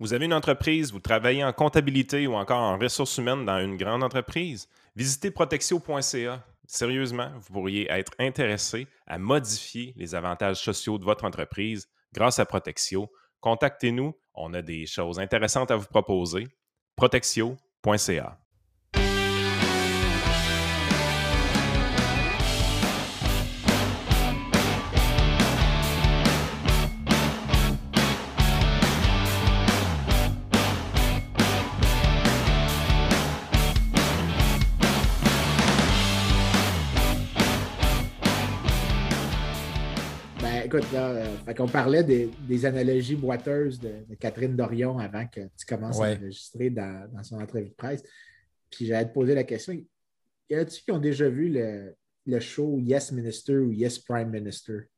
Vous avez une entreprise, vous travaillez en comptabilité ou encore en ressources humaines dans une grande entreprise? Visitez protexio.ca. Sérieusement, vous pourriez être intéressé à modifier les avantages sociaux de votre entreprise grâce à Protexio. Contactez-nous, on a des choses intéressantes à vous proposer. Protexio.ca. écoute, euh, on parlait des, analogies boiteuses de, Catherine Dorion avant que tu commences à enregistrer dans, son entrevue de presse. Puis j'allais te poser la question y en a-tu qui ont déjà vu le, show Yes Minister ou Yes Prime Minister?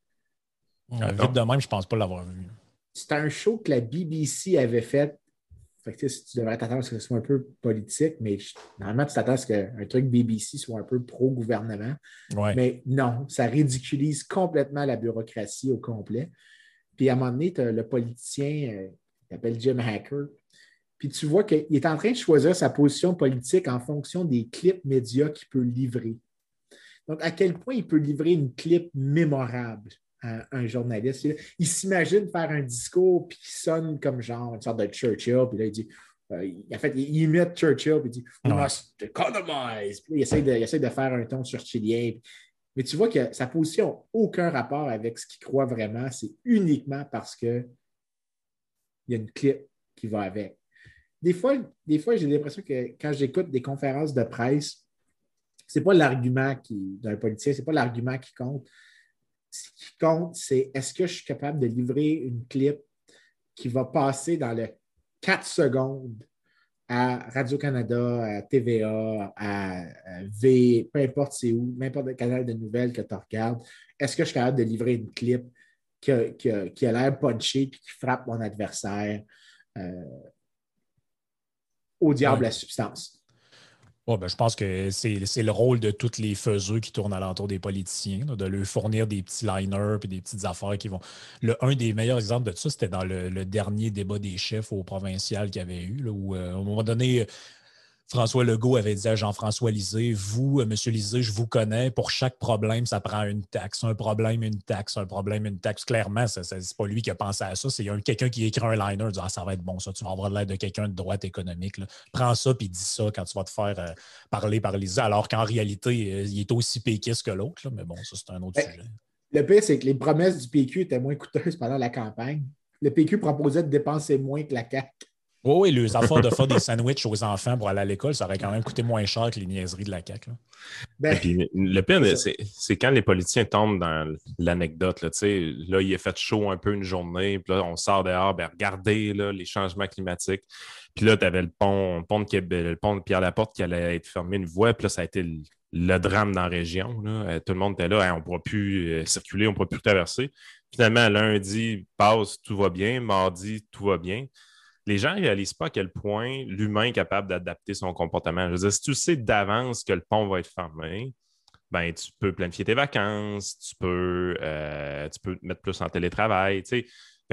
vite de même, je ne pense pas l'avoir vu. C'est un show que la BBC avait fait fait que, tu devrais t'attendre à ce que ce soit un peu politique, mais normalement, tu t'attends à ce qu'un truc BBC soit un peu pro-gouvernement. Mais non, ça ridiculise complètement la bureaucratie au complet. Puis à un moment donné, tu as le politicien, euh, il s'appelle Jim Hacker. Puis tu vois qu'il est en train de choisir sa position politique en fonction des clips médias qu'il peut livrer. Donc, à quel point il peut livrer une clip mémorable? Un journaliste. Il, s'imagine faire un discours puis qui sonne comme genre une sorte de Churchill. Puis là, il dit. Euh, en fait, il, imite Churchill puis il dit We must economize. Puis il, essaie de, il essaie de faire un ton churchillien. Mais tu vois que sa position n'a aucun rapport avec ce qu'il croit vraiment. C'est uniquement parce qu'il y a une clip qui va avec. Des fois, des fois j'ai l'impression que quand j'écoute des conférences de presse, ce n'est pas l'argument d'un politicien, ce n'est pas l'argument qui compte ce qui compte, c'est est-ce que je suis capable de livrer une clip qui va passer dans le 4 secondes à Radio-Canada, à TVA, à, V, peu importe c'est où, n'importe quel canal de nouvelles que tu regardes, est-ce que je suis capable de livrer une clip qui a, l'air punché et qui frappe mon adversaire euh, au diable la substance? Ben, je pense que c'est le rôle de tous les faiseux qui tournent alentour des politiciens, de leur fournir des petits liners et des petites affaires qui vont. Le, un des meilleurs exemples de ça, c'était dans le, dernier débat des chefs au provincial qu'il y avait eu, où euh, à un moment donné, François Legault avait dit à Jean-François Lisée, vous, euh, M. Lisée, je vous connais, pour chaque problème, ça prend une taxe. Un problème, une taxe, un problème, une taxe. Clairement, ce n'est pas lui qui a pensé à ça. C'est quelqu'un qui écrit un liner disant ah, ça va être bon, ça, tu vas avoir l'aide de quelqu'un de droite économique. Prends ça puis dis ça quand tu vas te faire euh, parler par Lisée, alors qu'en réalité, euh, il est aussi péquiste que l'autre. Mais bon, ça, c'est un autre sujet. Le pire, c'est que les promesses du PQ étaient moins coûteuses pendant la campagne. Le PQ proposait de dépenser moins que la CAQ. Oui, oui, les affaires de faire des sandwichs aux enfants pour aller à l'école, ça aurait quand même coûté moins cher que les niaiseries de la CAQ. Ben, le pire, c'est quand les politiciens tombent dans l'anecdote. Là, là, il est fait chaud un peu une journée, puis là, on sort dehors, ben, regardez là, les changements climatiques. Puis là, tu avais le pont, pont, de le pont de Pierre-Laporte qui allait être fermé une voie, puis là, ça a été le, drame dans la région. Euh, tout le monde était là, on ne pourra plus euh, circuler, on ne pourra plus traverser. Finalement, lundi passe, tout va bien. Mardi, tout va bien les gens ne réalisent pas à quel point l'humain est capable d'adapter son comportement. Je veux dire, si tu sais d'avance que le pont va être fermé, ben, tu peux planifier tes vacances, tu peux, euh, tu peux te mettre plus en télétravail. Fait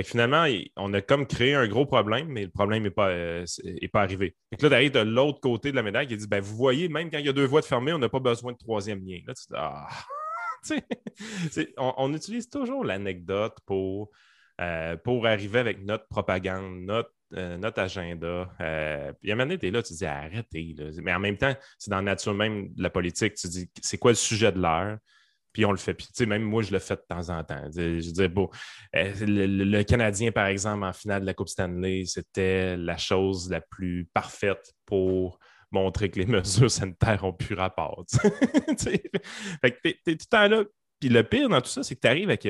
que finalement, on a comme créé un gros problème, mais le problème n'est pas, euh, pas arrivé. Fait que là, tu arrives de l'autre côté de la médaille qui dit ben, Vous voyez, même quand il y a deux voies de fermées, on n'a pas besoin de troisième lien. Là, tu dis, ah. on, on, utilise toujours l'anecdote pour, euh, pour arriver avec notre propagande, notre euh, notre agenda. Euh, puis à un moment tu es là, tu dis arrêtez. Mais en même temps, c'est dans la nature même de la politique. Tu dis c'est quoi le sujet de l'heure? Puis on le fait. Puis, tu sais, même moi, je le fais de temps en temps. Je dire, bon, euh, le, Canadien, par exemple, en finale de la Coupe Stanley, c'était la chose la plus parfaite pour montrer que les mesures sanitaires ont plus rapport. fait que tu es, tout le temps là. Puis le pire dans tout ça, c'est que tu arrives avec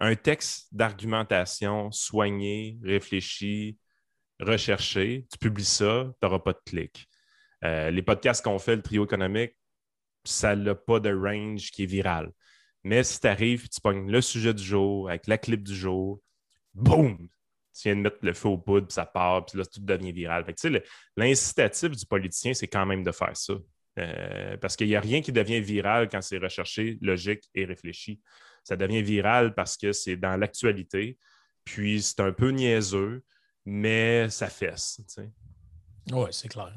un texte d'argumentation soigné, réfléchi, recherché, tu publies ça, tu n'auras pas de clic. Euh, les podcasts qu'on fait, le trio économique, ça n'a pas de range qui est viral. Mais si tu arrives, tu pognes le sujet du jour avec la clip du jour, boum! Tu viens de mettre le feu au poudre, puis ça part, puis là, tout devient viral. L'incitatif du politicien, c'est quand même de faire ça. Euh, parce qu'il n'y a rien qui devient viral quand c'est recherché, logique et réfléchi. Ça devient viral parce que c'est dans l'actualité, puis c'est un peu niaiseux, mais ça fesse. Oui, c'est clair.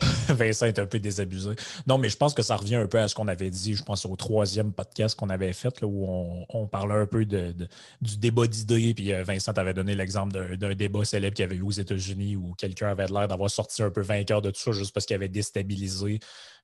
Vincent est un peu désabusé. Non, mais je pense que ça revient un peu à ce qu'on avait dit, je pense, au troisième podcast qu'on avait fait, là, où on, parlait un peu de, du débat d'idées. Puis euh, Vincent avait donné l'exemple d'un débat célèbre qu'il y avait eu aux États-Unis où quelqu'un avait l'air d'avoir sorti un peu vainqueur de tout ça juste parce qu'il avait déstabilisé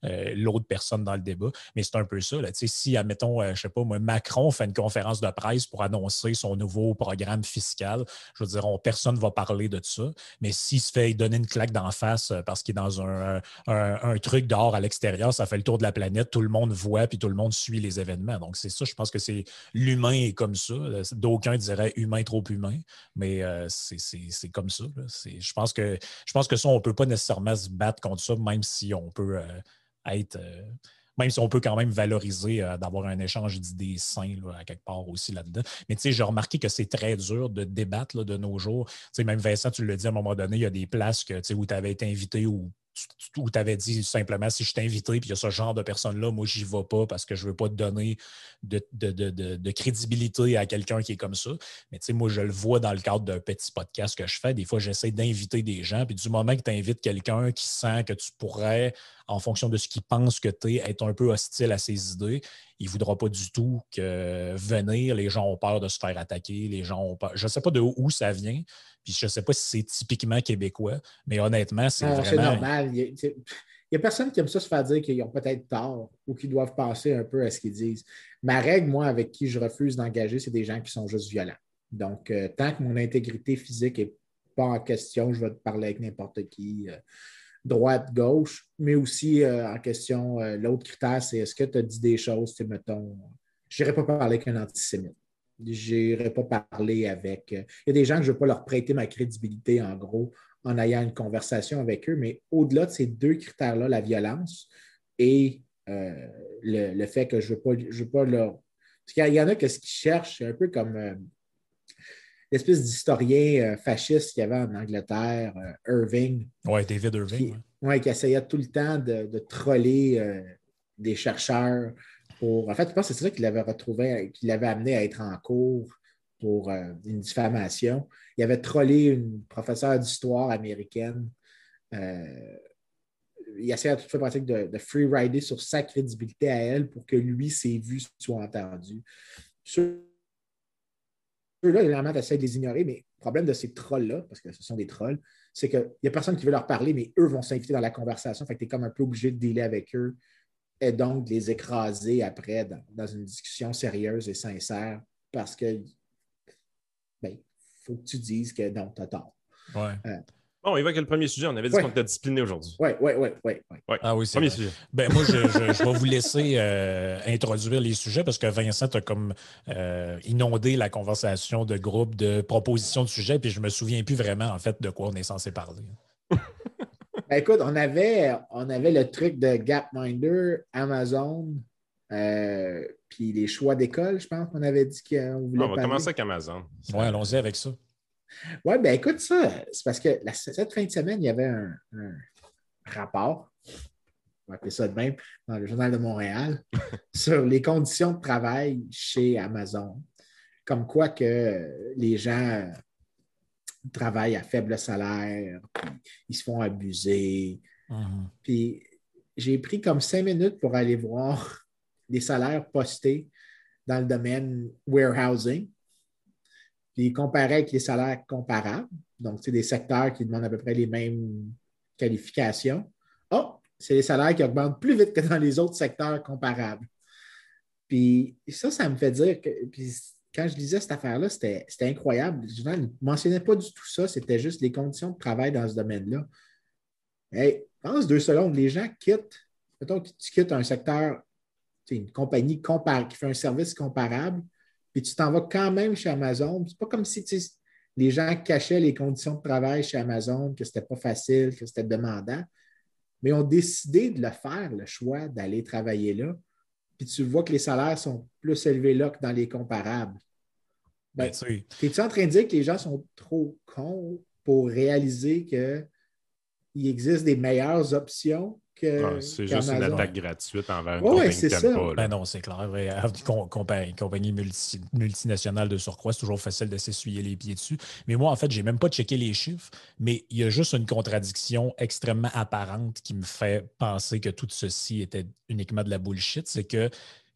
euh, l'autre personne dans le débat. Mais c'est un peu ça. Là. Si, admettons, euh, je sais pas, moi, Macron fait une conférence de presse pour annoncer son nouveau programme fiscal, je veux dire, personne ne va parler de ça. Mais s'il se fait donner une claque d'en face euh, parce qu'il est dans un, un, truc dehors à l'extérieur, ça fait le tour de la planète, tout le monde voit puis tout le monde suit les événements. Donc, c'est ça, je pense que c'est l'humain est comme ça. D'aucuns diraient humain trop humain, mais c'est comme ça. Je pense, que, je pense que ça, on ne peut pas nécessairement se battre contre ça, même si on peut Euh, même si on peut quand même valoriser euh, d'avoir un échange d'idées sains à quelque part aussi là-dedans. Mais tu sais, j'ai remarqué que c'est très dur de débattre de nos jours. Tu sais, même Vincent, tu l'as dit à un moment donné, il y a des places que, où tu avais été invité ou où tu avais dit simplement si je t'inviterai puis il y a ce genre de personnes-là, moi, j'y vais pas parce que je veux pas te donner de, crédibilité à quelqu'un qui est comme ça. Mais tu sais, moi, je le vois dans le cadre d'un petit podcast que je fais. Des fois, j'essaie d'inviter des gens. Puis du moment que tu invites quelqu'un qui sent que tu pourrais, en fonction de ce qu'il pense que tu es, être un peu hostile à ses idées, il ne voudra pas du tout que venir. Les gens ont peur de se faire attaquer. Les gens ont peur. Je ne sais pas de où ça vient. Puis je ne sais pas si c'est typiquement québécois, mais honnêtement, c'est vraiment. C'est normal. Il n'y a, personne qui aime ça se faire dire qu'ils ont peut-être tort ou qu'ils doivent passer un peu à ce qu'ils disent. Ma règle, moi, avec qui je refuse d'engager, c'est des gens qui sont juste violents. Donc, euh, tant que mon intégrité physique n'est pas en question, je vais te parler avec n'importe qui. Euh, droite, gauche, mais aussi euh, en question, l'autre critère, c'est est-ce que tu as dit des choses, mettons, je pas parler avec un antisémite. Je pas parler avec. Euh, il y a des gens que je ne veux pas leur prêter ma crédibilité, en gros, en ayant une conversation avec eux, mais au-delà de ces deux critères-là, la violence et euh, le, fait que je ne veux pas, je veux pas leur. Parce qu'il y en a que ce qu'ils cherchent, c'est un peu comme euh, l'espèce d'historien fasciste qu'il y avait en Angleterre, Irving. Oui, David Irving. Oui, qui essayait tout le temps de, de troller des chercheurs en fait, je pense que c'est ça qu'il avait retrouvé, qu'il l'avait amené à être en cours pour euh, une diffamation. Il avait trollé une professeure d'histoire américaine. Euh, il essayait à toute pratique de, de free-rider sur sa crédibilité à elle pour que lui, ses vues soient entendues. Ceux-là, évidemment, tu essaies de les ignorer, mais le problème de ces trolls-là, parce que ce sont des trolls, c'est qu'il n'y a personne qui veut leur parler, mais eux vont s'inviter dans la conversation. Fait que tu es comme un peu obligé de dealer avec eux et donc de les écraser après dans, une discussion sérieuse et sincère parce que ben, faut que tu dises que non, tu as tort. Ouais. Euh, bon, il va que le premier sujet. On avait dit qu'on était discipliné aujourd'hui. Oui, oui, oui. Ouais. Ah oui, c'est Premier sujet. Ben, moi, je, vais vous laisser euh, introduire les sujets parce que Vincent a comme euh, inondé la conversation de groupe de propositions de sujets, puis je ne me souviens plus vraiment, en fait, de quoi on est censé parler. Ben, écoute, on avait, on avait le truc de Gapminder, Amazon, euh, puis les choix d'école, je pense qu'on avait dit qu'on voulait. On va commencer avec Amazon. Oui, allons-y avec ça. Oui, ben écoute, ça, c'est parce que cette fin de semaine, il y avait un, rapport, on va appeler ça de même, dans le Journal de Montréal, sur les conditions de travail chez Amazon. Comme quoi que les gens travaillent à faible salaire, puis ils se font abuser. Mhm. Puis j'ai pris comme cinq minutes pour aller voir les salaires postés dans le domaine warehousing, puis comparer avec les salaires comparables. Donc, c'est des secteurs qui demandent à peu près les mêmes qualifications. Oh, c'est les salaires qui augmentent plus vite que dans les autres secteurs comparables. Puis ça, ça me fait dire que quand je lisais cette affaire-là, c'était incroyable. Je ne mentionnais pas du tout ça, c'était juste les conditions de travail dans ce domaine-là. Hey, pense deux secondes, les gens quittent, mettons que tu quittes un secteur, une compagnie qui fait un service comparable, puis tu t'en vas quand même chez Amazon. C'est pas comme si les gens cachaient les conditions de travail chez Amazon, que ce n'était pas facile, que c'était demandant, mais ont décidé de le faire, le choix d'aller travailler là puis tu vois que les salaires sont plus élevés là que dans les comparables. Ben, ben Es-tu en train de dire que les gens sont trop cons pour réaliser qu'il existe des meilleures options que. c'est juste une attaque gratuite envers une compagnie c'est ça. Pas, ben non, c'est clair. Une compagnie, compagnie multinationale de surcroît, c'est toujours facile de s'essuyer les pieds dessus. Mais moi, en fait, j'ai même pas checké les chiffres, mais il y a juste une contradiction extrêmement apparente qui me fait penser que tout ceci était uniquement de la bullshit. C'est que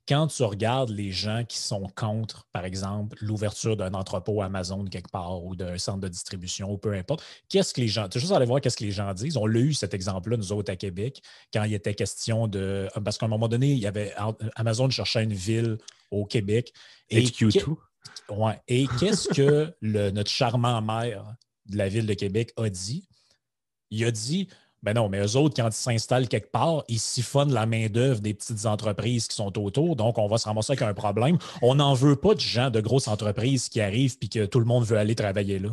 quand tu regardes les gens qui sont contre, par exemple, l'ouverture d'un entrepôt Amazon quelque part ou d'un centre de distribution ou peu importe, qu'est-ce que les gens. Tu es juste aller voir qu'est-ce que les gens disent. On l'a eu cet exemple-là, nous autres à Québec, quand il était question de. Parce qu'à un moment donné, il y avait Amazon cherchait une ville au Québec. Et HQ2. Ouais. Et qu'est-ce que le, notre charmant maire de la ville de Québec a dit? Il a dit ben non, mais eux autres, quand ils s'installent quelque part, ils siphonnent la main-d'œuvre des petites entreprises qui sont autour. Donc, on va se ramasser avec un problème. On n'en veut pas de gens de grosses entreprises qui arrivent et que tout le monde veut aller travailler là.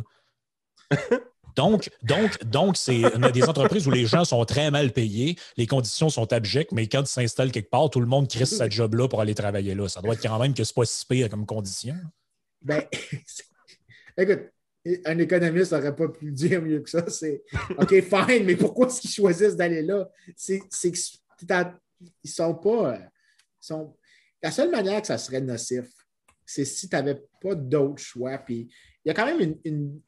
Donc, donc, donc c'est des entreprises où les gens sont très mal payés, les conditions sont abjectes, mais quand ils s'installent quelque part, tout le monde crisse sa job là pour aller travailler là. Ça doit être quand même que c'est pas si pire comme condition. Ben, écoute, un économiste n'aurait pas pu dire mieux que ça. C'est OK, fine, mais pourquoi est-ce qu'ils choisissent d'aller là? C'est qu'ils sont pas. Euh, sont... La seule manière que ça serait nocif, c'est si tu n'avais pas d'autre choix. Puis il y a quand même une.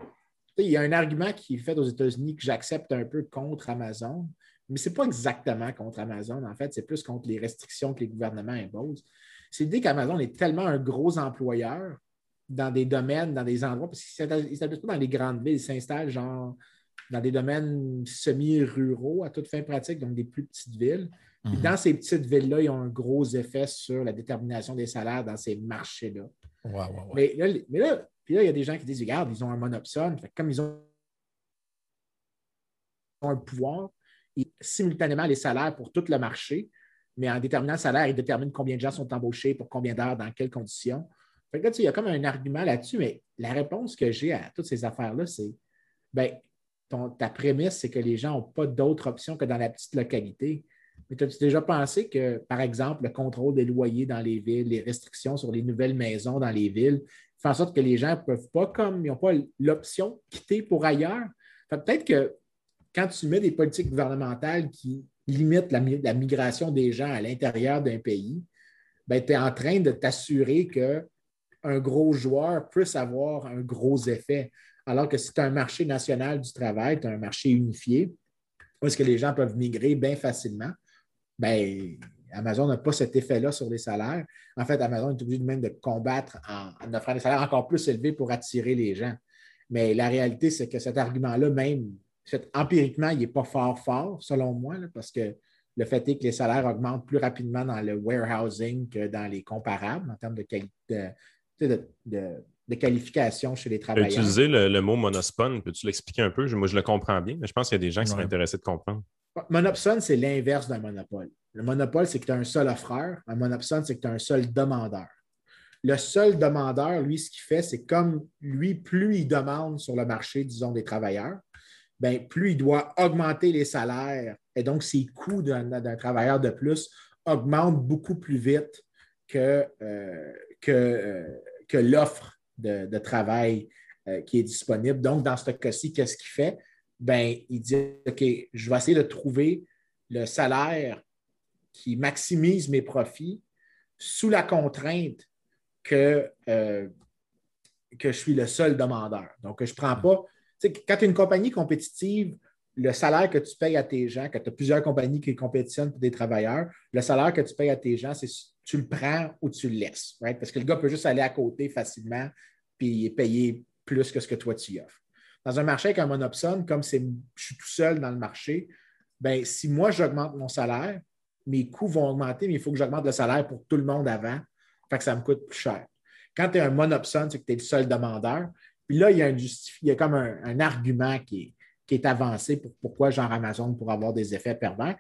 il y a un argument qui est fait aux États-Unis que j'accepte un peu contre Amazon, mais ce n'est pas exactement contre Amazon. En fait, c'est plus contre les restrictions que les gouvernements imposent. C'est l'idée qu'Amazon est tellement un gros employeur dans des domaines, dans des endroits, parce qu'ils ne s'établissent pas dans les grandes villes, ils s'installent genre dans des domaines semi-ruraux à toute fin pratique, donc des plus petites villes. Mhm. dans ces petites villes-là, ils ont un gros effet sur la détermination des salaires dans ces marchés-là. Mais, là, mais là, puis là, il y a des gens qui disent, regarde, ils ont un monopsone, comme ils ont un pouvoir, ils, simultanément les salaires pour tout le marché, mais en déterminant le salaire, ils déterminent combien de gens sont embauchés, pour combien d'heures, dans quelles conditions il y a comme un argument là-dessus, mais la réponse que j'ai à toutes ces affaires-là, c'est ben, ta prémisse, c'est que les gens n'ont pas d'autre option que dans la petite localité. Mais as-tu déjà pensé que, par exemple, le contrôle des loyers dans les villes, les restrictions sur les nouvelles maisons dans les villes, font en sorte que les gens ne peuvent pas, comme ils n'ont pas l'option, quitter pour ailleurs? Peut-être que quand tu mets des politiques gouvernementales qui limitent la, migration des gens à l'intérieur d'un pays, ben, tu es en train de t'assurer que un gros joueur puisse avoir un gros effet. Alors que si tu as un marché national du travail, tu as un marché unifié, où est-ce que les gens peuvent migrer bien facilement, bien, Amazon n'a pas cet effet-là sur les salaires. En fait, Amazon est obligé même de combattre en, offrant des salaires encore plus élevés pour attirer les gens. Mais la réalité, c'est que cet argument-là, même empiriquement, il n'est pas fort fort, selon moi, parce que le fait est que les salaires augmentent plus rapidement dans le warehousing que dans les comparables en termes de qualité, de, de, qualification chez les travailleurs. Utiliser le, le mot monospone, peux-tu l'expliquer un peu? Moi, je le comprends bien, mais je pense qu'il y a des gens qui sont intéressés de comprendre. Monopsone, c'est l'inverse d'un monopole. Le monopole, c'est que tu as un seul offreur. Un monopsone, c'est que tu as un seul demandeur. Le seul demandeur, lui, ce qu'il fait, c'est comme lui, plus il demande sur le marché, disons, des travailleurs, bien, plus il doit augmenter les salaires. Et donc, ses coûts d'un travailleur de plus augmentent beaucoup plus vite que, euh, que, euh, que l'offre de, travail euh, qui est disponible. Donc, dans ce cas-ci, qu'est-ce qu'il fait? Ben, il dit OK, je vais essayer de trouver le salaire qui maximise mes profits sous la contrainte que, euh, que je suis le seul demandeur. Donc, je ne prends pas. Quand tu es une compagnie compétitive, le salaire que tu payes à tes gens, quand tu as plusieurs compagnies qui compétitionnent pour des travailleurs, le salaire que tu payes à tes gens, c'est tu le prends ou tu le laisses. Parce que le gars peut juste aller à côté facilement puis payer plus que ce que toi tu offres. Dans un marché avec un monopsone, comme je suis tout seul dans le marché, ben, si moi j'augmente mon salaire, mes coûts vont augmenter, mais il faut que j'augmente le salaire pour tout le monde avant. Fait que ça me coûte plus cher. Quand tu es un monopsone, c'est que tu es le seul demandeur. Puis là, il y a, comme un, argument qui est, avancé pour pourquoi genre Amazon pour avoir des effets pervers.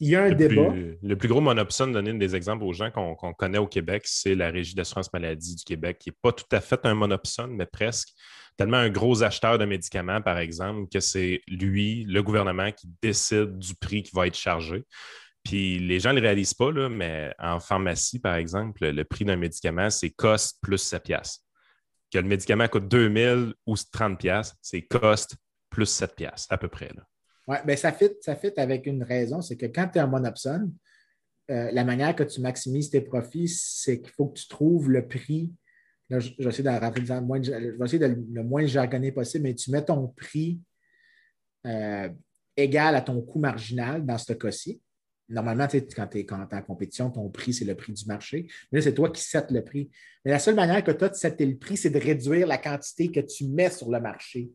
Il y a un le débat. Plus, le plus gros monopsone, donner des exemples aux gens qu'on connaît au Québec, c'est la Régie d'assurance maladie du Québec, qui n'est pas tout à fait un monopsone, mais presque. Tellement un gros acheteur de médicaments, par exemple, que c'est lui, le gouvernement, qui décide du prix qui va être chargé. Puis les gens ne le réalisent pas, là, mais en pharmacie, par exemple, le prix d'un médicament, c'est cost plus 7 piastres. Que le médicament coûte 2000 ou 30 piastres, c'est cost plus 7 piastres, à peu près. Là. Oui, bien, ça fit, ça avec une raison, c'est que quand tu es un monopsone, euh, la manière que tu maximises tes profits, c'est qu'il faut que tu trouves le prix. Là, je, vais essayer de le moins, jargonné possible, mais tu mets ton prix euh, égal à ton coût marginal dans ce cas-ci. Normalement, quand tu es, en compétition, ton prix, c'est le prix du marché. Mais là, c'est toi qui sets le prix. Mais la seule manière que tu as de setter le prix, c'est de réduire la quantité que tu mets sur le marché.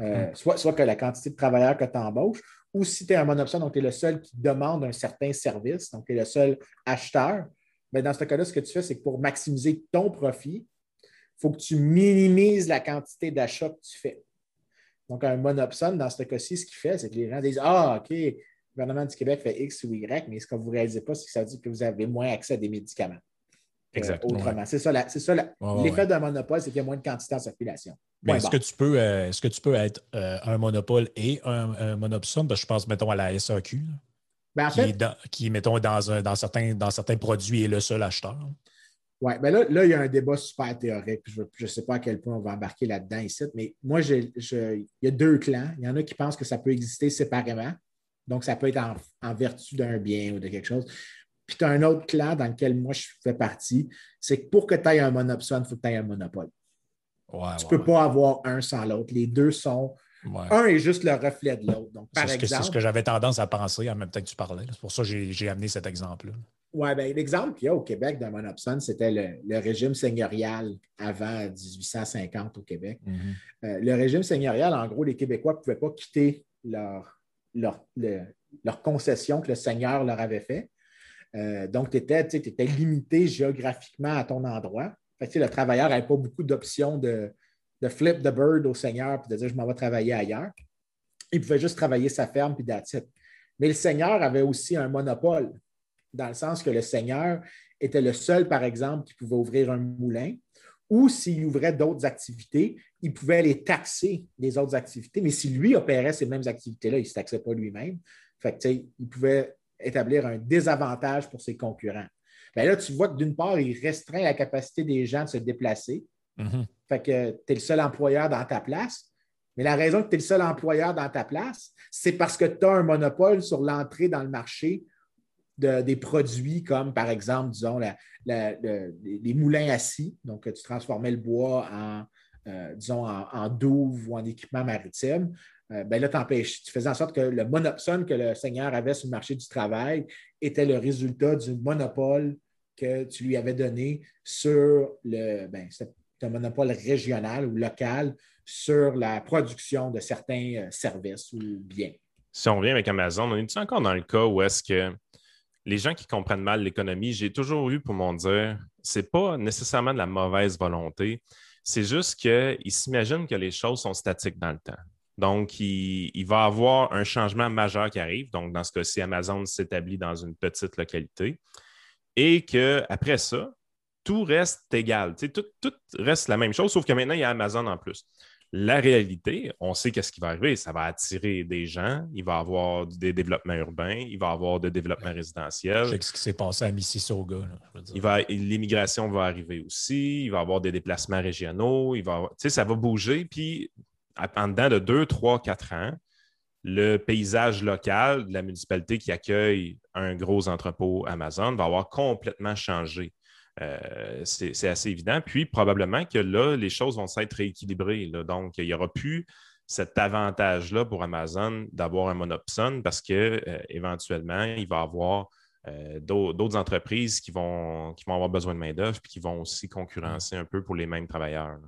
Euh, hmm. soit, soit que la quantité de travailleurs que tu embauches, ou si tu es un monopson, donc tu es le seul qui demande un certain service, donc tu es le seul acheteur. Mais dans ce cas-là, ce que tu fais, c'est que pour maximiser ton profit, il faut que tu minimises la quantité d'achats que tu fais. Donc, un monopson, dans ce cas-ci, ce qu'il fait, c'est que les gens disent Ah, OK, le gouvernement du Québec fait X ou Y, mais ce que vous ne réalisez pas, c'est que ça dit que vous avez moins accès à des médicaments. Euh, Exactement. autrement. C'est ça, l'effet d'un monopole, c'est qu'il y a moins de quantité en circulation. est-ce, que tu peux, euh, est-ce que tu peux être euh, un monopole et un, monopsone? je pense, mettons, à la SAQ, ben, qui, mettons, dans, dans, certains, dans certains produits est le seul acheteur. Oui, bien là, là, il y a un débat super théorique. Je ne sais pas à quel point on va embarquer là-dedans ici, mais moi, il y a deux clans. Il y en a qui pensent que ça peut exister séparément. Donc, ça peut être en, vertu d'un bien ou de quelque chose. Puis tu as un autre clan dans lequel moi je fais partie, c'est que pour que tu aies un monopsone, il faut que tu aies un monopole. tu ne peux pas avoir un sans l'autre. Les deux sont. Un est juste le reflet de l'autre. Donc, par exemple. C'est ce que j'avais tendance à penser en même temps que tu parlais. C'est pour ça que j'ai amené cet exemple-là. Oui, bien, l'exemple qu'il y a au Québec d'un monopsone, c'était le, régime seigneurial avant 1850 au Québec. Mm-hmm. Euh, le régime seigneurial, en gros, les Québécois ne pouvaient pas quitter leur leur, concession que le Seigneur leur avait fait. Euh, donc, tu étais, limité géographiquement à ton endroit. le travailleur n'avait pas beaucoup d'options de, flip the bird au Seigneur et de dire je m'en vais travailler ailleurs. Il pouvait juste travailler sa ferme puis d'attitude. Mais le Seigneur avait aussi un monopole, dans le sens que le Seigneur était le seul, par exemple, qui pouvait ouvrir un moulin, ou s'il ouvrait d'autres activités, il pouvait les taxer les autres activités, mais si lui opérait ces mêmes activités-là, il ne se taxait pas lui-même. Fait que, il pouvait établir un désavantage pour ses concurrents. Bien là, tu vois que d'une part, il restreint la capacité des gens de se déplacer. Mm-hmm. Fait que tu es le seul employeur dans ta place. Mais la raison que tu es le seul employeur dans ta place, c'est parce que tu as un monopole sur l'entrée dans le marché des produits comme, par exemple, disons, les moulins assis. Donc, tu transformais le bois en, euh, disons, en, douve ou en équipement maritime. Euh, ben là, tu faisais en sorte que le monopsone que le Seigneur avait sur le marché du travail était le résultat du monopole que tu lui avais donné sur le, ben, un monopole régional ou local sur la production de certains euh, services ou biens. Si on revient avec Amazon, on est encore dans le cas où est-ce que les gens qui comprennent mal l'économie, j'ai toujours eu pour mon dire, c'est pas nécessairement de la mauvaise volonté, c'est juste qu'ils s'imaginent que les choses sont statiques dans le temps. Donc, il, il, va avoir un changement majeur qui arrive. Donc, dans ce cas-ci, Amazon s'établit dans une petite localité et qu'après ça, tout reste égal. tout, tout, reste la même chose, sauf que maintenant, il y a Amazon en plus. La réalité, on sait qu'est-ce qui va arriver. Ça va attirer des gens, il va y avoir des développements urbains, il va y avoir des développements résidentiels. Je sais ce qui s'est passé à Mississauga. L'immigration va arriver aussi, il va y avoir des déplacements régionaux, il va ça va bouger. Puis, en dedans de deux, trois, quatre ans, le paysage local de la municipalité qui accueille un gros entrepôt Amazon va avoir complètement changé. Euh, c'est assez évident. Puis probablement que là, les choses vont s'être rééquilibrées. Donc, il n'y aura plus cet avantage-là pour Amazon d'avoir un monopsone parce qu'éventuellement, euh, il va y avoir euh, d'autres entreprises qui vont, qui vont avoir besoin de main-d'œuvre et qui vont aussi concurrencer un peu pour les mêmes travailleurs.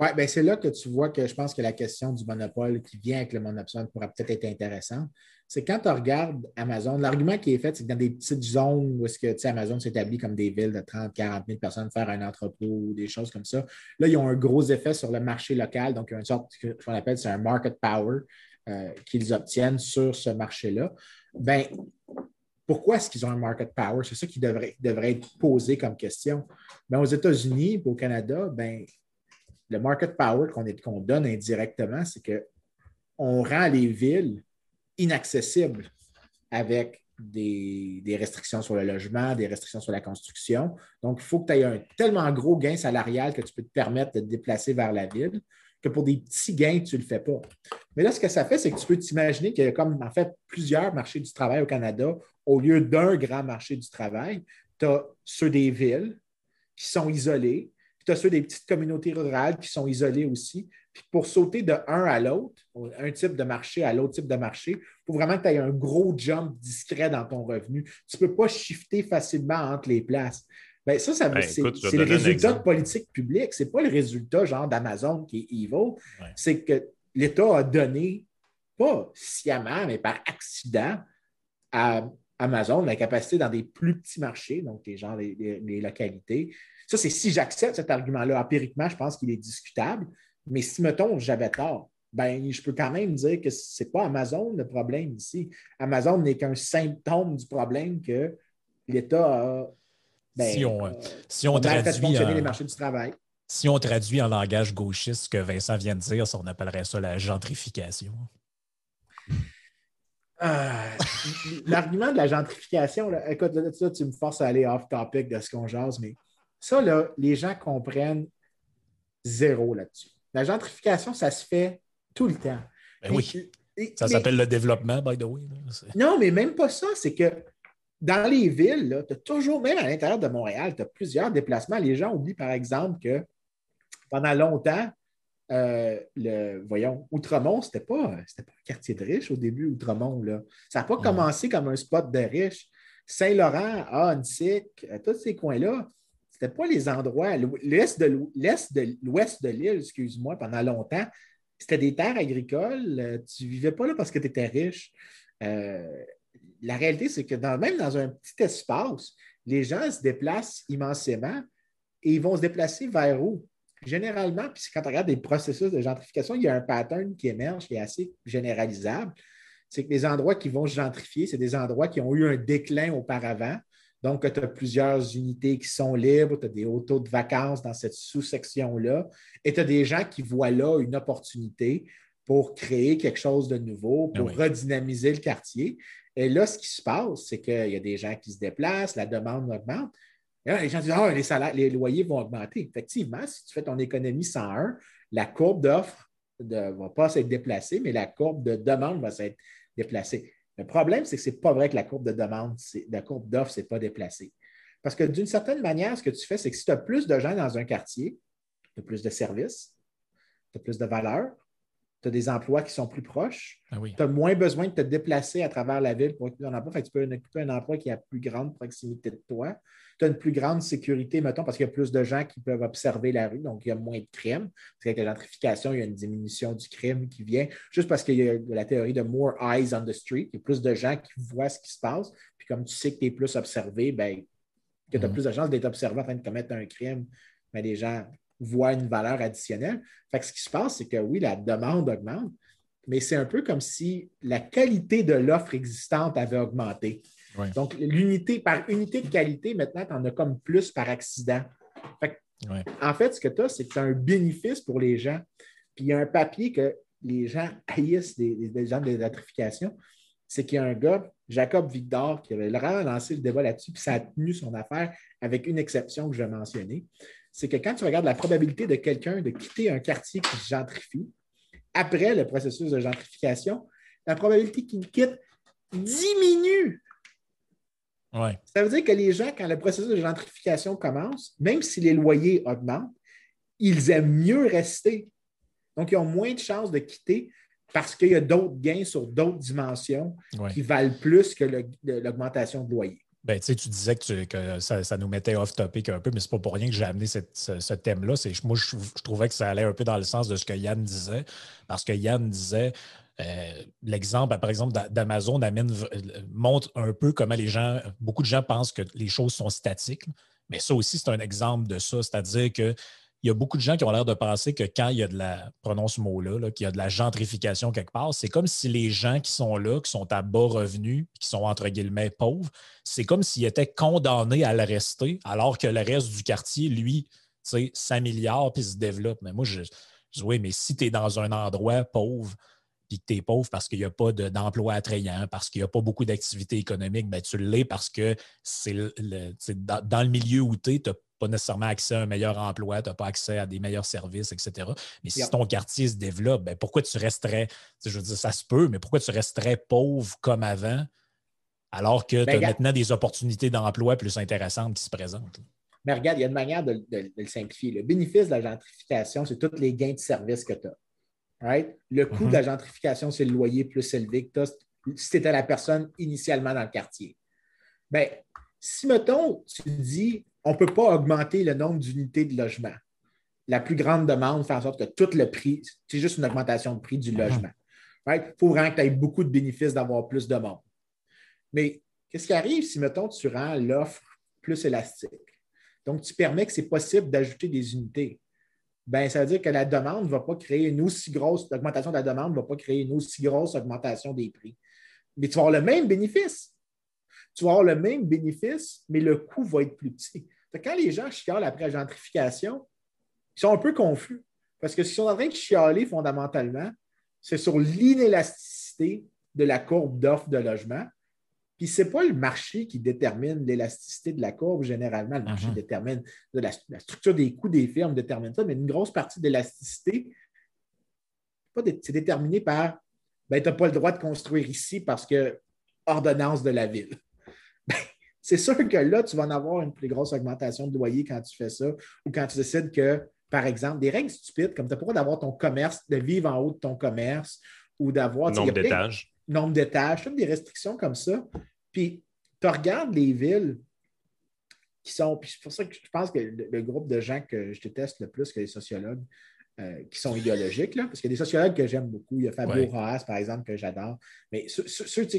Oui, bien c'est là que tu vois que je pense que la question du monopole qui vient avec le monopsone pourra peut-être être intéressante. C'est quand tu regardes Amazon, l'argument qui est fait, c'est que dans des petites zones où est-ce que Amazon s'établit comme des villes de 30, 40 000 personnes, faire un entrepôt ou des choses comme ça, là, ils ont un gros effet sur le marché local. Donc, il y a une sorte, qu'on appelle, c'est un market power euh, qu'ils obtiennent sur ce marché-là. Bien, pourquoi est-ce qu'ils ont un market power? C'est ça qui devrait, devrait être posé comme question. Bien, aux États-Unis au Canada, ben, le market power qu'on donne indirectement, c'est qu'on rend les villes inaccessibles avec des, restrictions sur le logement, des restrictions sur la construction. Donc, il faut que tu aies un tellement gros gain salarial que tu peux te permettre de te déplacer vers la ville que pour des petits gains, tu ne le fais pas. Mais là, ce que ça fait, c'est que tu peux t'imaginer qu'il y a comme en fait plusieurs marchés du travail au Canada au lieu d'un grand marché du travail. Tu as ceux des villes qui sont isolés, puis tu as ceux des petites communautés rurales qui sont isolées aussi. Puis pour sauter de un à l'autre, un type de marché à l'autre type de marché, il faut vraiment que tu aies un gros jump discret dans ton revenu. Tu ne peux pas shifter facilement entre les places. Bien, ça, ça ben, c'est le résultat de politique publique. Ce n'est pas le résultat genre d'Amazon qui est evil. C'est que l'État a donné, pas sciemment, mais par accident, à Amazon la capacité dans des plus petits marchés, donc les gens, les localités. Ça, c'est si j'accepte cet argument-là. Empiriquement, je pense qu'il est discutable. Mais si, mettons, j'avais tort, ben, je peux quand même dire que ce n'est pas Amazon le problème ici. Amazon n'est qu'un symptôme du problème que l'État a. Ben, si on, euh, si on traduit en, les marchés du travail. Si on traduit en langage gauchiste ce que Vincent vient de dire, on appellerait ça la gentrification. Euh, l'argument de la gentrification, écoute, là, tu me forces à aller off topic de ce qu'on jase, mais ça, là, les gens comprennent zéro là-dessus. La gentrification, ça se fait tout le temps. Ben oui. ça s'appelle le développement, by the way. Non, mais même pas ça. C'est que dans les villes, tu as toujours, même à l'intérieur de Montréal, tu as plusieurs déplacements. Les gens oublient, par exemple, que pendant longtemps, euh, le, voyons, Outremont, ce n'était pas, pas, un quartier de riches au début, Outremont. Là. Ça n'a pas commencé comme un spot de riches. Saint-Laurent, Annecy, euh, tous ces coins-là, c'était pas les endroits, de l'ouest de l'île, excuse-moi, pendant longtemps, c'était des terres agricoles. Euh, tu vivais pas là parce que tu étais riche. Euh, la réalité, c'est que même dans un petit espace, les gens se déplacent immensément et ils vont se déplacer vers où? Généralement, puis quand tu regardes des processus de gentrification, il y a un pattern qui émerge qui est assez généralisable. C'est que les endroits qui vont se gentrifier, c'est des endroits qui ont eu un déclin auparavant donc, tu as plusieurs unités qui sont libres, tu as des autos de vacances dans cette sous-section-là, et tu as des gens qui voient là une opportunité pour créer quelque chose de nouveau, pour ah redynamiser le quartier. Et là, ce qui se passe, c'est qu'il y a des gens qui se déplacent, la demande augmente. les gens disent Ah, les, salaires, les loyers vont augmenter. Effectivement, si tu fais ton économie 101, la courbe d'offre ne va pas s'être déplacée, mais la courbe de demande va s'être déplacée. Le problème, c'est que ce n'est pas vrai que la courbe de demande, la courbe d'offre, n'est pas déplacée. Parce que d'une certaine manière, ce que tu fais, c'est que si tu as plus de gens dans un quartier, tu as plus de services, tu as plus de valeur, tu as des emplois qui sont plus proches, ah tu as moins besoin de te déplacer à travers la ville pour occuper un emploi. tu peux occuper un emploi qui a plus grande proximité de toi tu as une plus grande sécurité, mettons, parce qu'il y a plus de gens qui peuvent observer la rue, donc il y a moins de crimes. Parce qu'avec la gentrification, il y a une diminution du crime qui vient, juste parce qu'il y a la théorie de more eyes on the street. Il y a plus de gens qui voient ce qui se passe. Puis comme tu sais que tu es plus observé, ben, que tu as mm-hmm. plus de chances d'être observé en train de commettre un crime, mais ben, les gens voient une valeur additionnelle. Fait que ce qui se passe, c'est que oui, la demande augmente, mais c'est un peu comme si la qualité de l'offre existante avait augmenté. Donc, l'unité par unité de qualité, maintenant, tu en as comme plus par accident. En fait, ce que tu as, c'est que tu as un bénéfice pour les gens. Puis il y a un papier que les gens haïssent des, gens de l'électrification. C'est qu'il y a un gars, Jacob Victor, qui avait vraiment lancé le débat là-dessus, puis ça a tenu son affaire avec une exception que je vais mentionner. C'est que quand tu regardes la probabilité de quelqu'un de quitter un quartier qui gentrifie, après le processus de gentrification, la probabilité qu'il quitte diminue ça veut dire que les gens, quand le processus de gentrification commence, même si les loyers augmentent, ils aiment mieux rester. Donc, ils ont moins de chances de quitter parce qu'il y a d'autres gains sur d'autres dimensions qui valent plus que l'augmentation de loyer. Ben, tu disais que, ça, nous mettait off-topic un peu, mais c'est pas pour rien que j'ai amené ce, thème-là. Moi, je, trouvais que ça allait un peu dans le sens de ce que Yann disait, parce que Yann disait euh, l'exemple, par exemple, d'Amazon montre un peu comment les gens, beaucoup de gens pensent que les choses sont statiques, mais ça aussi, c'est un exemple de ça. C'est-à-dire qu'il y a beaucoup de gens qui ont l'air de penser que quand il y a de la, prononce ce mot-là, qu'il y a de la gentrification quelque part, c'est comme si les gens qui sont là, qui sont à bas revenus, qui sont entre guillemets pauvres, c'est comme s'ils étaient condamnés à le rester, alors que le reste du quartier, lui, s'améliore puis se développe. Mais moi, je, je dis oui, mais si tu es dans un endroit pauvre, puis que tu es pauvre parce qu'il n'y a pas d'emploi attrayant, parce qu'il n'y a pas beaucoup d'activités économiques, ben, tu l'es parce que c'est dans, le milieu où tu es, tu pas nécessairement accès à un meilleur emploi, tu n'as pas accès à des meilleurs services, etc. Mais si ton quartier se développe, ben pourquoi tu resterais, je veux dire, ça se peut, mais pourquoi tu resterais pauvre comme avant alors que tu as ben, maintenant des opportunités d'emploi plus intéressantes qui se présentent? Mais regarde, il y a une manière de, le simplifier. Le bénéfice de la gentrification, c'est tous les gains de services que tu as. Le coût de la mm-hmm. gentrification, c'est le loyer plus élevé que tu as si tu étais la personne initialement dans le quartier. Bien, si, mettons, tu dis, on ne peut pas augmenter le nombre d'unités de logement, la plus grande demande fait en sorte que tout le prix, c'est juste une augmentation de prix du uh-huh. logement. Il faut vraiment que tu aies beaucoup de bénéfices d'avoir plus de monde. Mais qu'est-ce qui arrive si, mettons, tu rends l'offre plus élastique? Donc, tu permets que c'est possible d'ajouter des unités. Ben, ça veut dire que la demande ne va pas créer une aussi grosse, l'augmentation de la demande ne va pas créer une aussi grosse augmentation des prix. Mais tu vas avoir le même bénéfice tu vas avoir le même bénéfice, mais le coût va être plus petit. Quand les gens chialent après la gentrification, ils sont un peu confus. Parce que ce qu'ils sont en train de chialer fondamentalement, c'est sur l'inélasticité de la courbe d'offre de logement. Puis ce n'est pas le marché qui détermine l'élasticité de la courbe. Généralement, le marché uh-huh. détermine la, structure des coûts des firmes détermine ça, mais une grosse partie de l'élasticité, c'est déterminé par ben, tu n'as pas le droit de construire ici parce que ordonnance de la ville. C'est sûr que là, tu vas en avoir une plus grosse augmentation de loyer quand tu fais ça ou quand tu décides que, par exemple, des règles stupides, comme tu pas d'avoir ton commerce, de vivre en haut de ton commerce ou d'avoir. Nombre d'étages. Nombre d'étages, toutes des restrictions comme ça. Puis, tu regardes les villes qui sont. Puis, c'est pour ça que je pense que le, groupe de gens que je déteste le plus que les sociologues, euh, qui sont idéologiques, là, parce qu'il y a des sociologues que j'aime beaucoup. Il y a Fabio Roas, par exemple, que j'adore. Mais ceux, tu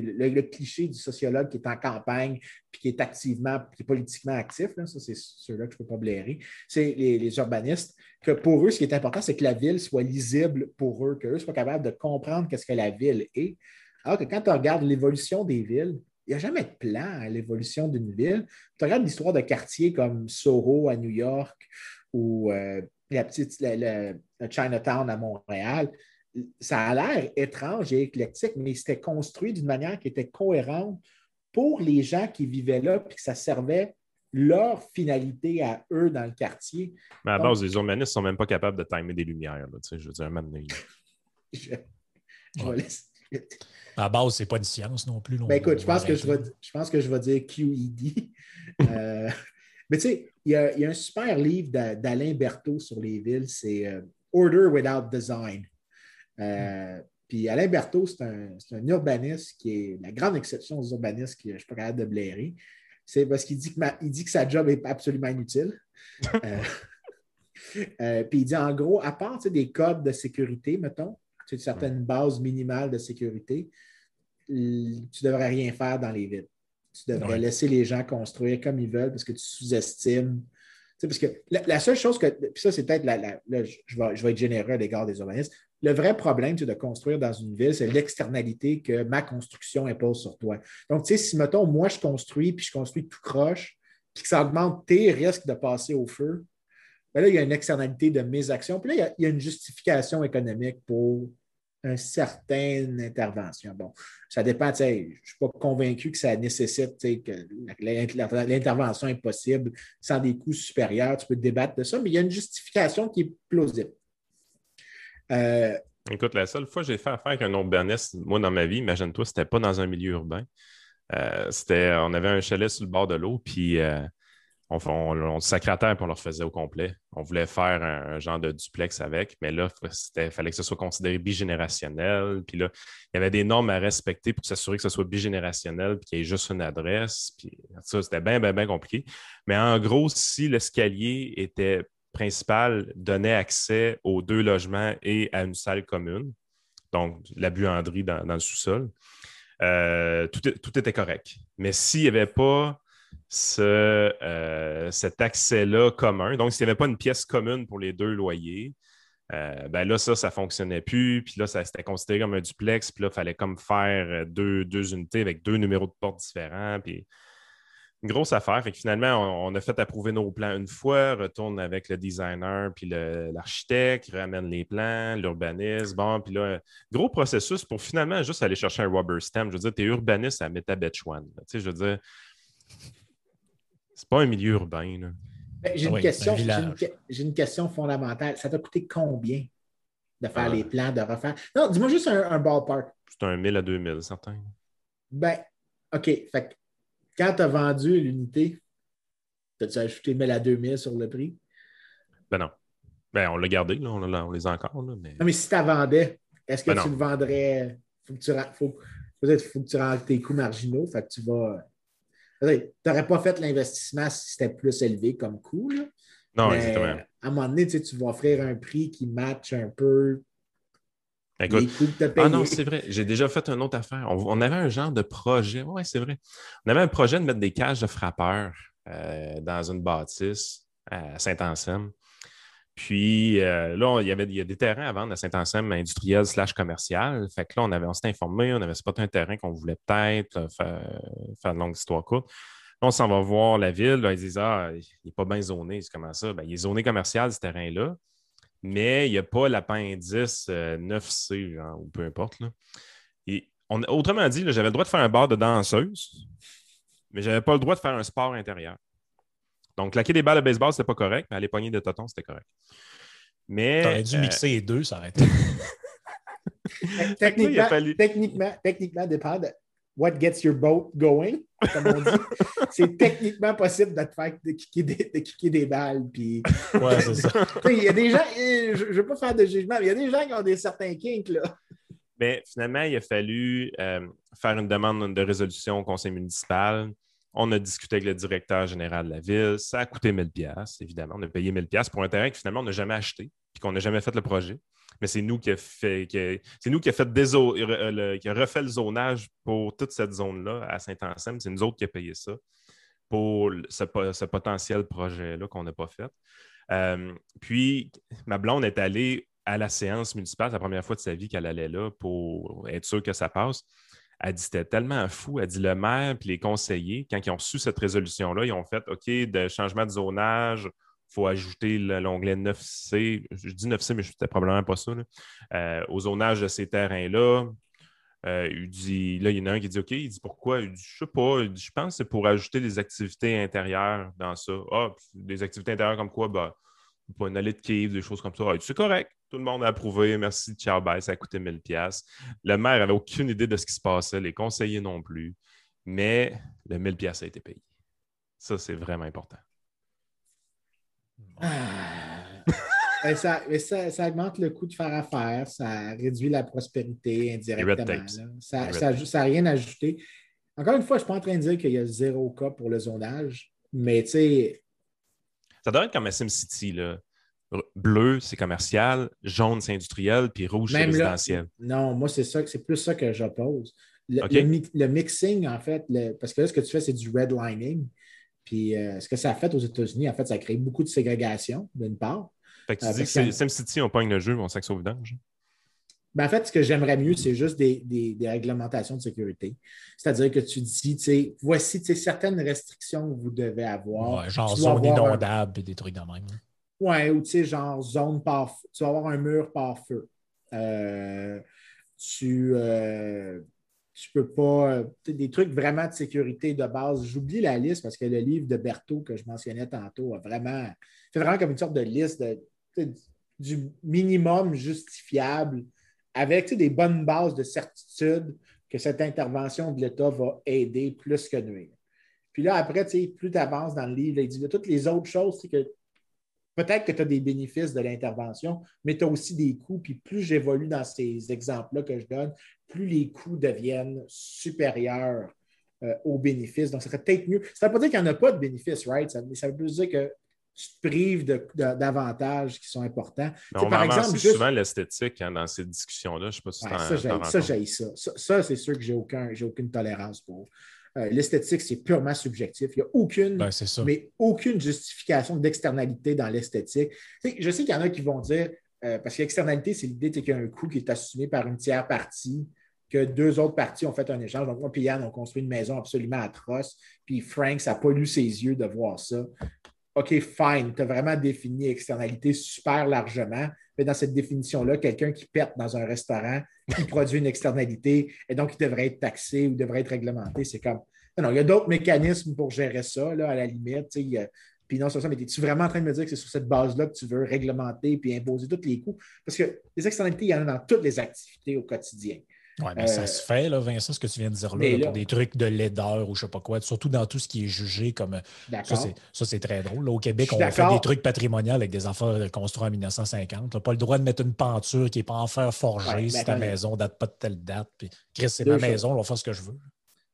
le, cliché du sociologue qui est en campagne puis qui est activement, qui est politiquement actif, là, ça, c'est ceux-là que je ne peux pas blairer, c'est les, urbanistes, que pour eux, ce qui est important, c'est que la ville soit lisible pour eux, qu'eux soient capables de comprendre qu'est-ce que la ville est. Alors que quand tu regardes l'évolution des villes, il n'y a jamais de plan à l'évolution d'une ville. Tu regardes l'histoire de quartiers comme Soho à New York ou euh, la petite le, Chinatown à Montréal, ça a l'air étrange et éclectique, mais c'était construit d'une manière qui était cohérente pour les gens qui vivaient là, puis que ça servait leur finalité à eux dans le quartier. Mais à base, les urbanistes ne sont même pas capables de timer des lumières. je veux dire, je, je laisser... À base, c'est pas une science non plus. Ben écoute, je pense, que je, vais, je pense que je vais dire QED. euh, mais tu sais, il y, a, un super livre d'Alain Berthaud sur les villes, c'est euh, Order Without Design. Euh, puis Alain Berthaud, c'est un, urbaniste qui est la grande exception aux urbanistes que je ne suis pas capable de blairer. C'est parce qu'il dit, que dit que sa job est absolument inutile. Euh, puis il dit en gros, à part des codes de sécurité, mettons, certaines bases minimales de sécurité, tu ne devrais rien faire dans les villes. Tu devrais laisser les gens construire comme ils veulent parce que tu sous-estimes. parce que la, seule chose que. Puis ça, c'est peut-être. La, je, vais, je, vais, être généreux à l'égard des urbanistes. Le vrai problème de construire dans une ville, c'est l'externalité que ma construction impose sur toi. Donc, tu sais, si, mettons, moi, je construis, puis je construis tout croche, puis que ça augmente tes risques de passer au feu, bien là, il y a une externalité de mes actions. Puis là, il y a une justification économique pour une certaine intervention. Bon, ça dépend, je ne suis pas convaincu que ça nécessite que l'intervention est possible sans des coûts supérieurs. Tu peux débattre de ça, mais il y a une justification qui est plausible. Euh, Écoute, la seule fois que j'ai fait affaire avec un urbaniste, moi, dans ma vie, imagine-toi, c'était pas dans un milieu urbain. Euh, c'était, on avait un chalet sur le bord de l'eau, puis euh, on, on, on sacrait et on leur faisait au complet. On voulait faire un, genre de duplex avec, mais là, il fallait que ce soit considéré bigénérationnel. Puis là, il y avait des normes à respecter pour s'assurer que ce soit bigénérationnel puis qu'il y ait juste une adresse. Ça, c'était bien, bien, bien compliqué. Mais en gros, si l'escalier était principal, donnait accès aux deux logements et à une salle commune, donc la buanderie dans, le sous-sol, euh, tout, tout était correct. Mais s'il n'y avait pas ce, euh, cet accès-là commun. Donc, s'il n'y avait pas une pièce commune pour les deux loyers, euh, ben là, ça, ça ne fonctionnait plus. Puis là, ça c'était considéré comme un duplex. Puis là, il fallait comme faire deux, deux, unités avec deux numéros de porte différents. Puis une grosse affaire. Fait que finalement, on, a fait approuver nos plans une fois, retourne avec le designer, puis l'architecte, ramène les plans, l'urbaniste. Bon, puis là, gros processus pour finalement juste aller chercher un rubber stamp. Je veux dire, tu es urbaniste à Metabetchwan. Tu sais, je veux dire, C'est pas un milieu urbain. Ben, j'ai une, question, j'ai une, question fondamentale. Ça t'a coûté combien de faire les plans, de refaire? Non, dis-moi juste un, ballpark. C'est un 1000 à 2000, certain. Ben, OK. Fait quand tu as vendu l'unité, as-tu ajouté 1000 à 2000 sur le prix? Ben non. Ben, on l'a gardé, là, on, les a encore. mais... Non, mais si tu la vendais, est-ce que ben tu le vendrais? Faut que tu, faut que tu rentres tes coûts marginaux. Fait que tu vas. Tu n'aurais pas fait l'investissement si c'était plus élevé comme coût. Non, exactement. À un moment donné, tu vas offrir un prix qui matche un peu Écoute, ah non, c'est vrai. J'ai déjà fait une autre affaire. On, avait un genre de projet. Oui, c'est vrai. On avait un projet de mettre des cages de frappeurs euh, dans une bâtisse à Saint-Anselme. Puis euh, là, il y avait il y a des terrains à vendre à Saint-Anselme industriel slash commercial. Fait que là, on, avait, on s'était informé, on avait spoté un terrain qu'on voulait peut-être euh, faire, faire, une longue histoire courte. Là, on s'en va voir la ville. Là, ils disent Ah, il n'est pas bien zoné. C'est comment ça? Ben, il est zoné commercial, ce terrain-là, mais il n'y a pas l'appendice 9C, genre, ou peu importe. Là. Et autrement dit, j'avais le droit de faire un bar de danseuse, mais je n'avais pas le droit de faire un sport intérieur. Donc, claquer des balles de baseball, c'était pas correct, mais aller pogner des totons, c'était correct. Mais. T'aurais dû mixer les deux, ça aurait été. techniquement, techniquement, techniquement, dépend de what gets your boat going, comme on dit. c'est techniquement possible de te faire de kicker des, de kicker des balles. Puis... Ouais, c'est ça. Il y a des gens, je ne veux pas faire de jugement, mais il y a des gens qui ont des certains kinks, là. Mais finalement, il a fallu euh, faire une demande de résolution au conseil municipal. On a discuté avec le directeur général de la ville. Ça a coûté 1000 pièces évidemment. On a payé 1000 pièces pour un terrain que finalement, on n'a jamais acheté et qu'on n'a jamais fait le projet. Mais c'est nous qui a fait, c'est nous qui a fait euh, qui a refait le zonage pour toute cette zone-là à Saint-Anselme. C'est nous autres qui a payé ça pour ce, potentiel projet-là qu'on n'a pas fait. Euh, puis, ma blonde est allée à la séance municipale, la première fois de sa vie qu'elle allait là pour être sûre que ça passe. Elle dit c'était tellement fou. Elle dit le maire et les conseillers, quand ils ont reçu cette résolution-là, ils ont fait OK, de changement de zonage, il faut ajouter l'onglet 9C. Je dis 9C, mais c'était probablement pas ça. Euh, au zonage de ces terrains-là. Euh, il dit, là, il y en a un qui dit OK, il dit pourquoi? Il dit, je sais pas, je pense que c'est pour ajouter des activités intérieures dans ça. Ah, des activités intérieures comme quoi? Ben, pas une allée de cave, des choses comme ça. Ah, c'est correct. Tout le monde a approuvé. Merci, ciao, bye. Ça a coûté 1000$. Le maire n'avait aucune idée de ce qui se passait, les conseillers non plus. Mais le 1000$ a été payé. Ça, c'est vraiment important. Ah. ça, ça, augmente le coût de faire affaire, ça réduit la prospérité indirectement. Ça n'a rien ajouté. Encore une fois, je ne suis pas en train de dire qu'il y a zéro cas pour le zonage, mais tu sais. Ça doit être comme SimCity. Là. Bleu, c'est commercial, jaune, c'est industriel, puis rouge, c'est résidentiel. non, moi, c'est ça, c'est plus ça que j'oppose. Le, mixing, en fait, parce que là, ce que tu fais, c'est du redlining. Puis euh, ce que ça a fait aux États-Unis, en fait, ça a créé beaucoup de ségrégation, d'une part. Fait que tu euh, dis que SimCity, on pogne le jeu, on sac au vidange. Ben, en fait, ce que j'aimerais mieux, c'est juste des, réglementations de sécurité. C'est-à-dire que tu dis, tu sais, voici certaines restrictions que vous devez avoir. genre zone inondable et des trucs de même. Oui, ou tu sais, genre zone par Tu vas avoir un mur par feu. Euh, tu, tu peux pas. Euh, des trucs vraiment de sécurité de base. J'oublie la liste parce que le livre de Berthaud que je mentionnais tantôt a vraiment fait vraiment comme une sorte de liste du minimum justifiable avec des bonnes bases de certitude que cette intervention de l'État va aider plus que nuire. Puis là, après, plus tu avances dans le livre, il dit toutes les autres choses, c'est que peut-être que tu as des bénéfices de l'intervention, mais tu as aussi des coûts. Puis plus j'évolue dans ces exemples-là que je donne, plus les coûts deviennent supérieurs euh, aux bénéfices. Donc, ça serait peut-être mieux. Ça ne veut pas dire qu'il n'y en a pas de bénéfices, right? Ça, ça veut dire que tu te prives d'avantages qui sont importants. on par exemple, juste... souvent l'esthétique hein, dans ces discussions-là. Je ne sais pas si ça, ça, j'ai ça. Ça, c'est sûr que j'ai aucun, aucune tolérance pour. Euh, l'esthétique, c'est purement subjectif. Il n'y a aucune, ben, mais aucune justification d'externalité dans l'esthétique. Je sais qu'il y en a qui vont dire, euh, parce que l'externalité, c'est l'idée qu'il y a un coût qui est assumé par une tiers partie que deux autres parties ont fait un échange. Donc, moi et Yann, on construit une maison absolument atroce. Puis Frank, ça n'a pas lu ses yeux de voir ça. OK, fine, tu as vraiment défini externalité super largement. Mais dans cette définition-là, quelqu'un qui pète dans un restaurant, qui produit une externalité, et donc il devrait être taxé ou devrait être réglementé, c'est comme Non, il y a d'autres mécanismes pour gérer ça, là, à la limite. Puis non, ça, mais es-tu vraiment en train de me dire que c'est sur cette base-là que tu veux réglementer puis imposer tous les coûts? Parce que les externalités, il y en a dans toutes les activités au quotidien. Oui, mais ça euh, se fait, là, Vincent, ce que tu viens de dire là, pour des trucs de laideur ou je ne sais pas quoi, surtout dans tout ce qui est jugé comme. Ça, c'est très drôle. au Québec, on fait des trucs patrimoniaux avec des affaires construits en 1950. Tu n'as pas le droit de mettre une peinture qui n'est pas en fer forgé si ta maison ne date pas de telle date. Puis, Chris, c'est ma maison, on va faire ce que je veux.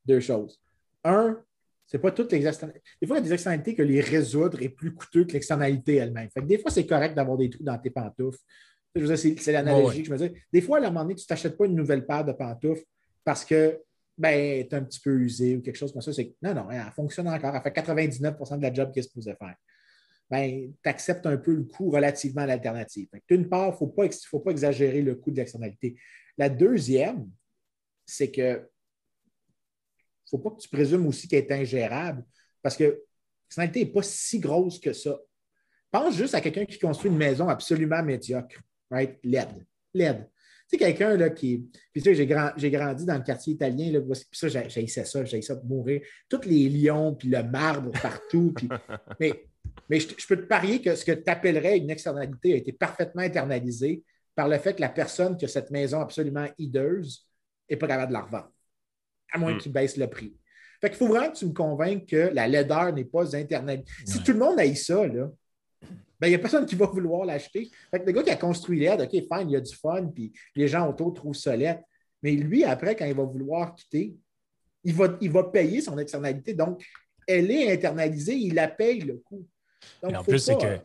Deux choses. Un, c'est pas toutes les externalités. Des fois, il y a des externalités que les résoudre est plus coûteux que l'externalité elle-même. Fait des fois, c'est correct d'avoir des trous dans tes pantoufles c'est l'analogie que je me dis. Des fois, à un moment donné, tu ne t'achètes pas une nouvelle paire de pantoufles parce que ben, tu es un petit peu usé ou quelque chose comme ça. C'est non, non, elle fonctionne encore. Elle fait 99% de la job qu'elle se posait faire. Ben, tu acceptes un peu le coût relativement à l'alternative. D'une part, il ne faut, pas exagérer le coût de l'externalité. La deuxième, c'est que il ne faut pas que tu présumes aussi qu'elle est ingérable parce que l'externalité n'est pas si grosse que ça. Pense juste à quelqu'un qui construit une maison absolument médiocre right? LED. LED. Tu sais, quelqu'un là, qui. Puis tu sais, j'ai, grandi dans le quartier italien, là, puis ça, j'ai ça, j'ai ça pour mourir. Tous les lions, puis le marbre partout. Puis... mais mais je, peux te parier que ce que tu appellerais une externalité a été parfaitement internalisé par le fait que la personne qui a cette maison absolument hideuse n'est pas capable de la revendre, à moins qu'il hmm. baisse le prix. Fait qu'il faut vraiment que tu me convainques que la laideur n'est pas internalisée. Si tout le monde a ça, là, ben, il n'y a personne qui va vouloir l'acheter. le gars qui a construit l'aide, OK, fine, il y a du fun, puis les gens autour trouvent ça Mais lui, après, quand il va vouloir quitter, il va, il va payer son externalité. Donc, elle est internalisée, il la paye le coût. en plus, c'est que.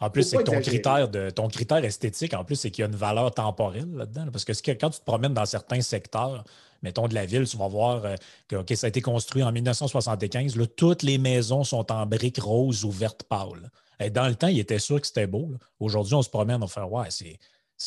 En plus, c'est ton critère, de, ton critère esthétique, en plus, c'est qu'il y a une valeur temporelle là-dedans. parce que quand tu te promènes dans certains secteurs, mettons de la ville, tu vas voir euh, que ça a été construit en 1975. Là, toutes les maisons sont en briques roses ou vertes pâles. Dans le temps, il était sûr que c'était beau. Aujourd'hui, on se promène, on fait Ouais, c'est.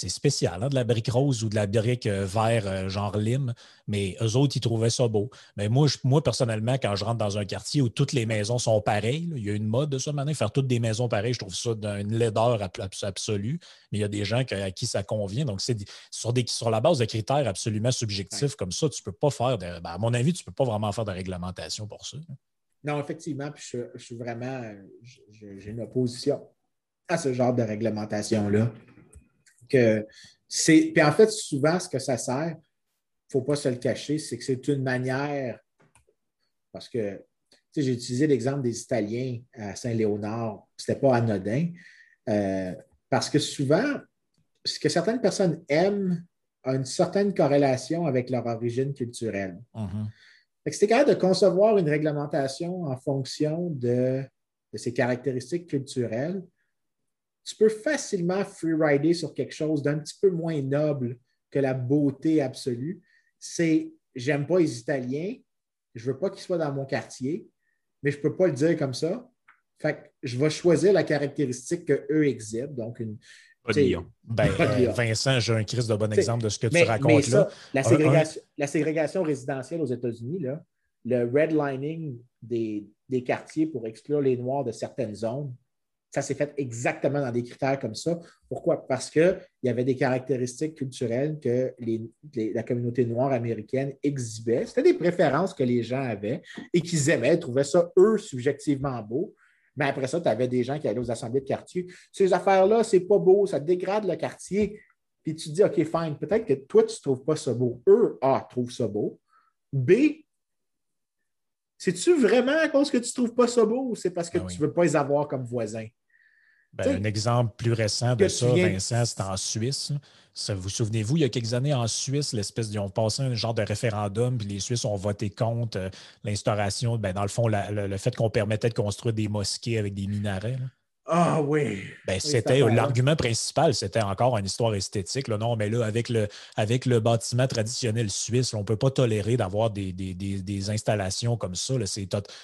spécial, hein, de la brique rose ou de la brique euh, vert euh, genre lime, mais eux autres, ils trouvaient ça beau. Mais moi, moi, personnellement, quand je rentre dans un quartier où toutes les maisons sont pareilles, il y a une mode de ça maintenant, faire toutes des maisons pareilles, je trouve ça d'une laideur absolue, mais il y a des gens à qui ça convient. Donc, c'est sur, sur la base de critères absolument subjectifs comme ça, tu ne peux pas faire, de, ben, à mon avis, tu ne peux pas vraiment faire de réglementation pour ça. Non, effectivement, puis je, suis vraiment, j'ai une opposition à ce genre de réglementation-là. Puis en fait, souvent, ce que ça sert, il ne faut pas se le cacher, c'est que c'est une manière, parce que j'ai utilisé l'exemple des Italiens à Saint-Léonard, ce n'était pas anodin, euh, parce que souvent, ce que certaines personnes aiment a une certaine corrélation avec leur origine culturelle. Mm-hmm. C'est capable de concevoir une réglementation en fonction de, ses caractéristiques culturelles. Tu peux facilement freerider sur quelque chose d'un petit peu moins noble que la beauté absolue. C'est j'aime pas les Italiens, je veux pas qu'ils soient dans mon quartier, mais je peux pas le dire comme ça. Fait je vais choisir la caractéristique qu'eux exhibent, donc une, ben, Vincent, j'ai un crise de bon exemple de ce que tu racontes là. La ségrégation, résidentielle aux États-Unis, le redlining des, des quartiers pour exclure les Noirs de certaines zones, ça s'est fait exactement dans des critères comme ça. Pourquoi? Parce qu'il y avait des caractéristiques culturelles que la communauté noire américaine exhibait. C'était des préférences que les gens avaient et qu'ils aimaient, trouvaient ça, eux, subjectivement beau. Mais après ça, tu avais des gens qui allaient aux assemblées de quartier. Ces affaires-là, c'est pas beau, ça dégrade le quartier. Puis tu te dis, OK, fine, peut-être que toi, tu ne trouves pas ça beau. Eux, A, trouvent ça beau. B, c'est-tu vraiment à cause que tu ne trouves pas ça beau ou c'est parce que ben tu ne veux pas les avoir comme voisins? Ben, un exemple plus récent de ça, Vincent, c'est en Suisse. vous souvenez-vous, il y a quelques années en Suisse, l'espèce ils ont passé un genre de référendum, puis les Suisses ont voté contre euh, l'instauration, ben, dans le fond, le, fait qu'on permettait de construire des mosquées avec des minarets. Ah oui. Ben, c'était l'argument principal, c'était encore une histoire esthétique. Là. Non, mais là, avec le, avec le bâtiment traditionnel suisse, on ne peut pas tolérer d'avoir des, installations comme ça.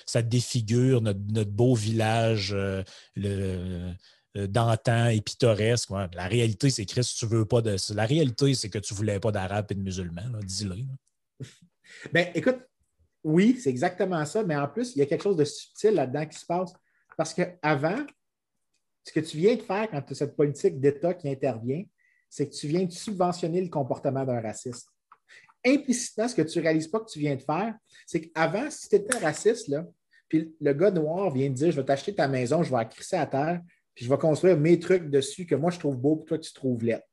ça défigure notre, beau village. Euh, le, euh, d'antan et pittoresque. La réalité, c'est Chris, tu veux pas de. La réalité, c'est que tu voulais pas d'arabes et de musulmans, dis-le. Ben, écoute, oui, c'est exactement ça, mais en plus, il y a quelque chose de subtil là-dedans qui se passe. Parce qu'avant, ce que tu viens de faire quand tu as cette politique d'État qui intervient, c'est que tu viens de subventionner le comportement d'un raciste. Implicitement, ce que tu ne réalises pas que tu viens de faire, c'est qu'avant, si tu étais raciste, là, puis le gars noir vient de dire Je vais t'acheter ta maison, je vais la crisser à terre, puis je vais construire mes trucs dessus que moi je trouve beau, puis toi tu trouves laid.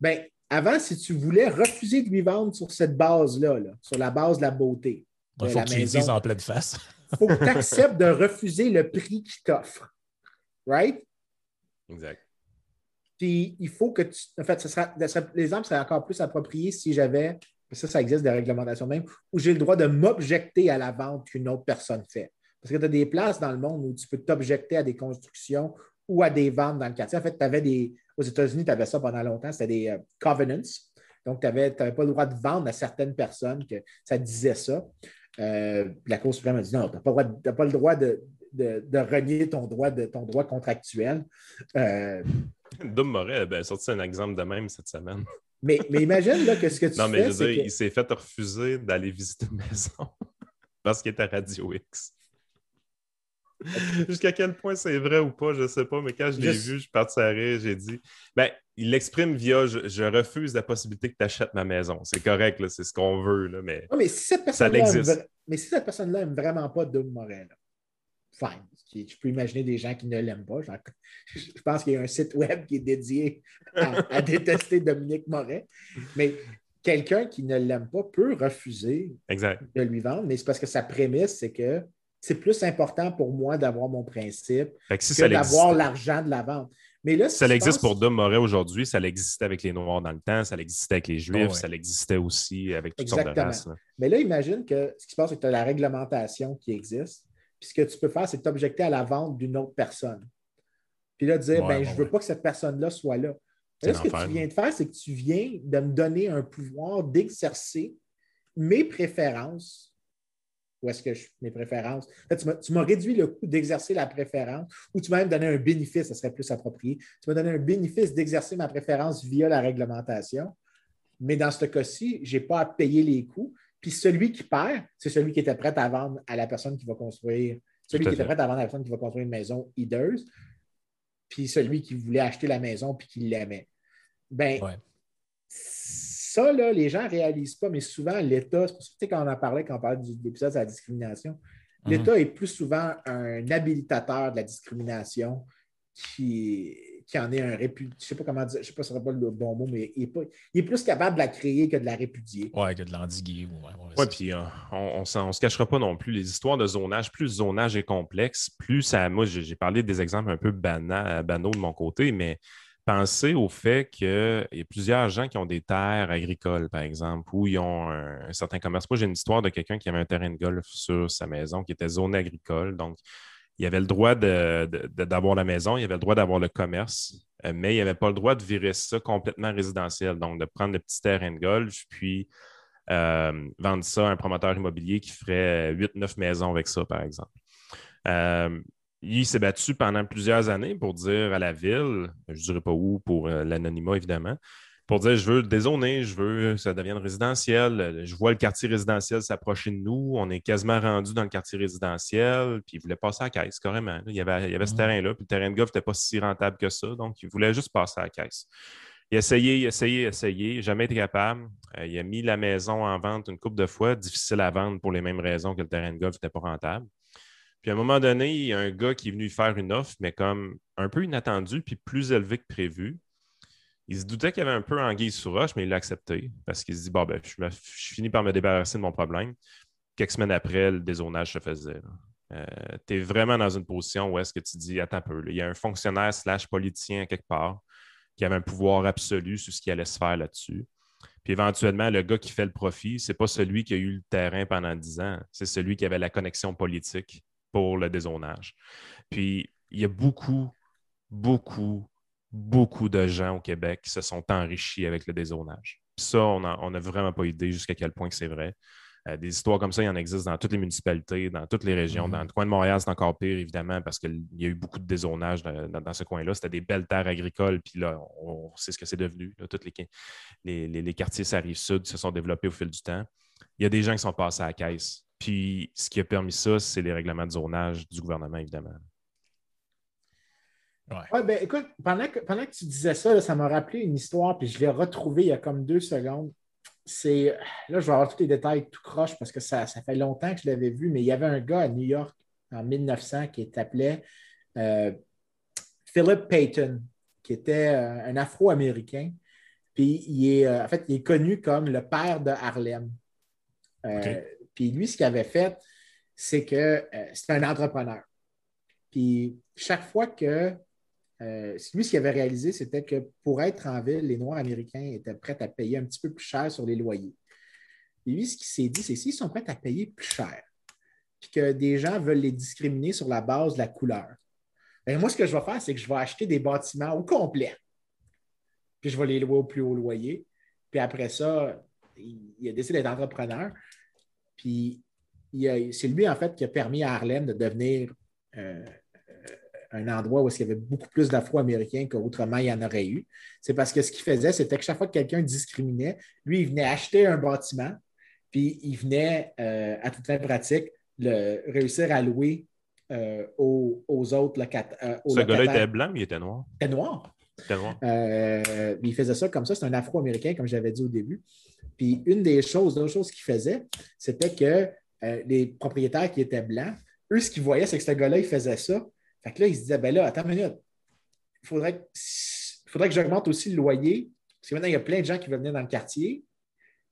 Bien, avant, si tu voulais refuser de lui vendre sur cette base-là, sur la base de la beauté, il faut que tu dises en pleine face. Il faut que tu acceptes de refuser le prix qu'il t'offre. Right? Exact. Puis il faut que tu. En fait, l'exemple serait encore plus approprié si j'avais. Ça, ça existe des réglementations même, où j'ai le droit de m'objecter à la vente qu'une autre personne fait. Parce que tu as des places dans le monde où tu peux t'objecter à des constructions ou à des ventes dans le quartier. En fait, tu avais des. Aux États-Unis, tu avais ça pendant longtemps, c'était des euh, covenants. Donc, tu n'avais pas le droit de vendre à certaines personnes que ça disait ça. Euh, la Cour suprême a dit non, tu n'as pas, le droit de, renier ton droit, de, ton droit contractuel. Euh, Dom Moret a sorti un exemple de même cette semaine. Mais, mais imagine là, que ce que tu non, mais je veux dire, il s'est fait refuser d'aller visiter une maison parce qu'il était à Radio X. Jusqu'à quel point c'est vrai ou pas, je ne sais pas, mais quand je l'ai vu, je suis parti à rire, j'ai dit ben, il l'exprime via je, refuse la possibilité que tu achètes ma maison. C'est correct, c'est ce qu'on veut, là, mais, mais si cette personne Mais si cette personne-là n'aime vraiment pas Doug Morel, fine. Je peux imaginer des gens qui ne l'aiment pas. Je pense qu'il y a un site web qui est dédié à, détester Dominique Moret. Mais quelqu'un qui ne l'aime pas peut refuser de lui vendre, mais c'est parce que sa prémisse, c'est que c'est plus important pour moi d'avoir mon principe que d'avoir l'argent de la vente. Mais là, ça existe pour Dom Moret aujourd'hui, ça l'existait avec les Noirs dans le temps, ça existait avec les Juifs, ça l'existait aussi avec toutes sortes de races. Mais là, imagine que ce qui se passe, c'est que tu as la réglementation qui existe. Puis ce que tu peux faire, c'est t'objecter à la vente d'une autre personne. Puis là, dire, ben, je ne veux pas que cette personne-là soit là. Là, ce que tu viens de faire, c'est que tu viens de me donner un pouvoir d'exercer mes préférences. Où est-ce que je, mes préférences? tu m'as réduit le coût d'exercer la préférence ou tu m'as même donné un bénéfice, ça serait plus approprié. Tu m'as donné un bénéfice d'exercer ma préférence via la réglementation. Mais dans ce cas-ci, je n'ai pas à payer les coûts. Puis celui qui perd, c'est celui qui était prêt à vendre à la personne qui va construire, celui qui était prêt à vendre à la personne qui va construire une maison hideuse, puis celui qui voulait acheter la maison puis qui l'aimait. Ben, ça, là, les gens ne réalisent pas, mais souvent, l'État, c'est pour ça que quand on en parlait, quand on parlait de l'épisode sur la discrimination, mhm. l'État est plus souvent un habilitateur de la discrimination qui qui en est un répudié. Je ne sais pas comment dire, je ne sais pas si ce pas le bon mot, mais il est, plus capable de la créer que de la répudier. Oui, que de l'endiguer. Oui, ouais, puis euh, on ne se cachera pas non plus. Les histoires de zonage, plus le zonage est complexe, plus ça. Moi, j'ai parlé des exemples un peu banaux de mon côté, mais pensez au fait qu'il y a plusieurs gens qui ont des terres agricoles, par exemple, où ils ont un, certain commerce. Moi, j'ai une histoire de quelqu'un qui avait un terrain de golf sur sa maison qui était zone agricole. Donc, il avait le droit d'avoir la maison, il avait le droit d'avoir le commerce, euh, mais il n'avait pas le droit de virer ça complètement résidentiel. Donc, de prendre le petit terrain de golf, puis euh, vendre ça à un promoteur immobilier qui ferait 8-9 maisons avec ça, par exemple. Euh, il s'est battu pendant plusieurs années pour dire à la ville, je ne dirais pas où pour l'anonymat évidemment, pour dire je veux dézoner, je veux que ça devienne résidentiel. Je vois le quartier résidentiel s'approcher de nous. On est quasiment rendu dans le quartier résidentiel. Puis il voulait passer à la caisse, carrément. Il y avait, il y avait ce terrain-là. Puis le terrain de golf n'était pas si rentable que ça. Donc, il voulait juste passer à la caisse. Il a essayé, il a essayé, il a essayé, jamais été capable. Euh, il a mis la maison en vente une couple de fois, difficile à vendre pour les mêmes raisons que le terrain de golf n'était pas rentable. Puis à un moment donné, il y a un gars qui est venu faire une offre, mais comme un peu inattendu, puis plus élevé que prévu. Il se doutait qu'il y avait un peu anguille sous roche, mais il l'a accepté parce qu'il se dit bon, ben, je, finis par me débarrasser de mon problème. Quelques semaines après, le dézonage se faisait. Euh, tu es vraiment dans une position où est-ce que tu dis attends un peu, il y a un fonctionnaire slash politicien quelque part qui avait un pouvoir absolu sur ce qui allait se faire là-dessus. Puis éventuellement, le gars qui fait le profit, ce n'est pas celui qui a eu le terrain pendant dix ans, c'est celui qui avait la connexion politique pour le dézonage. Puis il y a beaucoup, beaucoup, beaucoup de gens au Québec qui se sont enrichis avec le dézonage. Ça, on n'a vraiment pas idée jusqu'à quel point c'est vrai. Euh, des histoires comme ça, il y en existe dans toutes les municipalités, dans toutes les régions. Dans mm-hmm. le coin de Montréal, c'est encore pire, évidemment, parce qu'il y a eu beaucoup de dézonage dans, ce coin-là. C'était des belles terres agricoles, puis là, on, sait ce que c'est devenu. Tous les, les, les, quartiers Sarrive Sud se sont développés au fil du temps. Il y a des gens qui sont passés à la caisse. Puis ce qui a permis ça, c'est les règlements de zonage du gouvernement, évidemment. Ouais. ben écoute, pendant que, pendant que tu disais ça, ça m'a rappelé une histoire, puis je l'ai retrouvée il y a comme deux secondes. c'est. Là, je vais avoir tous les détails tout croche parce que ça, ça fait longtemps que je l'avais vu, mais il y avait un gars à New York en 1900 qui s'appelait euh, Philip Payton, qui était euh, un Afro-Américain. Puis il est, euh, en fait, il est connu comme le père de Harlem. Puis lui, ce qu'il avait fait, c'est que c'était un entrepreneur. Puis chaque fois que euh, lui, ce qu'il avait réalisé, c'était que pour être en ville, les Noirs américains étaient prêts à payer un petit peu plus cher sur les loyers. Et lui, ce qu'il s'est dit, c'est s'ils sont prêts à payer plus cher, puis que des gens veulent les discriminer sur la base de la couleur, bien, moi, ce que je vais faire, c'est que je vais acheter des bâtiments au complet, puis je vais les louer au plus haut loyer. Puis après ça, il, a décidé d'être entrepreneur. Puis c'est lui, en fait, qui a permis à Harlem de devenir euh, un endroit où il y avait beaucoup plus d'Afro-Américains qu'autrement il y en aurait eu. C'est parce que ce qu'il faisait, c'était que chaque fois que quelqu'un discriminait, lui, il venait acheter un bâtiment, puis il venait, euh, à toute fin pratique, le, réussir à louer euh, aux, autres locataires. Euh, Ce gars-là était blanc, mais il était noir. Il était noir. Il était noir. il faisait ça comme ça. C'est un Afro-Américain, comme j'avais dit au début. Puis une des choses, l'autre chose qu'il faisait, c'était que les propriétaires qui étaient blancs, eux, ce qu'ils voyaient, c'est que ce gars-là, il faisait ça fait que là, il se disait, ben là, attends une minute, il faudrait, que j'augmente aussi le loyer, parce que maintenant, il y a plein de gens qui veulent venir dans le quartier.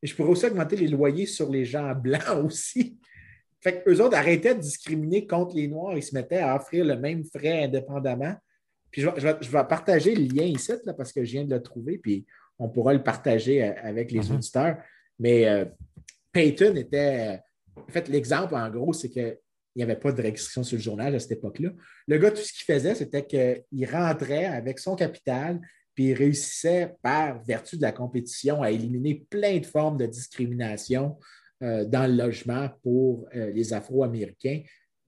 Et je pourrais aussi augmenter les loyers sur les gens blancs aussi. Fait qu'eux autres arrêtaient de discriminer contre les Noirs. Ils se mettaient à offrir le même frais indépendamment. Puis je vais, partager le lien ici, parce que je viens de le trouver, puis on pourra le partager euh, avec les mm-hmm. auditeurs. Mais euh, Payton était. En fait, l'exemple, en gros, c'est que il n'y avait pas de restriction sur le journal à cette époque-là. Le gars, tout ce qu'il faisait, c'était qu'il rentrait avec son capital, puis il réussissait, par vertu de la compétition, à éliminer plein de formes de discrimination euh, dans le logement pour euh, les Afro-Américains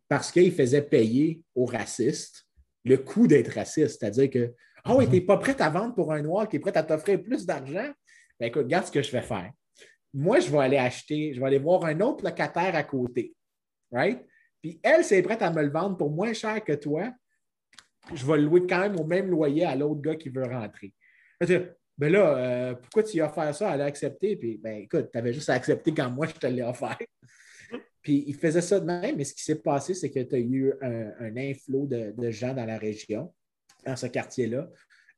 parce qu'il faisait payer aux racistes le coût d'être raciste. C'est-à-dire que, ah oh, oui, tu n'es pas prêt à vendre pour un noir qui est prêt à t'offrir plus d'argent? Bien, écoute, regarde ce que je vais faire. Moi, je vais aller acheter, je vais aller voir un autre locataire à côté. Right? Puis elle, c'est prête à me le vendre pour moins cher que toi. Je vais le louer quand même au même loyer à l'autre gars qui veut rentrer. Ben là, euh, pourquoi tu as offert ça? Elle a accepté. Puis, ben écoute, tu avais juste à accepter quand moi je te l'ai offert. Puis il faisait ça de même, mais ce qui s'est passé, c'est que tu as eu un, inflot de, gens dans la région, dans ce quartier-là.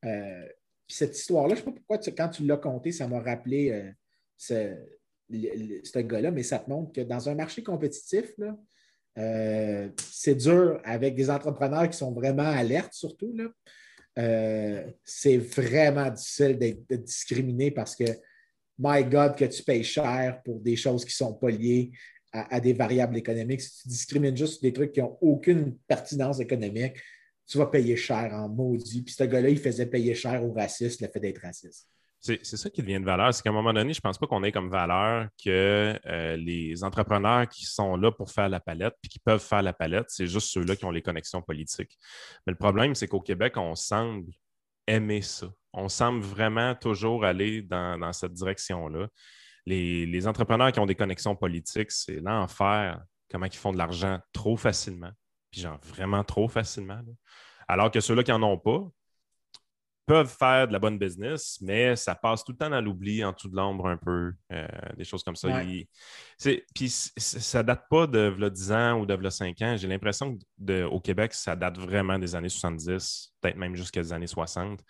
Euh, cette histoire-là, je ne sais pas pourquoi, quand tu l'as compté, ça m'a rappelé euh, ce, gars-là, mais ça te montre que dans un marché compétitif, là, euh, c'est dur avec des entrepreneurs qui sont vraiment alertes, surtout. Euh, c'est vraiment difficile d'être discriminé parce que, my God, que tu payes cher pour des choses qui ne sont pas liées à, des variables économiques. Si tu discrimines juste des trucs qui n'ont aucune pertinence économique, tu vas payer cher en maudit. Puis ce gars-là, il faisait payer cher aux racistes le fait d'être raciste. C'est ça qui devient de valeur. C'est qu'à un moment donné, je ne pense pas qu'on ait comme valeur que euh, les entrepreneurs qui sont là pour faire la palette puis qui peuvent faire la palette, c'est juste ceux-là qui ont les connexions politiques. Mais le problème, c'est qu'au Québec, on semble aimer ça. On semble vraiment toujours aller dans, cette direction-là. Les, entrepreneurs qui ont des connexions politiques, c'est l'enfer. Comment ils font de l'argent trop facilement. Puis genre vraiment trop facilement. Alors que ceux-là qui n'en ont pas, peuvent faire de la bonne business, mais ça passe tout le temps dans l'oubli, en dessous de l'ombre un peu, euh, des choses comme ça. puis ça date pas de 10 ans ou de 5 ans. J'ai l'impression qu'au Québec, ça date vraiment des années 70, peut-être même jusqu'à les années 60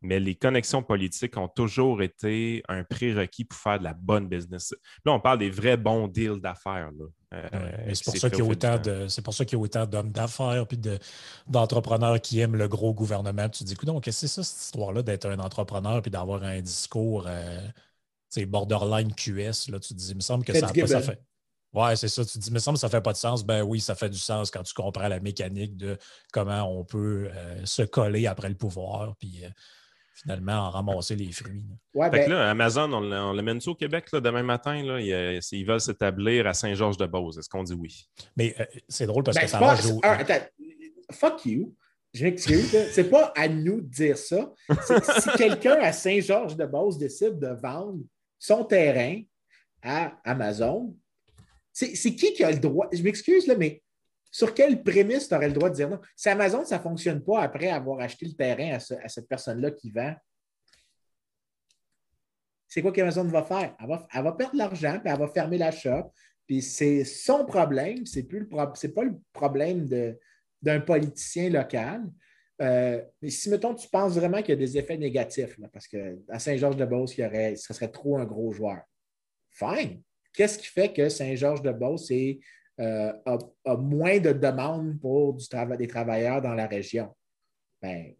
mais les connexions politiques ont toujours été un prérequis pour faire de la bonne business. Là, on parle des vrais bons deals d'affaires. Euh, c'est pour, ça qu'il y a autant de, c'est pour ça qu'il y a autant d'hommes d'affaires et d'entrepreneurs qui aiment le gros gouvernement. tu te dis, donc, qu'est-ce que c'est ça, cette histoire-là, d'être un entrepreneur et d'avoir un discours euh, borderline QS? Là, tu te dis, il me semble que ça, pas, ça fait. Ouais, c'est ça. Tu te dis, il me semble que ça ne fait pas de sens. Ben oui, ça fait du sens quand tu comprends la mécanique de comment on peut euh, se coller après le pouvoir. Puis finalement en ramasser les fruits. fait que ben là, Amazon, on, l'amène au Québec là, demain matin? Là, ils, veulent s'établir à Saint-Georges-de-Beauce. Est-ce qu'on dit oui? Mais euh, c'est drôle parce ben, que ça va jouer. Attends, fuck you. Je m'excuse. c'est pas à nous de dire ça. si quelqu'un à Saint-Georges-de-Beauce décide de vendre son terrain à Amazon, c'est qui qui a le droit? Je m'excuse, là, mais sur quelle prémisse tu aurais le droit de dire non? Si Amazon, ça ne fonctionne pas après avoir acheté le terrain à, cette personne-là qui vend, c'est quoi qu'Amazon va faire? Elle va, perdre l'argent, puis elle va fermer la shop. Puis c'est son problème, c'est plus le c'est pas le problème d'un politicien local. Euh, mais si, mettons, tu penses vraiment qu'il y a des effets négatifs, parce qu'à Saint-Georges-de-Beauce, ce serait trop un gros joueur. Fine. Qu'est-ce qui fait que Saint-Georges-de-Beauce euh, a, moins de demandes pour du des travailleurs dans la région? Ben,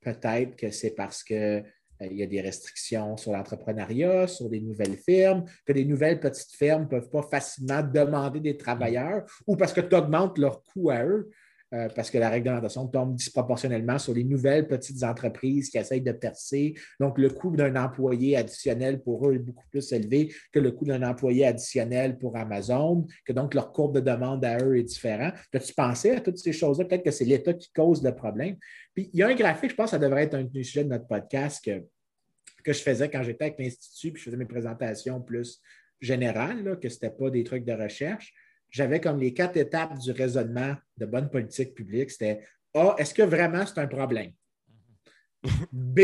peut-être que c'est parce que euh, il y a des restrictions sur l'entrepreneuriat, sur des nouvelles firmes, que des nouvelles petites firmes ne peuvent pas facilement demander des travailleurs ou parce que tu augmentes leur coût à eux. Euh, parce que la réglementation tombe disproportionnellement sur les nouvelles petites entreprises qui essayent de percer. Donc, le coût d'un employé additionnel pour eux est beaucoup plus élevé que le coût d'un employé additionnel pour Amazon, que donc leur courbe de demande à eux est différent. As-tu pensé à toutes ces choses-là? Peut-être que c'est l'État qui cause le problème. Puis, il y a un graphique, je pense que ça devrait être un, sujet de notre podcast que, que je faisais quand j'étais avec l'Institut, puis je faisais mes présentations plus générales, que ce n'était pas des trucs de recherche j'avais comme les quatre étapes du raisonnement de bonne politique publique. C'était A, est-ce que vraiment c'est un problème? B,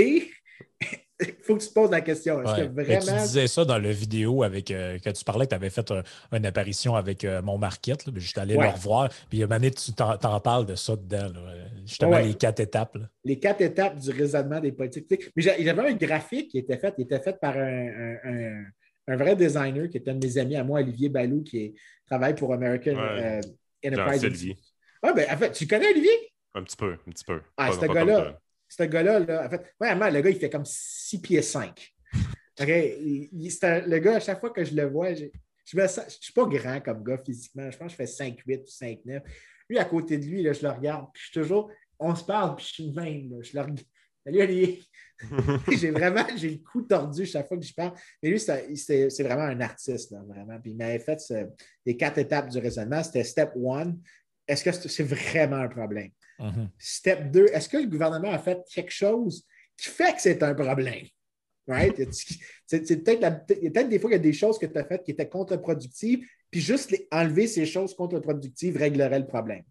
il faut que tu te poses la question. Est-ce que vraiment. tu disais ça dans la vidéo avec euh, que tu parlais, que tu avais fait une apparition avec euh, mon market. Je suis allé le revoir. Puis a donné, tu t'en, parles de ça dedans. Justement, les quatre étapes. Les quatre étapes du raisonnement des politiques. Mais j'avais un graphique qui était fait, qui était fait par un un vrai designer qui est un de mes amis à moi, Olivier Balou, qui travaille pour American euh, Enterprise. Ah, ben, en fait, tu connais Olivier? Un petit peu, un petit peu. Ah, ce gars-là, ce gars-là, là, en fait, vraiment, le gars, il fait comme 6 pieds 5. OK? le gars, à chaque fois que je le vois, je ne suis pas grand comme gars physiquement. Je pense que je fais 5'8 ou 5'9. Lui, à côté de lui, là, je le regarde, puis je suis toujours, on se parle, puis je suis même. Là, je le regarde. Salut Olivier. j'ai vraiment j'ai le cou tordu chaque fois que je parle. Mais lui, c'est vraiment un artiste, vraiment. Puis il m'avait fait les quatre étapes du raisonnement. C'était step one. Est-ce que c'est vraiment un problème? Mm-hmm. Step 2, est-ce que le gouvernement a fait quelque chose qui fait que c'est un problème? Right? C'est peut-être des fois qu'il y a des choses que tu as faites qui étaient contre-productives, puis juste enlever ces choses contre-productives réglerait le problème.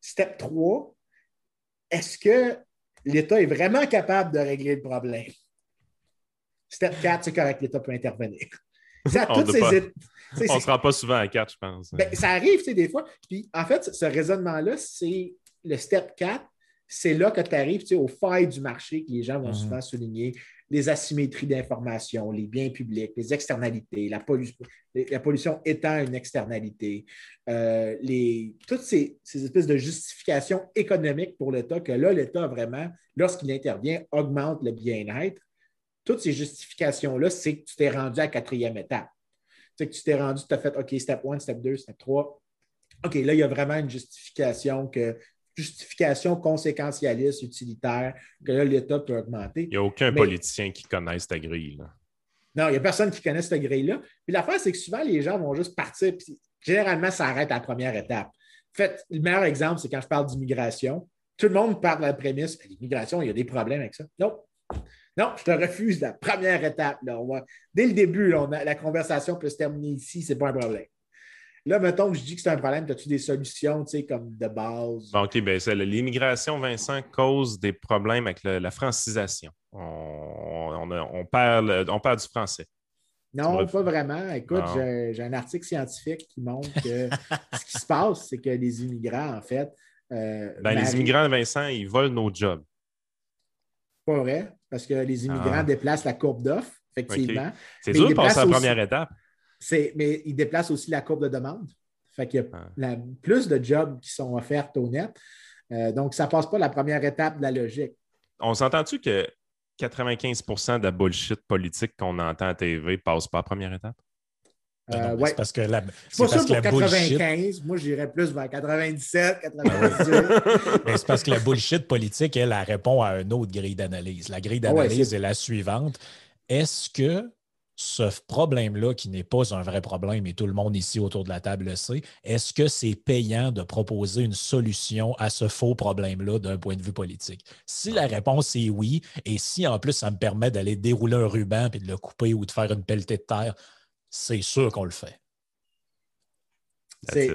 Step 3, est-ce que l'État est vraiment capable de régler le problème. Step 4, c'est correct, l'État peut intervenir. on ne se rend pas souvent à 4, je pense. Ben, ça arrive, des fois. Puis, en fait, ce raisonnement-là, c'est le step 4, c'est là que tu arrives aux failles du marché que les gens vont mhm. souvent souligner, les asymétries d'information, les biens publics, les externalités, la, pollution, étant une externalité, euh, toutes ces, espèces de justifications économiques pour l'État que là, l'État vraiment, lorsqu'il intervient, augmente le bien-être. Toutes ces justifications-là, c'est que tu t'es rendu à la quatrième étape. C'est que tu t'es rendu, tu as fait OK, step 1, step 2, step 3. OK, là, il y a vraiment une justification que justification conséquentialiste, utilitaire, que là, l'État peut augmenter. Il n'y a aucun politicien qui connaisse cette grille. Là. Non, il n'y a personne qui connaisse cette grille-là. Puis l'affaire, c'est que souvent, les gens vont juste partir. Puis généralement, ça arrête à la première étape. En fait, le meilleur exemple, c'est quand je parle d'immigration. Tout le monde parle de la prémisse l'immigration, il y a des problèmes avec ça. Non. Non, je te refuse la première étape. Là. dès le début, la conversation peut se terminer ici, ce n'est pas un problème. Là, mettons que je dis que c'est un problème, as-tu des solutions, tu sais, comme de base? OK, bien, l'immigration, Vincent, cause des problèmes avec la francisation. On, perd on perd du français. Non, pas vraiment. Écoute, j'ai un article scientifique qui montre que ce qui se passe, c'est que les immigrants, en fait. Euh, ben, les immigrants, Vincent, ils volent nos jobs. Pas vrai, parce que les immigrants ah. déplacent la courbe d'offres, effectivement. C'est dur de passer la première étape mais il déplace aussi la courbe de demande. Fait qu'il y a plus de jobs qui sont offerts au net. Euh, donc, ça ne passe pas la première étape de la logique. On s'entend-tu que 95% de la bullshit politique qu'on entend à TV passe pas la première étape? Euh, ouais. C'est parce que la, c'est pas sûr pour 95. Moi, j'irais plus vers 97, 98. c'est parce que la bullshit politique, elle, elle répond à une autre grille d'analyse. La grille ah d'analyse est la suivante. Est-ce que ce problème-là, qui n'est pas un vrai problème et tout le monde ici autour de la table le sait, est-ce que c'est payant de proposer une solution à ce faux problème-là d'un point de vue politique? Si la réponse est oui, et si en plus ça me permet d'aller dérouler un ruban et de le couper ou de faire une pelletée de terre, c'est sûr qu'on le fait. C'est...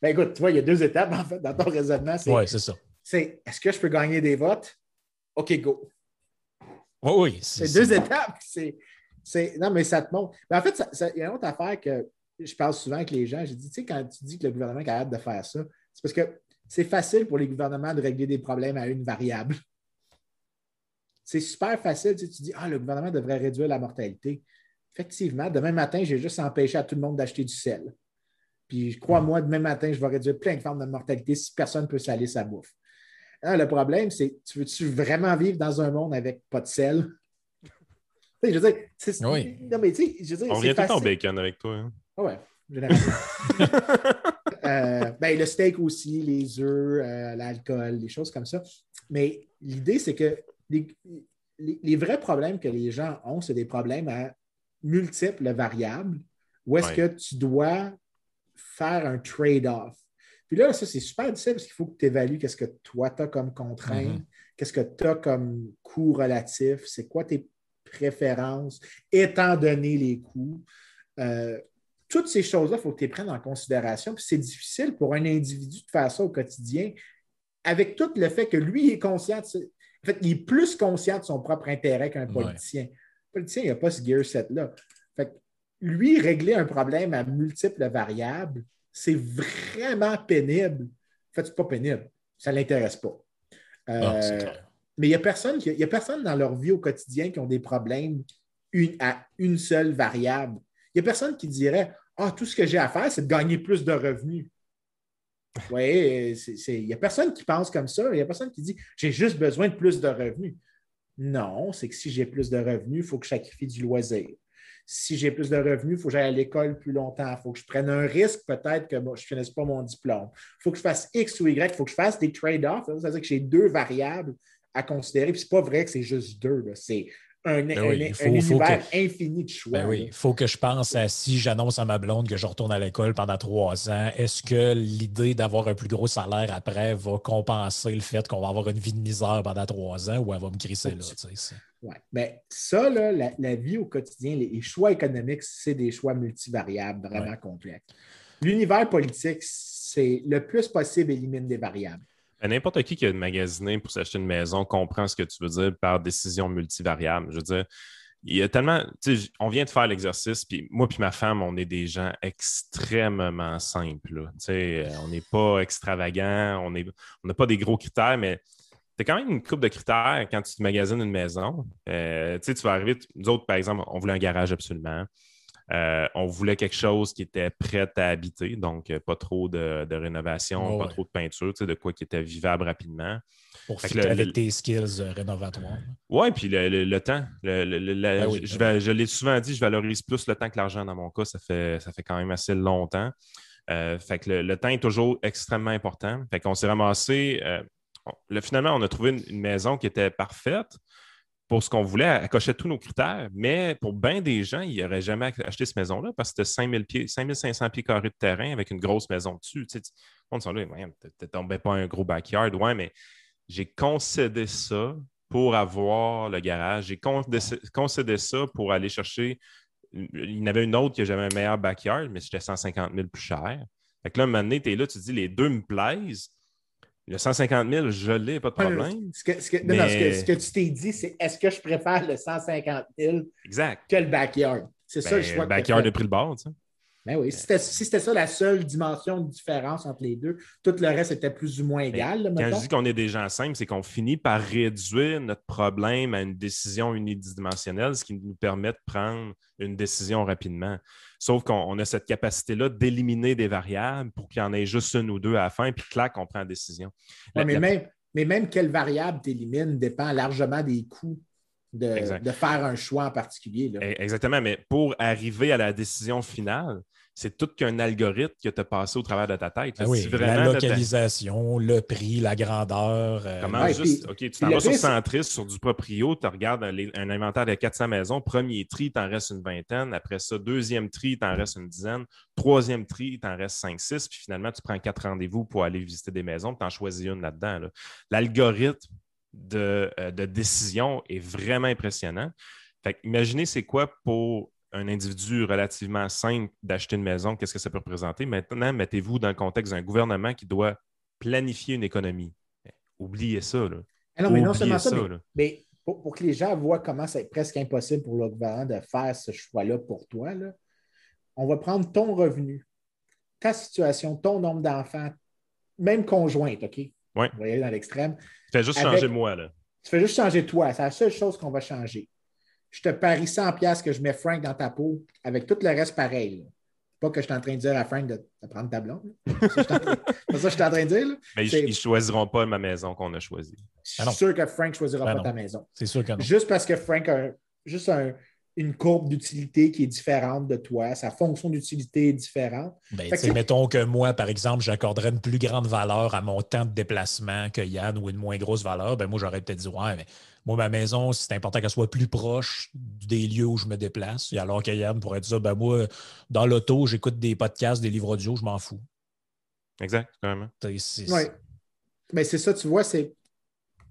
Ben écoute, tu vois, il y a deux étapes en fait dans ton raisonnement. Oui, c'est ça. C'est est-ce que je peux gagner des votes? OK, go. Oui, oui. C'est deux étapes. C'est Non, mais ça te montre. Mais en fait, il y a une autre affaire que je parle souvent avec les gens. J'ai dit, tu sais, quand tu dis que le gouvernement est capable de faire ça, c'est parce que c'est facile pour les gouvernements de régler des problèmes à une variable. C'est super facile. Tu, dis, ah, le gouvernement devrait réduire la mortalité. Effectivement, demain matin, j'ai juste empêché à tout le monde d'acheter du sel. Puis, crois-moi, demain matin, je vais réduire plein de formes de mortalité si personne ne peut saler sa bouffe. le problème, c'est tu veux-tu vraiment vivre dans un monde avec pas de sel? Je veux dire, c'est. Oui. Non, mais tu sais, je veux dire. On vient tout en bacon avec toi. Hein? Ah ouais, généralement. Euh, ben, le steak aussi, les œufs, euh, l'alcool, des choses comme ça. Mais l'idée, c'est que les, vrais problèmes que les gens ont, c'est des problèmes à multiples variables où est-ce que tu dois faire un trade-off. Puis là, ça, c'est super difficile parce qu'il faut que tu évalues qu'est-ce que toi, tu as comme contrainte, mm-hmm. qu'est-ce que tu as comme coût relatif, c'est quoi tes préférences, étant donné les coûts. Euh, toutes ces choses-là, il faut que tu les prennes en considération. Puis c'est difficile pour un individu de faire ça au quotidien avec tout le fait que lui est conscient de, en fait, il est plus conscient de son propre intérêt qu'un politicien. Le politicien, il n'a pas ce gear set-là. Fait lui, régler un problème à multiples variables, c'est vraiment pénible. En fait, ce n'est pas pénible. Ça ne l'intéresse pas. Euh, mais il n'y a, personne a personne dans leur vie au quotidien qui ont des problèmes à une seule variable. Il n'y a personne qui dirait Ah, tout ce que j'ai à faire, c'est de gagner plus de revenus. Oui, il n'y a personne qui pense comme ça. Il n'y a personne qui dit j'ai juste besoin de plus de revenus. Non, c'est que si j'ai plus de revenus, il faut que je sacrifie du loisir. Si j'ai plus de revenus, il faut que j'aille à l'école plus longtemps. Il faut que je prenne un risque, peut-être que je ne finisse pas mon diplôme. Il faut que je fasse X ou Y. Il faut que je fasse des trade-offs. Ça veut dire que j'ai deux variables à considérer. Puis ce n'est pas vrai que c'est juste deux. C'est un, ben univers infini de choix. Ben oui, il faut que je pense à si j'annonce à ma blonde que je retourne à l'école pendant trois ans, est-ce que l'idée d'avoir un plus gros salaire après va compenser le fait qu'on va avoir une vie de misère pendant trois ans ou elle va me crisser là? Oui, mais ben, ça, là, la, vie au quotidien, les, choix économiques, c'est des choix multivariables vraiment complexes. L'univers politique, c'est le plus possible élimine des variables. N'importe qui qui a magasiné pour s'acheter une maison comprend ce que tu veux dire par décision multivariable. Je veux dire, il y a tellement. On vient de faire l'exercice, puis moi puis ma femme, on est des gens extrêmement simples. Euh, on n'est pas extravagants, on n'a pas des gros critères, mais tu as quand même une coupe de critères quand tu magasines une maison. Euh, tu vas arriver, nous autres, par exemple, on voulait un garage absolument. Euh, on voulait quelque chose qui était prêt à habiter, donc euh, pas trop de, rénovation, pas trop de peinture, de quoi qui était vivable rapidement. Pour faire avec tes skills euh, rénovatoires. Oui, puis le, temps. Ben je, l'ai souvent dit, je valorise plus le temps que l'argent dans mon cas. Ça fait, ça fait quand même assez longtemps. fait que le, temps est toujours extrêmement important. Fait qu'on s'est ramassé. finalement, on a trouvé une maison qui était parfaite pour ce qu'on voulait, elle cochait tous nos critères, mais pour bien des gens, ils n'auraient jamais acheté cette maison-là parce que c'était 5000 pieds, 5500 pieds carrés de terrain avec une grosse maison dessus. Tu sais, on dit là, tu tombé pas un gros backyard, ouais, mais j'ai concédé ça pour avoir le garage. J'ai concédé ça pour aller chercher. Il y en avait une autre qui avait un meilleur backyard, mais c'était 150 000 plus cher. Fait que là, un moment donné, tu es là, tu te dis les deux me plaisent. Le 150 000, je l'ai, pas de problème. Ce que, ce que, tu t'es dit, c'est est-ce que je préfère le 150 000 exact. que le backyard? C'est ça le ben, choix. Le backyard a pris le bord, tu sais. Ben oui, si c'était ça la seule dimension de différence entre les deux, tout le reste était plus ou moins égal. quand je dis qu'on est des gens simples, c'est qu'on finit par réduire notre problème à une décision unidimensionnelle, ce qui nous permet de prendre une décision rapidement. Sauf qu'on a cette capacité-là d'éliminer des variables pour qu'il y en ait juste une ou deux à la fin, puis clac, on prend la décision. mais, même, mais même quelle variable tu élimines dépend largement des coûts de, de, faire un choix en particulier. E, exactement, mais pour arriver à la décision finale, c'est tout qu'un algorithme qui t'a passé au travers de ta tête. Ah la localisation, le prix, la grandeur. Euh, Comment juste, OK, tu t'en vas sur Centris, sur du proprio, tu regardes un, inventaire de 400 maisons. Premier tri, il t'en reste une vingtaine. Après ça, deuxième tri, il t'en reste une dizaine. Troisième tri, il t'en reste 5-6. Puis finalement, tu prends quatre rendez-vous pour aller visiter des maisons, tu en choisis une là-dedans. L'algorithme de, euh, de, décision est vraiment impressionnant. Fait imaginez c'est quoi pour un individu relativement simple d'acheter une maison, qu'est-ce que ça peut représenter? Maintenant, mettez-vous dans le contexte d'un gouvernement qui doit planifier une économie. Oubliez ça. Là. Non, mais non seulement ça, mais, pour, que les gens voient comment c'est presque impossible pour le gouvernement de faire ce choix-là pour toi, là, on va prendre ton revenu, ta situation, ton nombre d'enfants, même conjointe, OK? Oui. On va y aller dans l'extrême. Tu fais juste changer moi, là. Tu fais juste changer toi. C'est la seule chose qu'on va changer. Je te parie 100 pièces que je mets Frank dans ta peau avec tout le reste pareil. Pas que je suis en train de dire à Frank de, prendre ta blonde. C'est ça que je suis en train de dire. Mais ils ne choisiront pas ma maison qu'on a choisie. Je suis sûr que Frank ne choisira ben pas ta maison. C'est sûr que non. Juste parce que Frank a juste un, une courbe d'utilité qui est différente de toi, sa fonction d'utilité est différente. Ben, mettons que moi, par exemple, j'accorderais une plus grande valeur à mon temps de déplacement que Yann ou une moins grosse valeur, ben moi, j'aurais peut-être dit Ouais, mais moi, ma maison, c'est important qu'elle soit plus proche des lieux où je me déplace. Et alors que Yann pourrait dire ben moi, dans l'auto, j'écoute des podcasts, des livres audio, je m'en fous. Exact, quand même. Oui. Mais c'est ça, tu vois, c'est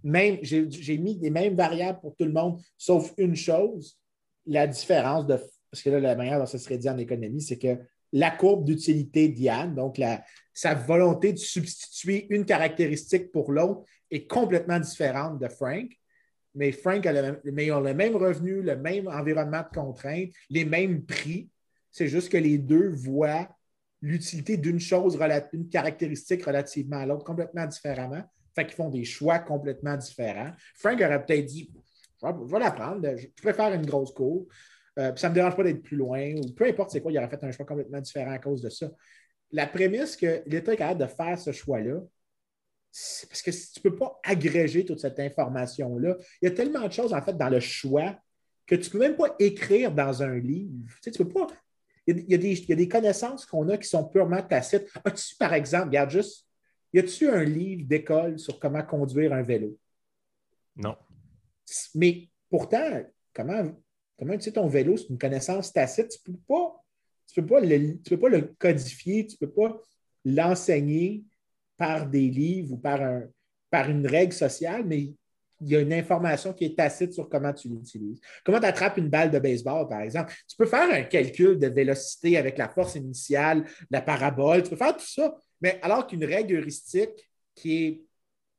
même, j'ai mis les mêmes variables pour tout le monde, sauf une chose la différence de. Parce que là, la manière dont ça serait dit en économie, c'est que la courbe d'utilité d'Yann, donc la, sa volonté de substituer une caractéristique pour l'autre, est complètement différente de Frank. Mais Frank a le mais ont le même revenu, le même environnement de contraintes, les mêmes prix. C'est juste que les deux voient l'utilité d'une chose, une caractéristique relativement à l'autre complètement différemment. Fait qu'ils font des choix complètement différents. Frank aurait peut-être dit je vais la prendre. Je préfère une grosse cour. Euh, ça ne me dérange pas d'être plus loin, ou peu importe c'est quoi, il aurait fait un choix complètement différent à cause de ça. La prémisse que l'État est capable de faire ce choix-là, c'est parce que tu ne peux pas agréger toute cette information-là. Il y a tellement de choses, en fait, dans le choix que tu ne peux même pas écrire dans un livre. Tu, peux pas. Il y, a, des, il y a des connaissances qu'on a qui sont purement tacites. As-tu, par exemple, regarde juste, y a-tu un livre d'école sur comment conduire un vélo? Non. Mais pourtant, comment, comment tu sais ton vélo, c'est une connaissance tacite, tu ne peux, pas, peux, le, peux pas le codifier, tu ne peux pas l'enseigner par des livres ou par, un, par une règle sociale, mais il y a une information qui est tacite sur comment tu l'utilises. Comment tu attrapes une balle de baseball, par exemple? Tu peux faire un calcul de vélocité avec la force initiale, la parabole, tu peux faire tout ça, mais alors qu'une règle heuristique qui est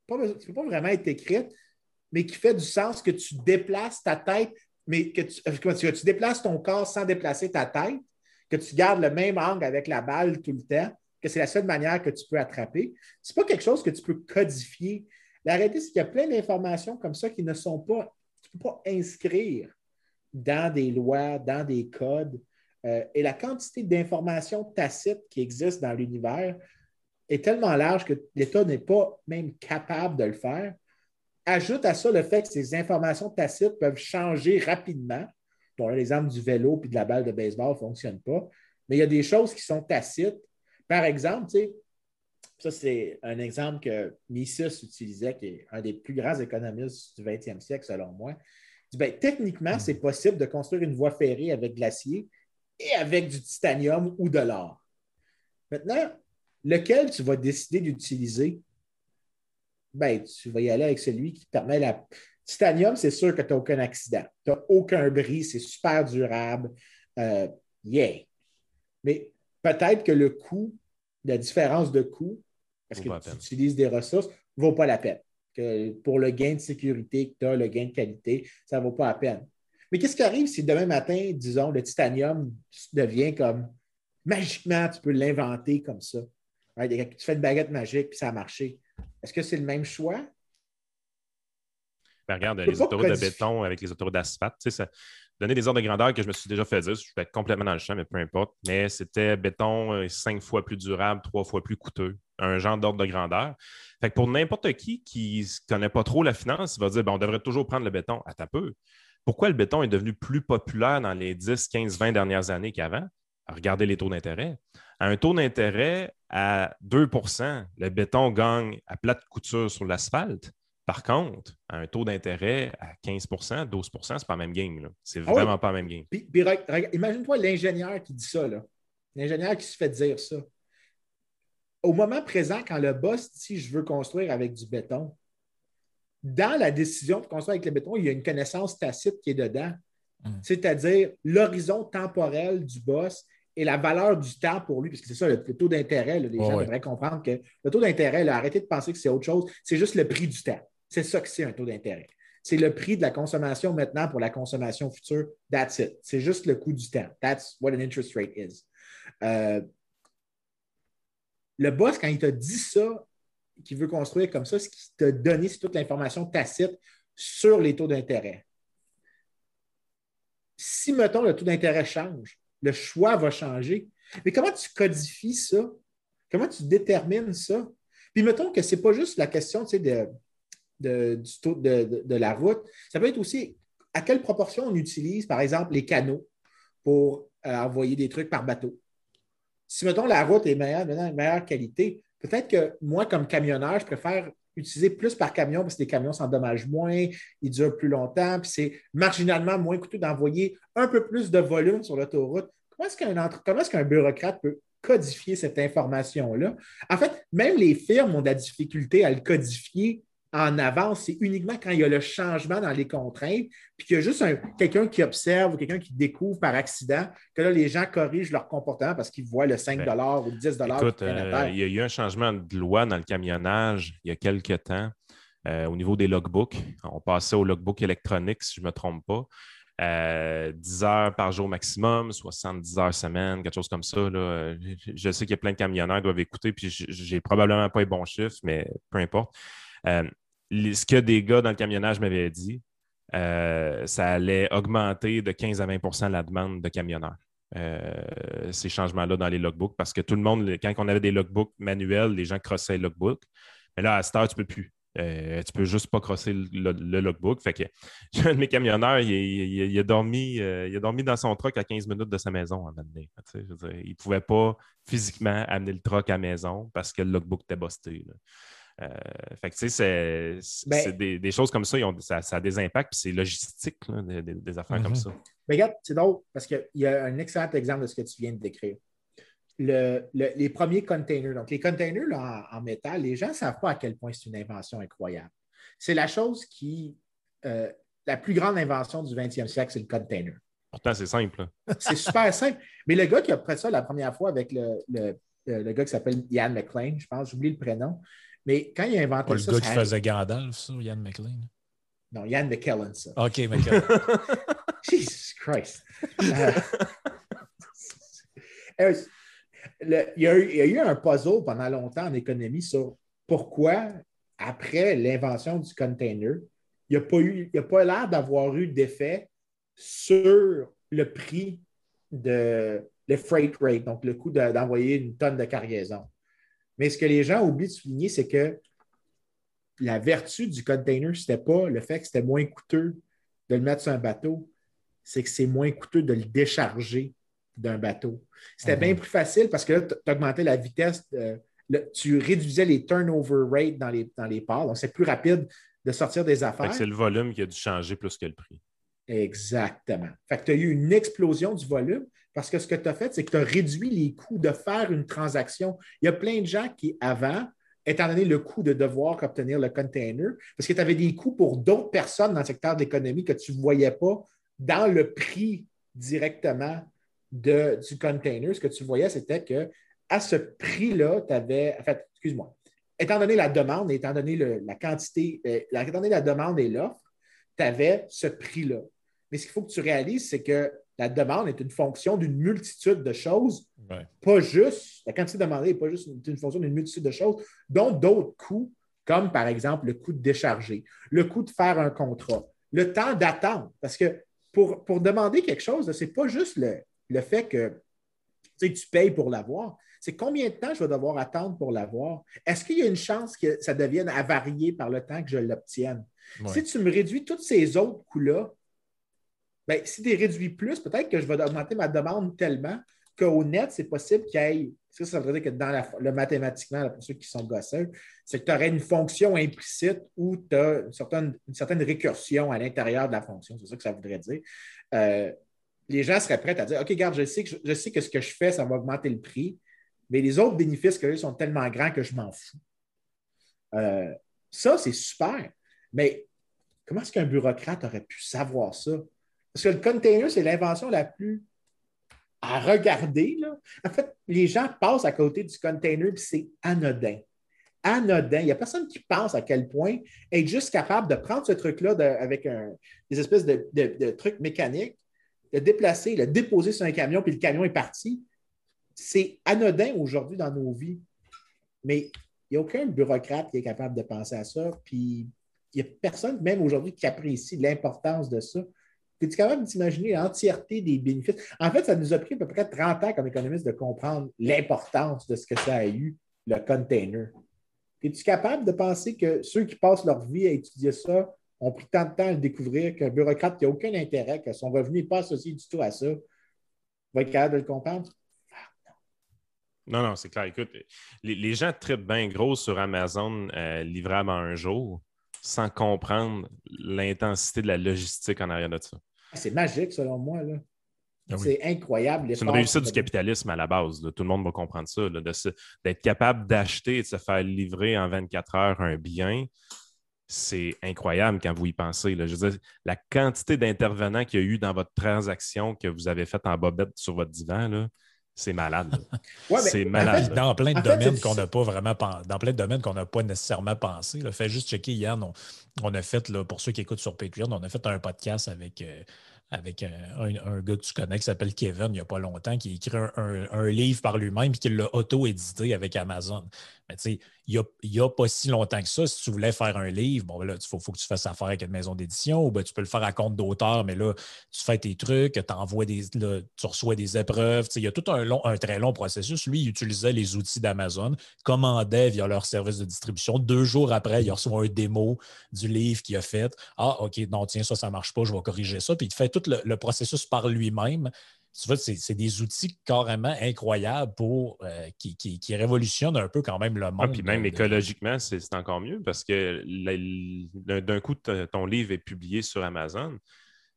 pas, qui ne peut pas vraiment être écrite, mais qui fait du sens que tu déplaces ta tête, mais que tu, euh, tu, déplaces ton corps sans déplacer ta tête, que tu gardes le même angle avec la balle tout le temps, que c'est la seule manière que tu peux attraper. Ce n'est pas quelque chose que tu peux codifier. La réalité, c'est qu'il y a plein d'informations comme ça qui ne sont pas, tu ne peux pas inscrire dans des lois, dans des codes. Euh, et la quantité d'informations tacites qui existent dans l'univers est tellement large que l'État n'est pas même capable de le faire. Ajoute à ça le fait que ces informations tacites peuvent changer rapidement. Bon, l'exemple du vélo et de la balle de baseball ne fonctionne pas, mais il y a des choses qui sont tacites. Par exemple, ça c'est un exemple que Mises utilisait, qui est un des plus grands économistes du 20e siècle, selon moi. Il dit, ben, techniquement, c'est possible de construire une voie ferrée avec de l'acier et avec du titanium ou de l'or. Maintenant, lequel tu vas décider d'utiliser? Ben, tu vas y aller avec celui qui te permet la. Titanium, c'est sûr que tu n'as aucun accident. Tu n'as aucun bris, c'est super durable. Euh, yeah. Mais peut-être que le coût, la différence de coût, parce que tu utilises des ressources, ne vaut pas la peine. Que pour le gain de sécurité que tu as, le gain de qualité, ça ne vaut pas la peine. Mais qu'est-ce qui arrive si demain matin, disons, le titanium devient comme magiquement, tu peux l'inventer comme ça? Tu fais une baguette magique, puis ça a marché. Est-ce que c'est le même choix? Ben, regarde, les autoroutes de béton avec les autoroutes d'asphalte, tu sais, ça donner des ordres de grandeur que je me suis déjà fait dire, je vais être complètement dans le champ, mais peu importe. Mais c'était béton euh, cinq fois plus durable, trois fois plus coûteux. Un genre d'ordre de grandeur. Fait que pour n'importe qui qui ne connaît pas trop la finance, il va dire ben, on devrait toujours prendre le béton. À ta peu. Pourquoi le béton est devenu plus populaire dans les 10, 15, 20 dernières années qu'avant? Regardez les taux d'intérêt. À un taux d'intérêt à 2% le béton gagne à plate couture sur l'asphalte. Par contre, à un taux d'intérêt à 15% 12% ce n'est pas la même game. C'est ah vraiment pas la même game. Imagine-toi l'ingénieur qui dit ça. L'ingénieur qui se fait dire ça. Au moment présent, quand le boss dit je veux construire avec du béton, dans la décision de construire avec le béton, il y a une connaissance tacite qui est dedans. Hum. C'est-à-dire l'horizon temporel du boss et la valeur du temps pour lui, parce que c'est ça, le, taux d'intérêt, les gens devraient comprendre que le taux d'intérêt, arrêtez de penser que c'est autre chose, c'est juste le prix du temps. C'est ça que c'est un taux d'intérêt. c'est le prix de la consommation maintenant pour la consommation future. That's it. C'est juste le coût du temps. That's what an interest rate is. Euh, le boss, quand il t'a dit ça, qu'il veut construire comme ça, ce qu'il t'a donné, c'est toute l'information tacite sur les taux d'intérêt. Si, mettons, le taux d'intérêt change, le choix va changer. Mais comment tu codifies ça? Comment tu détermines ça? Puis mettons que ce n'est pas juste la question de, du taux de, la route. Ça peut être aussi à quelle proportion on utilise, par exemple, les canaux pour euh, envoyer des trucs par bateau. Si, mettons, la route est meilleure, de meilleure qualité, peut-être que moi, comme camionneur, je préfère utiliser plus par camion parce que les camions s'endommagent moins, ils durent plus longtemps, puis c'est marginalement moins coûteux d'envoyer un peu plus de volume sur l'autoroute. Comment est-ce qu'un bureaucrate peut codifier cette information-là? En fait, même les firmes ont de la difficulté à le codifier en avance, c'est uniquement quand il y a le changement dans les contraintes, puis qu'il y a juste quelqu'un qui observe ou quelqu'un qui découvre par accident, que là, les gens corrigent leur comportement parce qu'ils voient le 5 ben, ou le 10 Écoute, euh, il y a eu un changement de loi dans le camionnage il y a quelques temps euh, au niveau des logbooks. On passait au logbook électronique, si je ne me trompe pas. 10 euh, heures par jour maximum, 70 heures semaine, quelque chose comme ça. Je sais qu'il y a plein de camionneurs qui doivent écouter, puis j'ai probablement pas les bons chiffres, mais peu importe ce que des gars dans le camionnage m'avaient dit, euh, ça allait augmenter de 15 à 20% la demande de camionneurs. Euh, ces changements-là dans les logbooks, parce que tout le monde, quand on avait des logbooks manuels, les gens crossaient le logbook. Mais là, à cette heure, tu ne peux plus. Euh, tu peux juste pas crosser le, logbook. Fait que un de mes camionneurs, il, a dormi, il a dormi dans son truck à 15 minutes de sa maison à un moment donné. il ne pouvait pas physiquement amener le truck à la maison parce que le logbook était busté. Euh, fait que, tu sais, c'est ben des, choses comme ça, ça, a des impacts, puis c'est logistique, des, affaires comme mhm. ça. Mais regarde, c'est drôle, parce qu'il y a un excellent exemple de ce que tu viens de décrire. les premiers containers. Donc, les containers en, métal, les gens ne savent pas à quel point c'est une invention incroyable. C'est la chose qui. Euh, la plus grande invention du 20e siècle, c'est le container. Pourtant, c'est simple. c'est super simple. Mais le gars qui a pris ça la première fois avec le, le, le gars qui s'appelle Ian McLean, je pense, j'oublie le prénom, mais quand il a inventé ça. Le gars qui faisait Gandalf, ça, Ian McLean? Non, Ian McKellen, ça. OK, McKellen. Jesus Christ. Euh, il, y a eu, un puzzle pendant longtemps en économie sur pourquoi, après l'invention du container, il n'y a pas l'air d'avoir eu d'effet sur le prix de le freight rate, donc le coût d'envoyer une tonne de cargaison. Mais ce que les gens oublient de souligner, c'est que la vertu du container, ce n'était pas le fait que c'était moins coûteux de le mettre sur un bateau, c'est que c'est moins coûteux de le décharger d'un bateau. C'était bien mhm. plus facile parce que là, tu augmentais la vitesse, tu réduisais les turnover rates dans les, dans les ports. Donc, c'est plus rapide de sortir des affaires. C'est le volume qui a dû changer plus que le prix. Exactement. Fait que tu as eu une explosion du volume parce que ce que tu as fait, c'est que tu as réduit les coûts de faire une transaction. Il y a plein de gens qui, avant, étant donné le coût de devoir obtenir le container, parce que tu avais des coûts pour d'autres personnes dans le secteur de l'économie que tu ne voyais pas dans le prix directement de, du container. Ce que tu voyais, c'était que à ce prix-là, tu avais. En fait, excuse-moi. Étant donné la demande, étant donné la quantité, euh, étant donné la demande et l'offre, tu avais ce prix-là. Mais ce qu'il faut que tu réalises, c'est que la demande est une fonction d'une multitude de choses, pas juste, la quantité demandée n'est pas juste une, fonction d'une multitude de choses, dont d'autres coûts, comme par exemple le coût de décharger, le coût de faire un contrat, le temps d'attente. Parce que pour, pour, demander quelque chose, ce n'est pas juste le, le fait que tu payes pour l'avoir, c'est combien de temps je vais devoir attendre pour l'avoir? Est-ce qu'il y a une chance que ça devienne avarié par le temps que je l'obtienne? Si tu me réduis tous ces autres coûts-là, ben, si tu réduis plus, peut-être que je vais augmenter ma demande tellement qu'au net, c'est possible qu'il y ait. Ça, ça veut dire que dans le mathématiquement, pour ceux qui sont gosseux, c'est que tu aurais une fonction implicite où tu as une certaine, une certaine, récursion à l'intérieur de la fonction. C'est ça que ça voudrait dire. Euh, les gens seraient prêts à dire OK, regarde, je sais, que, je sais que ce que je fais, ça va augmenter le prix, mais les autres bénéfices que sont tellement grands que je m'en fous. Euh, ça, c'est super. Mais comment est-ce qu'un bureaucrate aurait pu savoir ça? Parce que le container, c'est l'invention la plus à regarder. En fait, les gens passent à côté du container et c'est anodin. anodin. Il n'y a personne qui pense à quel point être juste capable de prendre ce truc-là avec des espèces de, trucs mécaniques, de déplacer, le déposer sur un camion, puis le camion est parti. C'est anodin aujourd'hui dans nos vies. Mais il n'y a aucun bureaucrate qui est capable de penser à ça. Puis il n'y a personne, même aujourd'hui, qui apprécie l'importance de ça. Es-tu capable d'imaginer l'entièreté des bénéfices? En fait, ça nous a pris à peu près 30 ans comme économistes de comprendre l'importance de ce que ça a eu, le container. Es-tu capable de penser que ceux qui passent leur vie à étudier ça ont pris tant de temps à le découvrir qu'un bureaucrate qui n'a aucun intérêt, que son revenu n'est pas associé du tout à ça, va être capable de le comprendre? Non, non, c'est clair. Écoute, les, gens traitent bien gros sur Amazon euh, livrable en un jour sans comprendre l'intensité de la logistique en arrière de ça. Ah, c'est magique, selon moi. Ah c'est incroyable. C'est une réussite du capitalisme à la base. Tout le monde va comprendre ça. D'être capable d'acheter et de se faire livrer en 24 heures un bien, c'est incroyable quand vous y pensez. Je veux dire, la quantité d'intervenants qu'il y a eu dans votre transaction que vous avez faite en bobette sur votre divan, c'est malade. c'est malade. dans plein de domaines qu'on n'a pas vraiment dans plein de domaines qu'on n'a pas nécessairement pensé. Là. Fait juste checker hier, on, a fait, là, pour ceux qui écoutent sur Patreon, on a fait un podcast avec euh, avec un, gars que tu connais qui s'appelle Kevin il n'y a pas longtemps, qui a écrit un, livre par lui-même et qui l'a auto-édité avec Amazon. Mais tu sais, il n'y a, pas si longtemps que ça, si tu voulais faire un livre, bon, là, il faut, que tu fasses affaire avec une maison d'édition ou ben, tu peux le faire à compte d'auteur, mais là, tu fais tes trucs, des, tu reçois des épreuves. Il y a tout un, long, un très long processus. Lui, il utilisait les outils d'Amazon, commandait via leur service de distribution. Deux jours après, il reçoit un démo du livre qu'il a fait. Ah, OK, non, tiens, ça, ça ne marche pas, je vais corriger ça. Puis il fait tout le processus par lui-même tu vois, c'est des outils carrément incroyables pour euh, qui, qui, révolutionnent un peu quand même le ah, monde. puis même écologiquement, c'est encore mieux parce que d'un coup, ton livre est publié sur Amazon.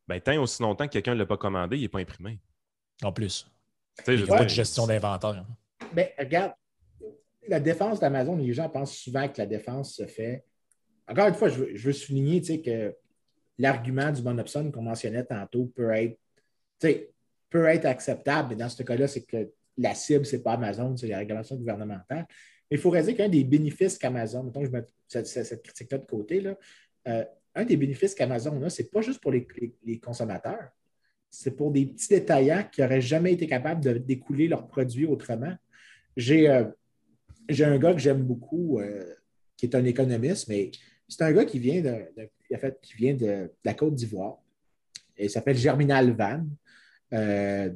Ben, tant aussi longtemps que quelqu'un ne l'a pas commandé, il n'est pas imprimé. En plus. Il n'y a pas de gestion d'inventaire. Ben, regarde, la défense d'Amazon, les gens pensent souvent que la défense se fait. Encore une fois, je veux, je veux souligner que l'argument du monopsone qu'on mentionnait tantôt peut être peut être acceptable, mais dans ce cas-là, c'est que la cible, ce n'est pas Amazon, c'est la régulation gouvernementale. Mais il faut réaliser qu'un des bénéfices qu'Amazon, mettons que je mets cette, critique-là de côté, là, euh, un des bénéfices qu'Amazon a, ce n'est pas juste pour les, consommateurs, c'est pour des petits détaillants qui n'auraient jamais été capables de découler leurs produits autrement. J'ai euh, un gars que j'aime beaucoup, euh, qui est un économiste, mais c'est un gars qui vient de, qui vient de, la Côte d'Ivoire. Il s'appelle Germinal Van. Euh,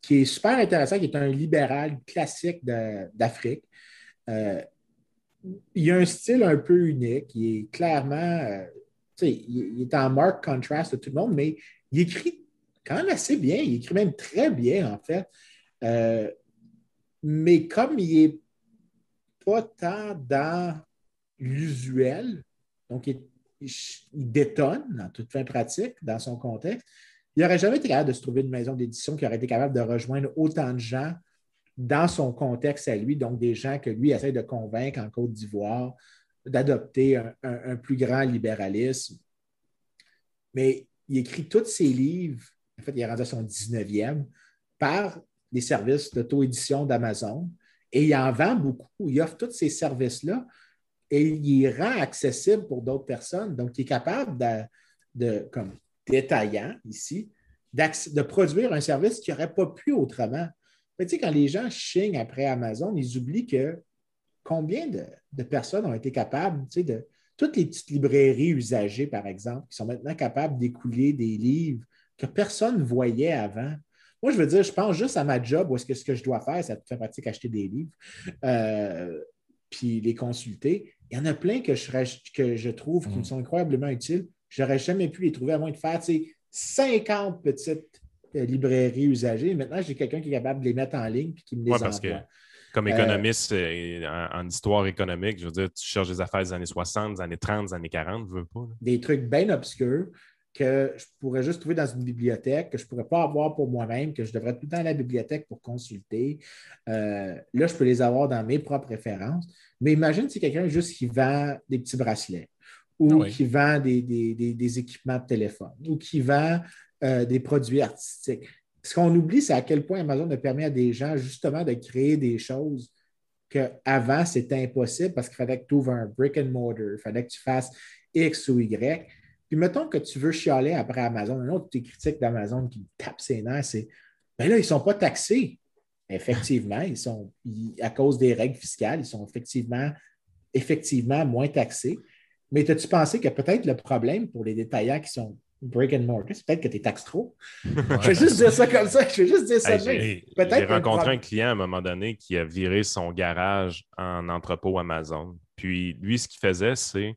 qui est super intéressant, qui est un libéral classique d'Afrique. Euh, il a un style un peu unique, il est clairement, euh, il, est en mark contrast de tout le monde, mais il écrit quand même assez bien, il écrit même très bien en fait. mais comme il n'est pas tant dans l'usuel, donc il, il, détonne en toute fin pratique dans son contexte, il n'aurait jamais été capable de se trouver une maison d'édition qui aurait été capable de rejoindre autant de gens dans son contexte à lui, donc des gens que lui essaie de convaincre en Côte d'Ivoire d'adopter un, plus grand libéralisme. Mais il écrit tous ses livres, en fait, il est rendu à son 19e, par les services d'auto-édition d'Amazon. Et il en vend beaucoup. Il offre tous ces services-là et il les rend accessibles pour d'autres personnes. Donc, il est capable de, de comme, détaillant ici de produire un service qui n'aurait pas pu autrement. tu sais, quand les gens chignent après Amazon, ils oublient que combien de, personnes ont été capables, tu sais, de toutes les petites librairies usagées, par exemple, qui sont maintenant capables d'écouler des livres que personne ne voyait avant. Moi, je veux dire, je pense juste à ma job où est-ce que ce que je dois faire, c'est faire pratique acheter des livres, euh, puis les consulter. Il y en a plein que je, que je trouve qui me mm. sont incroyablement utiles. J'aurais jamais pu les trouver à moins de faire 50 petites euh, librairies usagées. Maintenant, j'ai quelqu'un qui est capable de les mettre en ligne et qui me les parce Que comme euh, économiste euh, en, histoire économique, je veux dire, tu cherches des affaires des années 60, des années 30, des années 40, je veux pas. Des trucs bien obscurs que je pourrais juste trouver dans une bibliothèque, que je ne pourrais pas avoir pour moi-même, que je devrais tout le temps à la bibliothèque pour consulter. là, je peux les avoir dans mes propres références. Mais imagine si quelqu'un juste qui vend des petits bracelets ou qui vend des, équipements de téléphone, ou qui vend euh, des produits artistiques. Ce qu'on oublie, c'est à quel point Amazon a permis à des gens justement de créer des choses qu'avant, c'était impossible parce qu'il fallait que tu ouvres un brick and mortar, il fallait que tu fasses X ou Y. Puis mettons que tu veux chialer après Amazon. Un autre des critiques d'Amazon qui me tape ses nerfs, c'est ben là, ils ne sont pas taxés. Effectivement, ils sont, à cause des règles fiscales, ils sont effectivement, effectivement moins taxés. Mais as-tu pensé que peut-être le problème pour les détaillants qui sont brick and mortar, c'est peut-être que tu taxes trop? je vais juste dire ça comme ça. Je vais juste dire ça. J'ai rencontré un client à un moment donné qui a viré son garage en entrepôt Amazon. Puis lui, ce qu'il faisait, c'est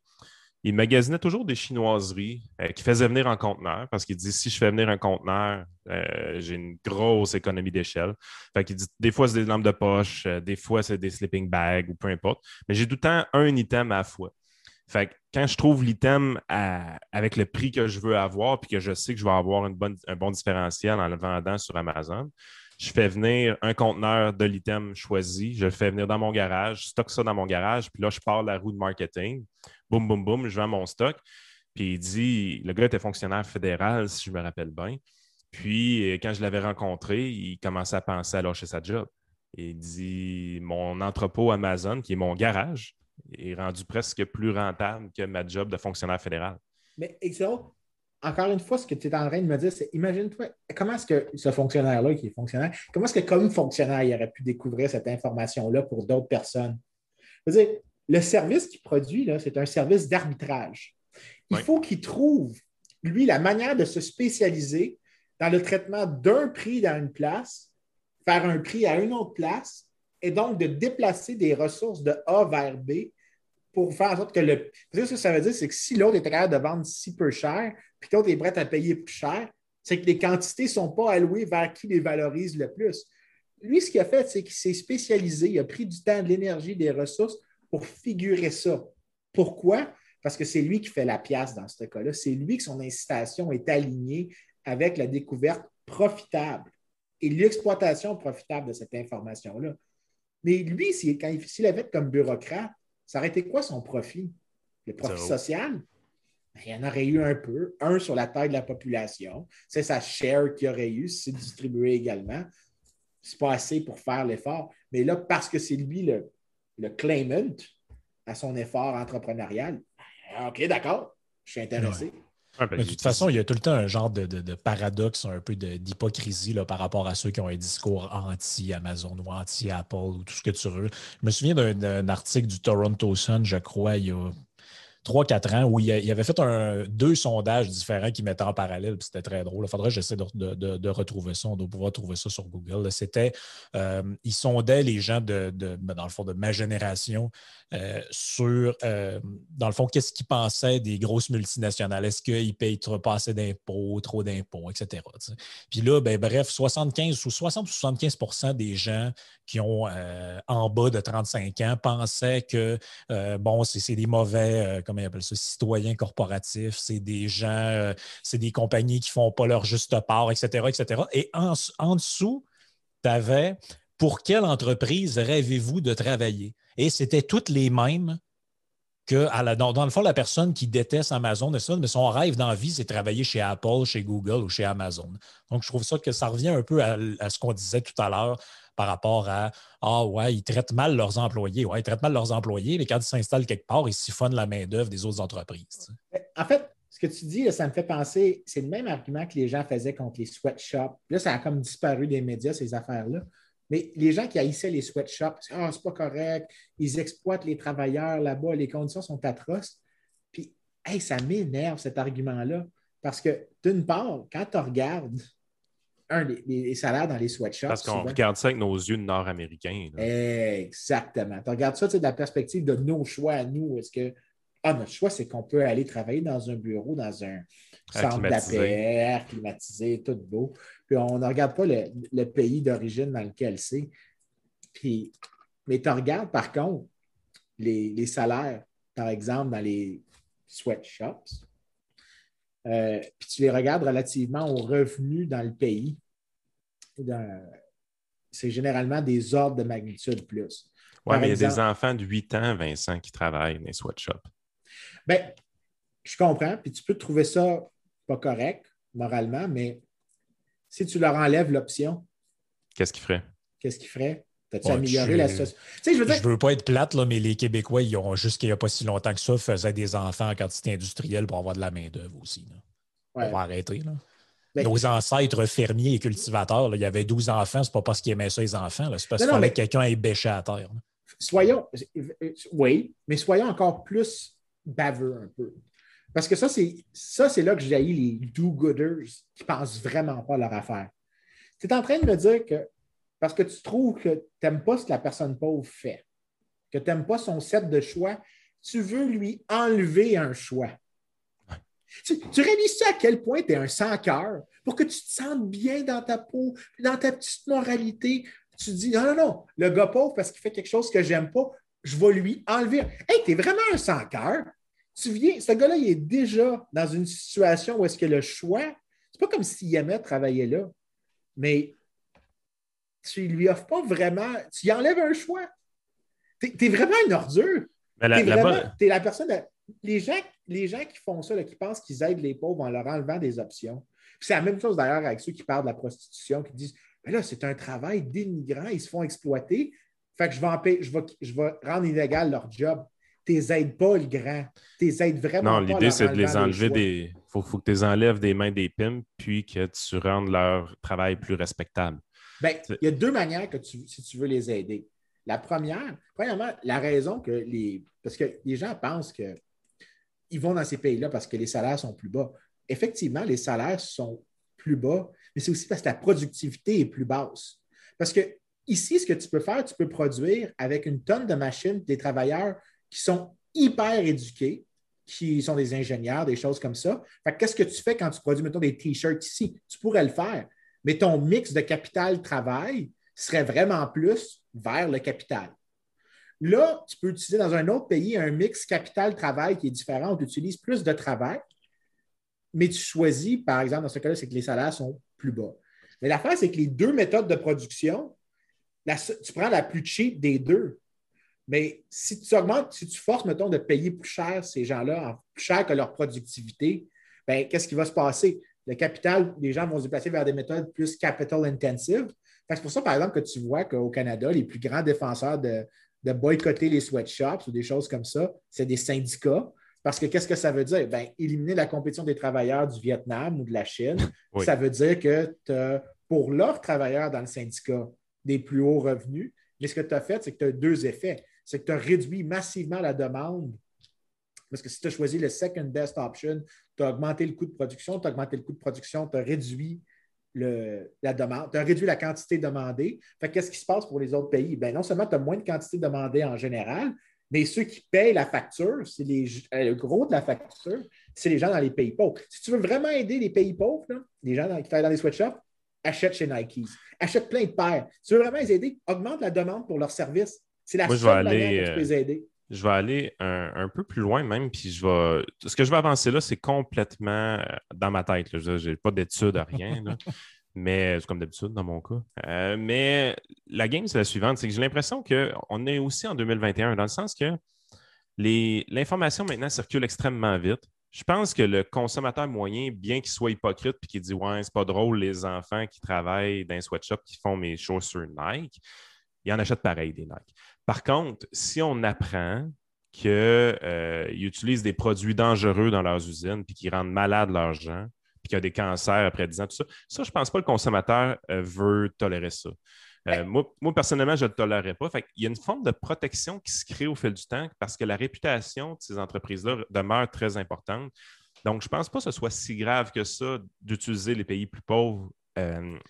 il magasinait toujours des chinoiseries euh, qu'il faisait venir en conteneur parce qu'il dit si je fais venir un conteneur, euh, j'ai une grosse économie d'échelle. Fait qu'il dit des fois c'est des lampes de poche, euh, des fois c'est des sleeping bags ou peu importe. Mais j'ai tout le temps un item à la fois. Fait que quand je trouve l'item avec le prix que je veux avoir puis que je sais que je vais avoir un bon différentiel en le vendant sur Amazon, je fais venir un conteneur de l'item choisi, je le fais venir dans mon garage, je stocke ça dans mon garage, puis là, je pars la roue de marketing. Boum, boum, boum, je vends mon stock. Puis il dit, le gars était fonctionnaire fédéral, si je me rappelle bien. Puis quand je l'avais rencontré, il commençait à penser à lâcher sa job. il dit, mon entrepôt Amazon, qui est mon garage, est rendu presque plus rentable que ma job de fonctionnaire fédéral. Mais excellent encore une fois, ce que tu es en train de me dire, c'est imagine-toi, comment est-ce que ce fonctionnaire-là, qui est fonctionnaire, comment est-ce que comme fonctionnaire, il aurait pu découvrir cette information-là pour d'autres personnes? Je veux dire, le service qu'il produit, c'est un service d'arbitrage. Il faut qu'il trouve, lui, la manière de se spécialiser dans le traitement d'un prix dans une place, faire un prix à une autre place, et donc de déplacer des ressources de A vers B pour faire en sorte que le. ce que ça veut dire, c'est que si l'autre est capable de vendre si peu cher, puis que l'autre est prêt à payer plus cher, c'est que les quantités ne sont pas allouées vers qui les valorise le plus. Lui, ce qu'il a fait, c'est qu'il s'est spécialisé, il a pris du temps, de l'énergie, des ressources pour figurer ça. Pourquoi? Parce que c'est lui qui fait la pièce dans ce cas-là. C'est lui que son incitation est alignée avec la découverte profitable et l'exploitation profitable de cette information-là. Mais lui, s'il avait comme bureaucrate, ça aurait été quoi son profit? Le profit social? Ben, il y en aurait eu un peu, un sur la taille de la population. C'est sa share qu'il aurait eu, c'est distribué également. C'est pas assez pour faire l'effort. Mais là, parce que c'est lui le, le claimant à son effort entrepreneurial, ben, OK, d'accord, je suis intéressé. Ben, de toute façon, il y a tout le temps un genre de, paradoxe, un peu d'hypocrisie par rapport à ceux qui ont un discours anti-Amazon ou anti-Apple ou tout ce que tu veux. Je me souviens d'un article du Toronto Sun, je crois, il y a 3-4 ans où il, avait fait un, deux sondages différents qui mettaient en parallèle, c'était très drôle. Il faudrait que j'essaie de, retrouver ça. On doit pouvoir trouver ça sur Google. C'était, euh, il sondait les gens de, ben, dans le fond, de ma génération euh, sur, euh, dans le fond, qu'est-ce qu'ils pensaient des grosses multinationales? Est-ce qu'ils payent trop assez d'impôts, trop d'impôts, etc. Puis là, ben, bref, 75 ou 60 ou 75 des gens qui ont en bas de 35 ans pensaient que, bon, c'est des mauvais, comment ils appellent ça, citoyens corporatifs, c'est des gens, c'est des compagnies qui ne font pas leur juste part, etc., etc. Et en, dessous, tu avais pour quelle entreprise rêvez-vous de travailler? Et c'était toutes les mêmes que, dans, le fond, la personne qui déteste Amazon, mais son rêve dans la vie, c'est travailler chez Apple, chez Google ou chez Amazon. Donc, je trouve ça que ça revient un peu à, ce qu'on disait tout à l'heure par rapport à Ah ouais, ils traitent mal leurs employés. Ouais, ils traitent mal leurs employés, mais quand ils s'installent quelque part, ils siphonnent la main-d'œuvre des autres entreprises. En fait, ce que tu dis, ça me fait penser, c'est le même argument que les gens faisaient contre les sweatshops. Là, ça a comme disparu des médias, ces affaires-là. Mais les gens qui haïssaient les sweatshops, ah, c'est pas correct, ils exploitent les travailleurs là-bas, les conditions sont atroces. Puis, hey, ça m'énerve cet argument-là. Parce que, d'une part, quand tu regardes un, les, salaires dans les sweatshops. Parce qu'on regarde ça avec nos yeux nord-américains. Exactement. Tu regardes ça de la perspective de nos choix à nous. Est-ce que ah, notre choix, c'est qu'on peut aller travailler dans un bureau, dans un centre d'APR, climatisé, tout beau. Puis on ne regarde pas le, pays d'origine dans lequel c'est. Puis, mais tu regardes par contre les, salaires, par exemple, dans les sweatshops, euh, puis tu les regardes relativement aux revenus dans le pays. C'est généralement des ordres de magnitude plus. Oui, mais il y a des enfants de 8 ans, Vincent, qui travaillent dans les sweatshops. Bien, je comprends, puis tu peux trouver ça pas correct moralement, mais si tu leur enlèves l'option. Qu'est-ce qu'ils feraient? Qu'est-ce qu'ils feraient? T'as-tu amélioré la situation? Je veux, veux pas être plate, là, mais les Québécois, ils ont jusqu'il n'y a pas si longtemps que ça, faisaient des enfants en quantité industrielle pour avoir de la main-d'œuvre aussi. On va arrêter. Là. Nos ancêtres fermiers et cultivateurs, il y avait 12 enfants, c'est pas parce qu'ils aimaient ça, les enfants. C'est parce qu'il fallait que quelqu'un ait bêché à terre. Soyons, oui, mais soyons encore plus baveux un peu. Parce que ça, c'est ça, c'est là que j'ai les do-gooders qui pensent vraiment pas à leur affaire. Tu es en train de me dire que parce que tu trouves que tu n'aimes pas ce que la personne pauvre fait, que tu n'aimes pas son set de choix, tu veux lui enlever un choix. Tu, réalises à quel point tu es un sans-cœur pour que tu te sentes bien dans ta peau, dans ta petite moralité. Tu dis non, non, non, le gars pauvre, parce qu'il fait quelque chose que j'aime pas, je vais lui enlever. Hey, tu es vraiment un sans-cœur. Tu viens, ce gars-là, il est déjà dans une situation où est-ce que le choix, c'est pas comme s'il aimait travailler là, mais tu lui offres pas vraiment, tu y enlèves un choix. Tu es, vraiment une ordure. Tu es, la personne. les, gens, les gens qui font ça, qui pensent qu'ils aident les pauvres en leur enlevant des options. C'est la même chose d'ailleurs avec ceux qui parlent de la prostitution, qui disent Mais là, c'est un travail dénigrant, ils se font exploiter. Fait que je vais, je vais, je vais rendre illégal leur job. Tu les aides pas, le grand. Tu les aides vraiment non, l'idée, c'est de les enlever des. Il faut, faut, que tu les enlèves des mains des pimps, puis que tu rendes leur travail plus respectable. Bien, il y a deux manières que tu, si tu veux les aider. La première, premièrement, la raison que les. Parce que les gens pensent qu'ils vont dans ces pays-là parce que les salaires sont plus bas. Effectivement, les salaires sont plus bas, mais c'est aussi parce que la productivité est plus basse. Parce que ici, ce que tu peux faire, tu peux produire avec une tonne de machines des travailleurs qui sont hyper éduqués, qui sont des ingénieurs, des choses comme ça. Qu'est-ce que tu fais quand tu produis, mettons, des T-shirts ici? Tu pourrais le faire mais ton mix de capital-travail serait vraiment plus vers le capital. Là, tu peux utiliser dans un autre pays un mix capital-travail qui est différent, où tu utilises plus de travail, mais tu choisis, par exemple, dans ce cas-là, c'est que les salaires sont plus bas. Mais l'affaire, c'est que les deux méthodes de production, tu prends la plus cheap des deux. Mais si tu augmentes, si tu forces, mettons, de payer plus cher ces gens-là, plus cher que leur productivité, ben, qu'est-ce qui va se passer? Le capital, les gens vont se déplacer vers des méthodes plus capital intensive. C'est pour ça, par exemple, que tu vois qu'au Canada, les plus grands défenseurs de, boycotter les sweatshops ou des choses comme ça, c'est des syndicats. Parce que qu'est-ce que ça veut dire? Ben, éliminer la compétition des travailleurs du Vietnam ou de la Chine, ça veut dire que tu as, pour leurs travailleurs dans le syndicat, des plus hauts revenus. Mais ce que tu as fait, c'est que tu as deux effets. C'est que tu as réduit massivement la demande parce que si tu as choisi le second best option, tu as augmenté le coût de production, tu as augmenté le coût de production, tu as réduit la demande, tu as réduit la quantité demandée. qu'est-ce qui se passe pour les autres pays? Ben, non seulement tu as moins de quantité demandée en général, mais ceux qui payent la facture, c'est les, euh, le gros de la facture, c'est les gens dans les pays pauvres. Si tu veux vraiment aider les pays pauvres, les gens qui travaillent dans les sweatshops, achète chez Nike. Achète plein de paires. Si tu veux vraiment les aider, augmente la demande pour leurs services. C'est la seule manière que tu peux les aider je vais aller un, peu plus loin même, puis je vais. Ce que je vais avancer là, c'est complètement euh, dans ma tête. Je n'ai pas d'études à rien, mais c'est comme d'habitude dans mon cas. Euh, mais la game, c'est la suivante c'est que j'ai l'impression qu'on est aussi en 2021, dans le sens que l'information maintenant circule extrêmement vite. Je pense que le consommateur moyen, bien qu'il soit hypocrite et qu'il dit Ouais, c'est pas drôle, les enfants qui travaillent dans un sweatshop qui font mes chaussures Nike, ils en achètent pareil des Nike. Par contre, si on apprend qu'ils euh, utilisent des produits dangereux dans leurs usines puis qu'ils rendent malades leurs gens, puis qu'il y a des cancers après 10 ans, tout ça, ça, je ne pense pas que le consommateur euh, veut tolérer ça. Euh, moi, personnellement, je ne le tolérerais pas. Il y a une forme de protection qui se crée au fil du temps parce que la réputation de ces entreprises-là demeure très importante. Donc, je ne pense pas que ce soit si grave que ça d'utiliser les pays plus pauvres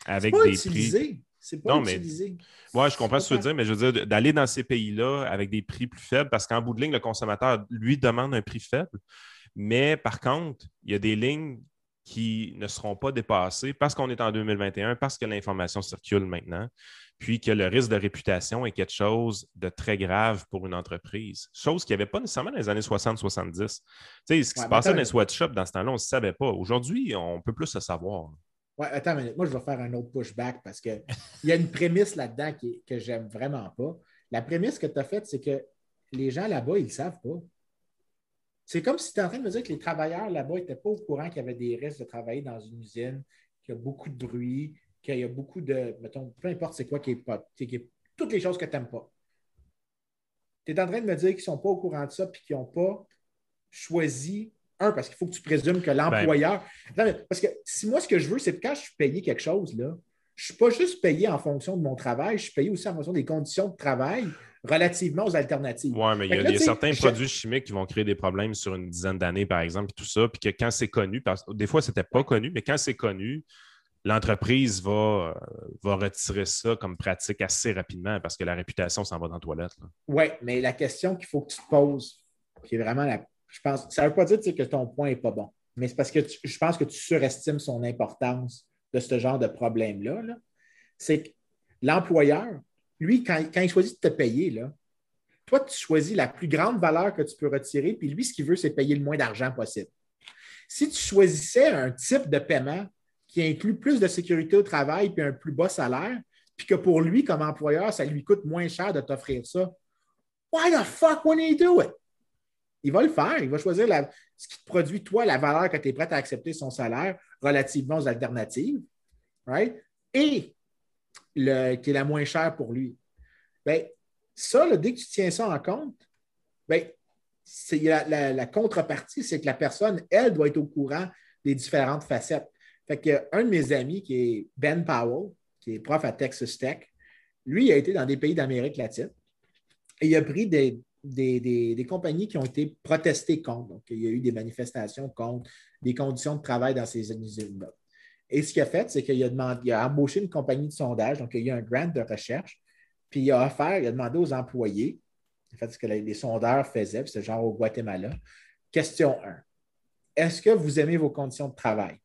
avec des prix. C'est pas utilisé. Oui, je comprends ce que tu veux dire, mais je veux dire d'aller dans ces pays-là avec des prix plus faibles, parce qu'en bout de ligne, le consommateur, lui, demande un prix faible. Mais par contre, il y a des lignes qui ne seront pas dépassées parce qu'on est en 2021, parce que l'information circule maintenant, puis que le risque de réputation est quelque chose de très grave pour une entreprise. Chose qu'il n'y avait pas nécessairement dans les années 60-70. Tu sais, ce qui se passait dans les sweatshops dans ce temps-là, on ne savait pas. Aujourd'hui, on peut plus le savoir. Ouais, attends une Moi, je vais faire un autre pushback parce qu'il y a une prémisse là-dedans que j'aime vraiment pas. La prémisse que tu as faite, c'est que les gens là-bas, ils ne savent pas. C'est comme si tu es en train de me dire que les travailleurs là-bas n'étaient pas au courant qu'il y avait des risques de travailler dans une usine, qu'il y a beaucoup de bruit, qu'il y a beaucoup de, mettons, peu importe c'est quoi qui est, toutes les choses que tu n'aimes pas. Tu es en train de me dire qu'ils ne sont pas au courant de ça puis qu'ils n'ont pas choisi. Un, parce qu'il faut que tu présumes que l'employeur. parce que si moi, ce que je veux, c'est que quand je suis payé quelque chose, là, je ne suis pas juste payé en fonction de mon travail, je suis payé aussi en fonction des conditions de travail relativement aux alternatives. Oui, mais il y a, certains produits chimiques qui vont créer des problèmes sur une dizaine d'années, par exemple, et tout ça, puis que quand c'est connu, parce que des fois, ce n'était pas connu, mais quand c'est connu, l'entreprise va, va retirer ça comme pratique assez rapidement parce que la réputation s'en va dans la toilette. Oui, mais la question qu'il faut que tu te poses, qui est vraiment la. Je pense, ça ne veut pas dire que ton point n'est pas bon, mais c'est parce que je pense que tu surestimes son importance de ce genre de problème-là. -là, c'est que l'employeur, lui, quand, il choisit de te payer, là, toi, tu choisis la plus grande valeur que tu peux retirer, puis lui, ce qu'il veut, c'est payer le moins d'argent possible. Si tu choisissais un type de paiement qui inclut plus de sécurité au travail puis un plus bas salaire, puis que pour lui, comme employeur, ça lui coûte moins cher de t'offrir ça, why the fuck would he do it? Il va le faire. Il va choisir ce qui te produit, toi, la valeur que tu es prêt à accepter son salaire relativement aux alternatives, right? Et le, qui est la moins chère pour lui. Bien, ça, dès que tu tiens ça en compte, bien, la, la, contrepartie, c'est que la personne, elle, doit être au courant des différentes facettes. Fait que un de mes amis, qui est Ben Powell, qui est prof à Texas Tech, lui, il a été dans des pays d'Amérique latine et il a pris des, des, compagnies qui ont été protestées contre. Donc, il y a eu des manifestations contre des conditions de travail dans ces usines-là. Et ce qu'il a fait, c'est qu'il a, demandé, a embauché une compagnie de sondage, donc il y a eu un grant de recherche, puis il a offert, il a demandé aux employés, en fait, ce que les, sondeurs faisaient, c'est genre au Guatemala. Question 1. Est-ce que vous aimez vos conditions de travail?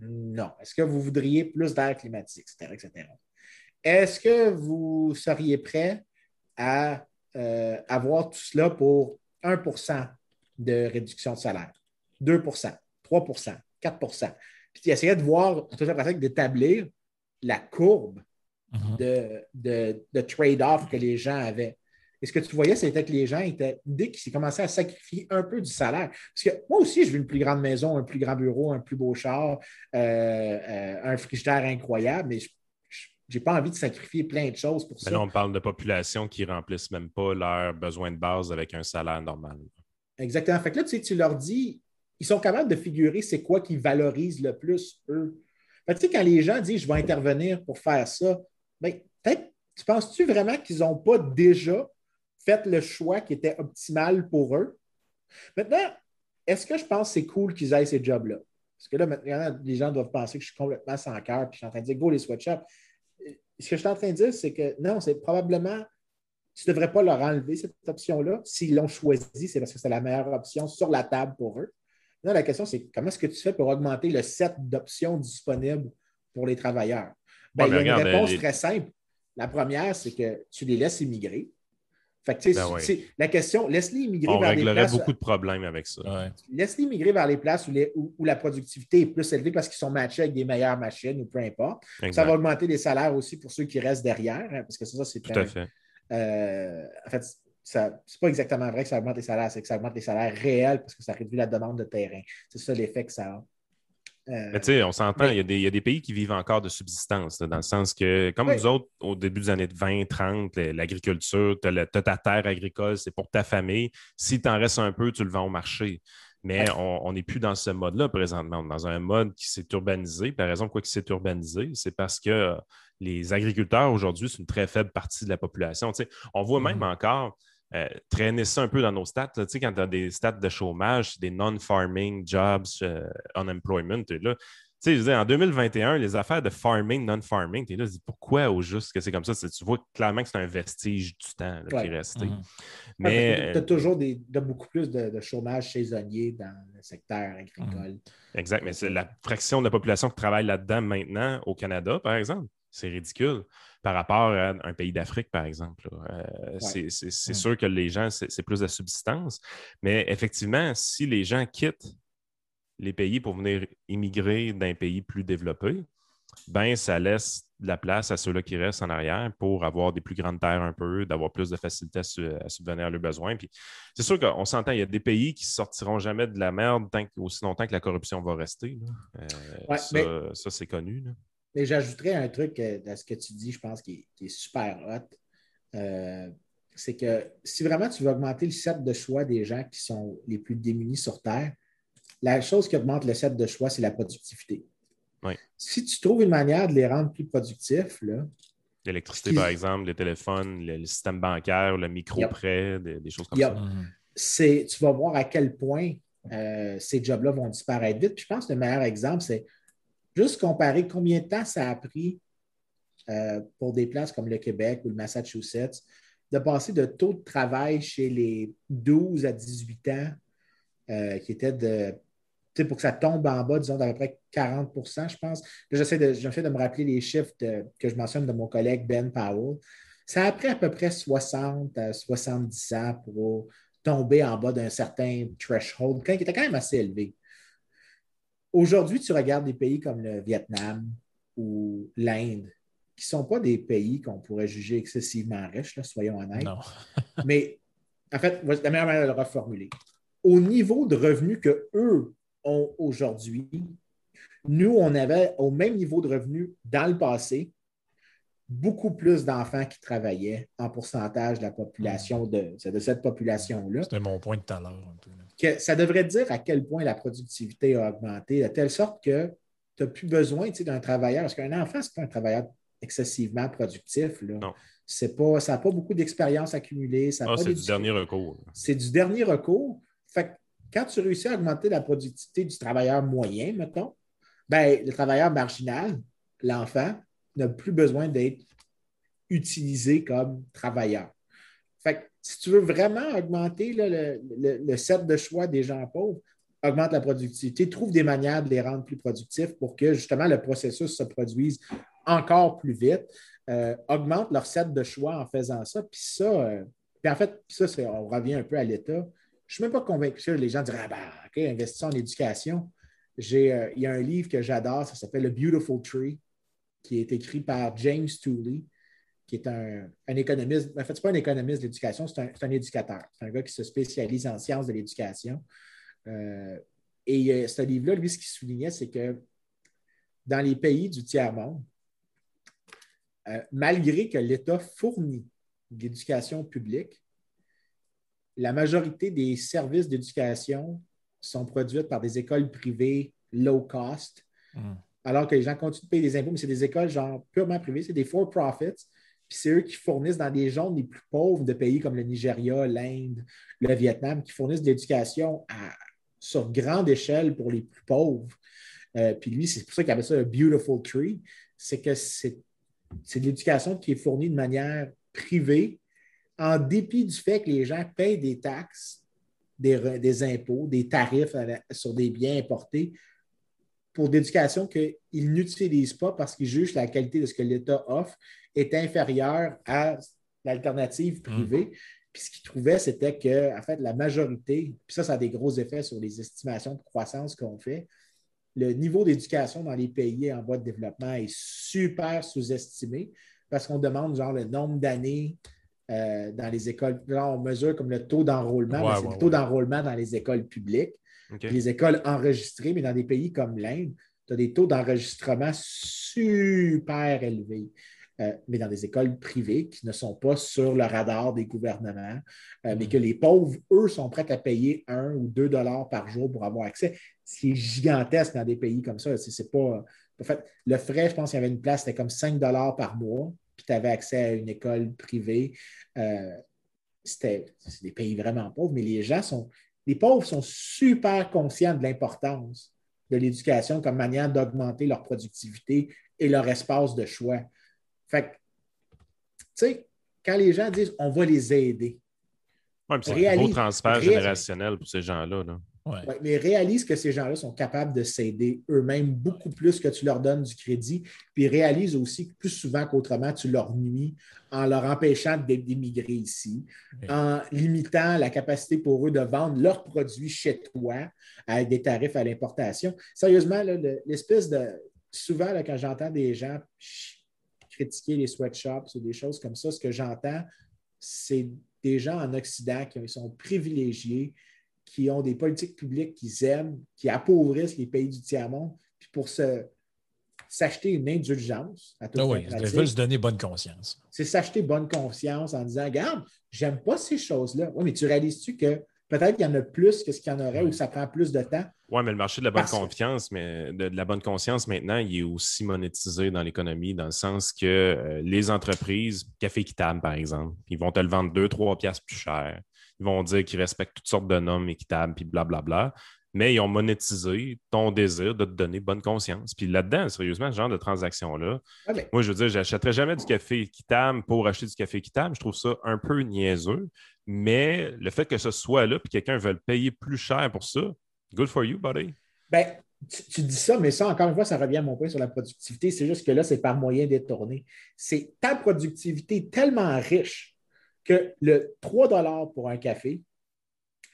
Non. Est-ce que vous voudriez plus d'air climatique, etc., etc. Est-ce que vous seriez prêt à euh, avoir tout cela pour 1% de réduction de salaire, 2% 3% 4% puis il essayait de voir, en pratique, d'établir la courbe mhm. de, trade-off que les gens avaient. Et ce que tu voyais, c'était que les gens étaient, dès qu'ils commençaient à sacrifier un peu du salaire, parce que moi aussi, je veux une plus grande maison, un plus grand bureau, un plus beau char, euh, euh, un frigidaire incroyable, mais je n'ai pas envie de sacrifier plein de choses pour ça. Là, on parle de populations qui ne remplissent même pas leurs besoins de base avec un salaire normal. Exactement. Fait que là, tu, sais, tu leur dis, ils sont capables de figurer c'est quoi qu'ils valorisent le plus, eux. tu sais, quand les gens disent je vais intervenir pour faire ça, bien, peut-être, tu penses-tu vraiment qu'ils n'ont pas déjà fait le choix qui était optimal pour eux? Maintenant, est-ce que je pense que c'est cool qu'ils aient ces jobs-là? Parce que là, maintenant, les gens doivent penser que je suis complètement sans cœur puis je suis en train de dire go les sweatshops. Ce que je suis en train de dire, c'est que non, c'est probablement tu ne devrais pas leur enlever cette option-là. S'ils l'ont choisi, c'est parce que c'est la meilleure option sur la table pour eux la question, c'est comment est-ce que tu fais pour augmenter le set d'options disponibles pour les travailleurs? Ben, il y a une réponse très simple. La première, c'est que tu les laisses immigrer. Fait que, ben La question, laisse-les immigrer vers les places. beaucoup de problèmes avec ça. Laisse-les immigrer vers les places où, la productivité est plus élevée parce qu'ils sont matchés avec des meilleures machines ou peu importe. Ça va augmenter les salaires aussi pour ceux qui restent derrière, hein, parce que ça, c'est Tout à fait. Euh, en fait, c'est pas exactement vrai que ça augmente les salaires, c'est que ça augmente les salaires réels parce que ça réduit la demande de terrain. C'est ça l'effet que ça a. Euh, mais tu sais, on s'entend, il, y a des pays qui vivent encore de subsistance, dans le sens que, comme nous autres, au début des années 20, 30, l'agriculture, tu as, ta terre agricole, c'est pour ta famille. Si tu en restes un peu, tu le vends au marché. Mais on n'est plus dans ce mode-là présentement. On est dans un mode qui s'est urbanisé. la raison pourquoi il s'est urbanisé, c'est parce que les agriculteurs aujourd'hui, c'est une très faible partie de la population. on voit même mm-hmm. encore euh, traîner ça un peu dans nos stats. tu sais, quand tu as des stats de chômage, des non-farming jobs, euh, unemployment, tu là. Tu sais, en 2021, les affaires de farming, non-farming, tu es là, tu dis pourquoi au juste que c'est comme ça? Tu vois clairement que c'est un vestige du temps qui est resté. Mm-hmm. Mais tu as toujours des, beaucoup plus de, chômage saisonnier dans le secteur agricole. Exact, mais c'est la fraction de la population qui travaille là-dedans maintenant au Canada, par exemple. C'est ridicule par rapport à un pays d'Afrique, par exemple. Euh, c'est sûr que les gens, c'est plus de subsistance. Mais effectivement, si les gens quittent les pays pour venir immigrer d'un pays plus développé, ben ça laisse de la place à ceux-là qui restent en arrière pour avoir des plus grandes terres un peu, d'avoir plus de facilité à, subvenir à leurs besoins. Puis c'est sûr qu'on s'entend, il y a des pays qui ne sortiront jamais de la merde tant aussi longtemps que la corruption va rester. Euh, ça, c'est connu. Mais j'ajouterais un truc à ce que tu dis, je pense, qui est, super hot. Euh, c'est que si vraiment tu veux augmenter le set de choix des gens qui sont les plus démunis sur Terre, la chose qui augmente le set de choix, c'est la productivité. Si tu trouves une manière de les rendre plus productifs, L'électricité, par exemple, les téléphones, le, système bancaire, le micro-prêt, des, choses comme ça. Tu vas voir à quel point euh, ces jobs-là vont disparaître vite. je pense que le meilleur exemple, c'est juste comparer combien de temps ça a pris euh, pour des places comme le Québec ou le Massachusetts de passer de taux de travail chez les 12 à 18 ans euh, qui était de pour que ça tombe en bas, disons, d'à peu près 40% je pense. J'essaie de, de me rappeler les chiffres que je mentionne de mon collègue Ben Powell. Ça a pris à peu près 60 à 70 ans pour tomber en bas d'un certain threshold, qui était quand même assez élevé. Aujourd'hui, tu regardes des pays comme le Vietnam ou l'Inde, qui ne sont pas des pays qu'on pourrait juger excessivement riches, soyons honnêtes. Non. Mais en fait, la meilleure manière de le reformuler. Au niveau de revenus qu'eux ont aujourd'hui, nous, on avait au même niveau de revenus dans le passé, beaucoup plus d'enfants qui travaillaient en pourcentage de la population, de, de cette population-là. C'était mon point de tout à l'heure. Ça devrait dire à quel point la productivité a augmenté, de telle sorte que tu n'as plus besoin d'un travailleur. Parce qu'un enfant, ce n'est pas un travailleur excessivement productif. Là. C'est pas, ça n'a pas beaucoup d'expérience accumulée. Ah, c'est du dernier recours. C'est du dernier recours. Fait quand tu réussis à augmenter la productivité du travailleur moyen, mettons, ben, le travailleur marginal, l'enfant, n'a plus besoin d'être utilisé comme travailleur. Fait si tu veux vraiment augmenter le, set de choix des gens pauvres, augmente la productivité, trouve des manières de les rendre plus productifs pour que justement le processus se produise encore plus vite, euh, augmente leur set de choix en faisant ça. Puis ça, euh, en fait, ça, on revient un peu à l'État. Je ne suis même pas convaincu que les gens diraient ah ben, OK, investissons en éducation. Euh, il y a un livre que j'adore, ça s'appelle The Beautiful Tree qui est écrit par James Tooley, qui est un, économiste. En fait, ce n'est pas un économiste d'éducation, c'est un, éducateur. C'est un gars qui se spécialise en sciences de l'éducation. Euh, et euh, ce livre-là, lui, ce qu'il soulignait, c'est que dans les pays du tiers-monde, euh, malgré que l'État fournit l'éducation publique, la majorité des services d'éducation sont produits par des écoles privées low cost. Mmh alors que les gens continuent de payer des impôts, mais c'est des écoles genre purement privées, c'est des for-profits. Puis c'est eux qui fournissent dans des zones les plus pauvres de pays comme le Nigeria, l'Inde, le Vietnam, qui fournissent de l'éducation sur grande échelle pour les plus pauvres. Euh, puis lui, c'est pour ça qu'il avait ça un beautiful tree. C'est que c'est, de l'éducation qui est fournie de manière privée, en dépit du fait que les gens payent des taxes, des, impôts, des tarifs sur des biens importés pour d'éducation qu'ils n'utilisent pas parce qu'ils jugent la qualité de ce que l'État offre est inférieure à l'alternative mm. privée. Puis ce qu'ils trouvaient, c'était que, en fait, la majorité, puis ça, ça a des gros effets sur les estimations de croissance qu'on fait. Le niveau d'éducation dans les pays en voie de développement est super sous-estimé parce qu'on demande genre le nombre d'années euh, dans les écoles. Là, on mesure comme le taux d'enrôlement, c'est le taux d'enrôlement dans les écoles publiques. Les écoles enregistrées, mais dans des pays comme l'Inde, tu as des taux d'enregistrement super élevés. Euh, mais dans des écoles privées qui ne sont pas sur le radar des gouvernements, euh, mais hmm. que les pauvres, eux, sont prêts à payer un ou deux dollars par jour pour avoir accès. C'est gigantesque dans des pays comme ça. C'est pas. En fait, le frais, je pense qu'il y avait une place, c'était comme 5 dollars par mois, puis tu avais accès à une école privée. Euh, c'était des pays vraiment pauvres, mais les gens sont, les pauvres sont super conscients de l'importance de l'éducation comme manière d'augmenter leur productivité et leur espace de choix. Fait que, tu sais, quand les gens disent on va les aider. Oui, c'est un beau transfert générationnel pour ces gens-là. Là mais réalise que ces gens-là sont capables de s'aider eux-mêmes beaucoup plus que tu leur donnes du crédit. Puis réalise aussi que plus souvent qu'autrement, tu leur nuis en leur empêchant d'émigrer ici, en limitant la capacité pour eux de vendre leurs produits chez toi avec des tarifs à l'importation. Sérieusement, l'espèce de. Souvent, quand j'entends des gens critiquer les sweatshops ou des choses comme ça, ce que j'entends, c'est des gens en Occident qui sont privilégiés, qui ont des politiques publiques qu'ils aiment, qui appauvrissent les pays du tiers-monde. Puis pour se s'acheter une indulgence. À ah oui, ils veulent se donner bonne conscience. C'est s'acheter bonne conscience en disant Regarde, j'aime pas ces choses-là. Oui, mais tu réalises-tu que peut-être qu'il y en a plus que ce qu'il y en aurait ou ça prend plus de temps? Oui, mais le marché de la bonne confiance, mais de, la bonne conscience maintenant, il est aussi monétisé dans l'économie, dans le sens que euh, les entreprises, café équitable, par exemple, ils vont te le vendre 2-3 piastres plus cher. Ils vont dire qu'ils respectent toutes sortes de normes équitables, puis blablabla mais ils ont monétisé ton désir de te donner bonne conscience. Puis là-dedans, sérieusement, ce genre de transaction-là, ah, moi, je veux dire, j'achèterais jamais du café équitable pour acheter du café équitable. Je trouve ça un peu niaiseux, mais le fait que ce soit là, puis quelqu'un veut le payer plus cher pour ça, good for you, buddy. Ben, tu, dis ça, mais ça, encore une fois, ça revient à mon point sur la productivité. C'est juste que là, c'est par moyen détourné. C'est ta productivité tellement riche que le 3 pour un café,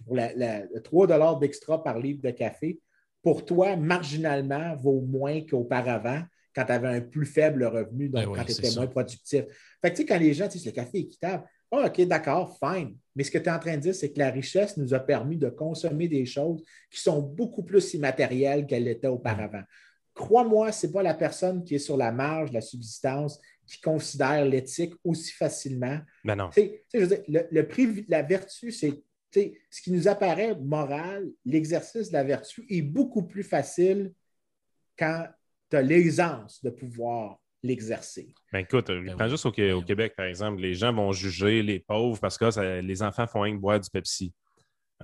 pour le 3 d'extra par livre de café, pour toi, marginalement, vaut moins qu'auparavant quand tu avais un plus faible revenu, donc ben quand tu étais moins productif. Fait que, tu sais, quand les gens disent le café est équitable, oh, OK, d'accord, fine. Mais ce que tu es en train de dire, c'est que la richesse nous a permis de consommer des choses qui sont beaucoup plus immatérielles qu'elles l'étaient auparavant. Crois-moi, ce n'est pas la personne qui est sur la marge de la subsistance qui considère l'éthique aussi facilement. Ben non. Je veux dire, le, le la vertu, c'est ce qui nous apparaît moral, l'exercice de la vertu est beaucoup plus facile quand tu as l'aisance de pouvoir l'exercer. Ben écoute, ben prends juste au, Québec, par exemple, les gens vont juger les pauvres parce que les enfants font rien que boire du Pepsi.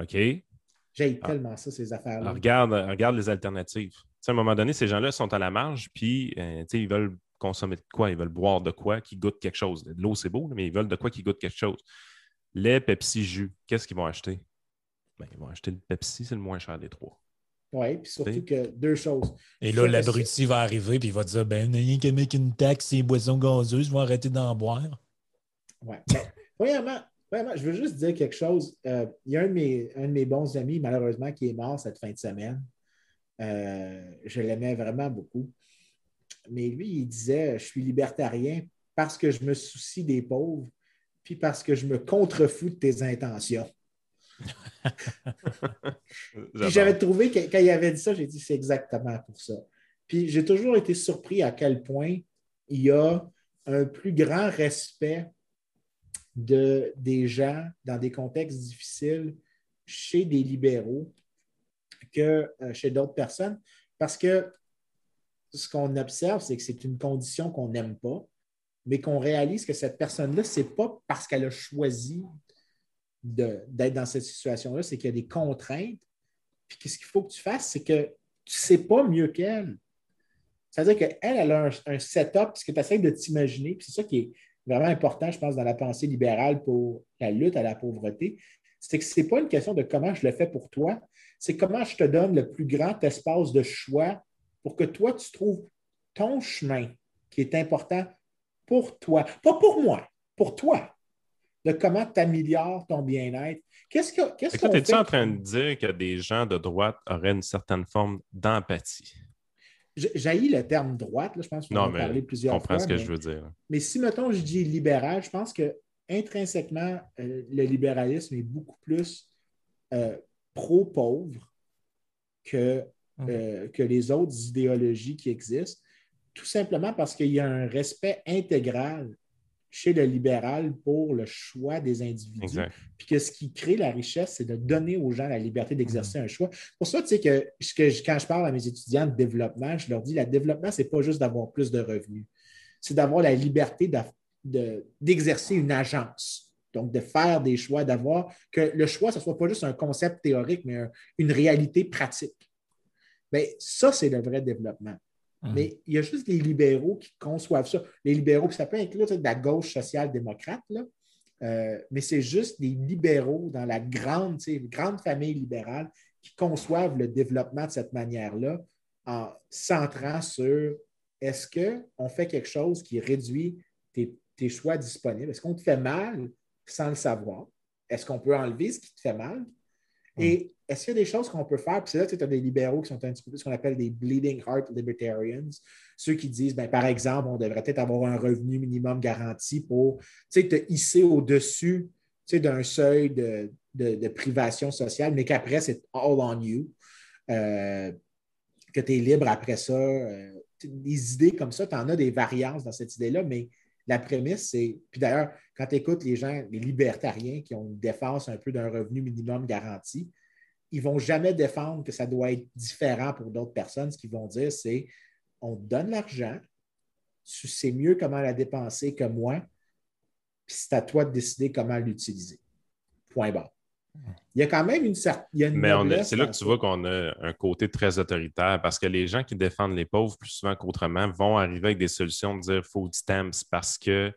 OK? J'ai ah. tellement ça, ces affaires-là. Regarde, regarde les alternatives. à un moment donné, ces gens-là sont à la marge, puis euh, ils veulent consommer de quoi? Ils veulent boire de quoi qui goûte quelque chose? De l'eau, c'est beau, mais ils veulent de quoi qui goûte quelque chose? Les Pepsi jus, qu'est-ce qu'ils vont acheter? Ben, ils vont acheter le Pepsi, c'est le moins cher des trois. Oui, puis surtout que deux choses. Et là, l'abruti va arriver et il va dire Ben, il n'y a qu'à mettre une taxe sur les boissons gazeuses, vais arrêter d'en boire. Oui. premièrement, je veux juste dire quelque chose. Euh, il y a un de, mes, bons amis, malheureusement, qui est mort cette fin de semaine. Euh, je l'aimais vraiment beaucoup. Mais lui, il disait Je suis libertarien parce que je me soucie des pauvres puis parce que je me contrefous de tes intentions. puis j'avais trouvé que quand il avait dit ça, j'ai dit c'est exactement pour ça. Puis j'ai toujours été surpris à quel point il y a un plus grand respect de, des gens dans des contextes difficiles chez des libéraux que euh, chez d'autres personnes parce que ce qu'on observe, c'est que c'est une condition qu'on n'aime pas mais qu'on réalise que cette personne-là, ce n'est pas parce qu'elle a choisi d'être dans cette situation-là, c'est qu'il y a des contraintes. Puis qu'est-ce qu'il faut que tu fasses, c'est que tu ne sais pas mieux qu'elle. C'est-à-dire qu'elle, elle a un, setup, parce que tu essaies de t'imaginer, puis c'est ça qui est vraiment important, je pense, dans la pensée libérale pour la lutte à la pauvreté, c'est que ce n'est pas une question de comment je le fais pour toi, c'est comment je te donne le plus grand espace de choix pour que toi, tu trouves ton chemin qui est important pour toi, pas pour moi, pour toi, de comment tu améliores ton bien-être. Qu'est-ce que. Qu'est-ce que es-tu en train de dire que des gens de droite auraient une certaine forme d'empathie? J'haïs le terme droite, là, je pense qu'on en a parlé plusieurs fois. Je comprends ce que je veux dire. Mais si, mettons, je dis libéral, je pense que intrinsèquement, euh, le libéralisme est beaucoup plus euh, pro-pauvre que, mmh. euh, que les autres idéologies qui existent tout simplement parce qu'il y a un respect intégral chez le libéral pour le choix des individus. Puis que ce qui crée la richesse, c'est de donner aux gens la liberté d'exercer mm-hmm. un choix. Pour ça, tu sais que, quand je parle à mes étudiants de développement, je leur dis le développement, ce n'est pas juste d'avoir plus de revenus, c'est d'avoir la liberté d'exercer une agence. Donc, de faire des choix, d'avoir que le choix, ce ne soit pas juste un concept théorique, mais une réalité pratique. Bien, ça, c'est le vrai développement. Mhm. Mais il y a juste les libéraux qui conçoivent ça. Les libéraux, puis ça peut inclure de la gauche social-démocrate, euh, mais c'est juste les libéraux dans la grande, grande famille libérale qui conçoivent le développement de cette manière-là en centrant sur est-ce qu'on fait quelque chose qui réduit tes, tes choix disponibles? Est-ce qu'on te fait mal sans le savoir? Est-ce qu'on peut enlever ce qui te fait mal? Et est-ce qu'il y a des choses qu'on peut faire? Puis là, tu as des libéraux qui sont un petit peu ce qu'on appelle des bleeding heart libertarians, ceux qui disent, ben, par exemple, on devrait peut-être avoir un revenu minimum garanti pour te hisser au-dessus d'un seuil de, privation sociale, mais qu'après, c'est all on you. Euh, que tu es libre après ça. Euh, des idées comme ça, tu en as des variances dans cette idée-là, mais la prémisse, c'est. Puis d'ailleurs, quand tu écoutes les gens, les libertariens qui ont une défense un peu d'un revenu minimum garanti, ils ne vont jamais défendre que ça doit être différent pour d'autres personnes. Ce qu'ils vont dire, c'est on te donne l'argent, tu sais mieux comment la dépenser que moi, puis c'est à toi de décider comment l'utiliser. Point barre. Il y a quand même une certaine. Mais c'est là que tu vois qu'on a un côté très autoritaire parce que les gens qui défendent les pauvres plus souvent qu'autrement vont arriver avec des solutions de dire food stamps parce que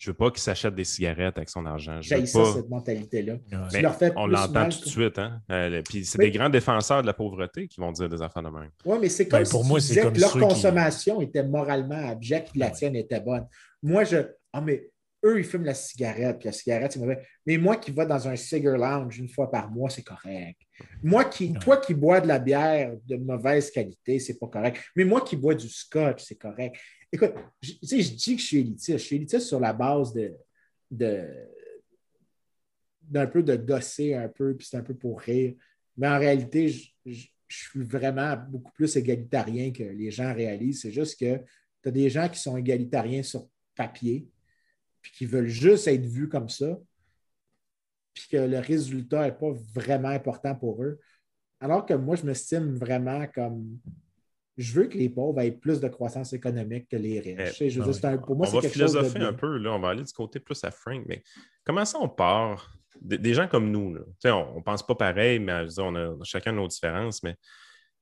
je ne veux pas qu'ils s'achètent des cigarettes avec son argent. J'ai ça, cette mentalité-là. on l'entend tout de suite. Hein? Euh, puis c'est des grands défenseurs de la pauvreté qui vont dire des affaires de même. Oui, mais c'est comme ben, pour si moi, c'est que leur consommation était moralement abjecte et la tienne était bonne. Moi, je. Ah, mais eux, ils fument la cigarette, puis la cigarette, c'est mauvais. Mais moi qui vais dans un cigar lounge une fois par mois, c'est correct. Moi qui, toi qui bois de la bière de mauvaise qualité, c'est pas correct. Mais moi qui bois du scotch, c'est correct. Écoute, je, je dis que je suis élitiste. Je suis élitiste sur la base de, d'un peu de gosser un peu, puis c'est un peu pour rire. Mais en réalité, je, suis vraiment beaucoup plus égalitarien que les gens réalisent. C'est juste que tu as des gens qui sont égalitariens sur papier, puis qui veulent juste être vus comme ça, puis que le résultat n'est pas vraiment important pour eux. Alors que moi, je m'estime vraiment comme je veux que les pauvres aient plus de croissance économique que les riches. Pour moi, on va philosopher un peu, là, on va aller du côté plus à Frank, mais comment ça on part des, gens comme nous? On ne pense pas pareil, mais on a chacun nos différences, mais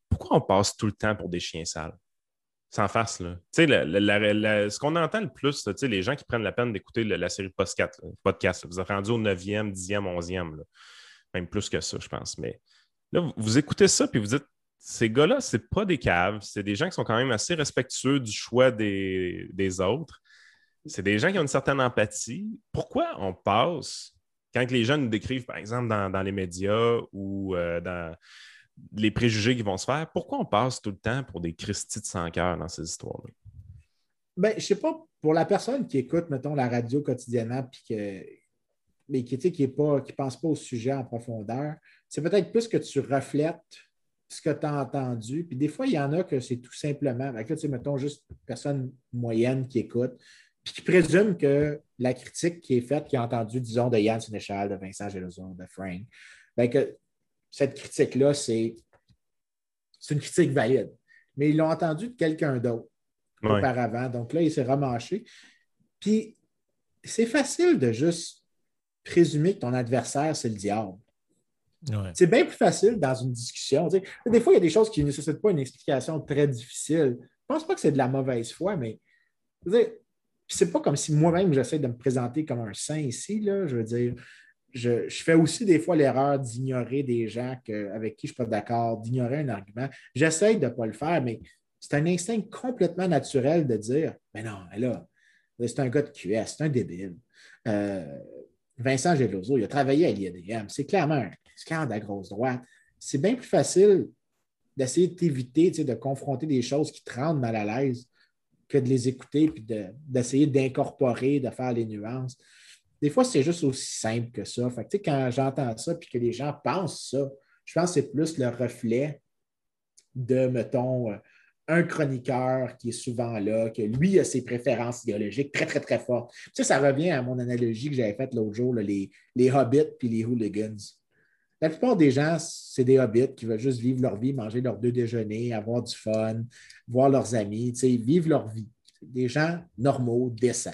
pourquoi on passe tout le temps pour des chiens sales? Sans face, là. ce qu'on entend le plus, les gens qui prennent la peine d'écouter la, série de podcast, podcast vous êtes rendu au 9e, 10e, 11e, même plus que ça, je pense. Mais là, vous écoutez ça, puis vous dites ces gars-là, ce pas des caves, c'est des gens qui sont quand même assez respectueux du choix des, autres. C'est des gens qui ont une certaine empathie. Pourquoi on passe, quand les gens nous décrivent, par exemple, dans, les médias ou euh, dans les préjugés qui vont se faire, pourquoi on passe tout le temps pour des Christy de sans cœur dans ces histoires-là? Ben, je sais pas, pour la personne qui écoute, mettons, la radio quotidiennement, puis que, mais qui ne pense pas au sujet en profondeur, c'est peut-être plus que tu reflètes ce que tu as entendu. Puis des fois, il y en a que c'est tout simplement, là, tu sais, mettons juste une personne moyenne qui écoute, puis qui présume que la critique qui est faite, qui a entendu, disons, de Yann Sénéchal, de Vincent Géloson, de Frank, bien que cette critique-là, c'est une critique valide. Mais ils l'ont entendu de quelqu'un d'autre auparavant. Donc là, il s'est remanché. Puis c'est facile de juste présumer que ton adversaire, c'est le diable. C'est bien plus facile dans une discussion. Des fois, il y a des choses qui ne nécessitent pas une explication très difficile. Je ne pense pas que c'est de la mauvaise foi, mais c'est pas comme si moi-même j'essaie de me présenter comme un saint ici. Là. Je veux dire, je, fais aussi des fois l'erreur d'ignorer des gens avec qui je ne suis pas d'accord, d'ignorer un argument. J'essaie de ne pas le faire, mais c'est un instinct complètement naturel de dire Mais non, là, c'est un gars de QS, c'est un débile. Euh, Vincent Geloso, il a travaillé à l'IADM. C'est clairement un scandale à grosse droite. C'est bien plus facile d'essayer de t'éviter, de confronter des choses qui te rendent mal à l'aise que de les écouter puis d'essayer d'incorporer, de faire les nuances. Des fois, c'est juste aussi simple que ça. Fait quand j'entends ça puis que les gens pensent ça, je pense que c'est plus le reflet de, mettons, un chroniqueur qui est souvent là, que lui a ses préférences idéologiques très, très, très fortes. Ça, ça revient à mon analogie que j'avais faite l'autre jour, les, les hobbits puis les hooligans. La plupart des gens, c'est des hobbits qui veulent juste vivre leur vie, manger leurs deux déjeuners, avoir du fun, voir leurs amis, vivre leur vie. Des gens normaux, décents.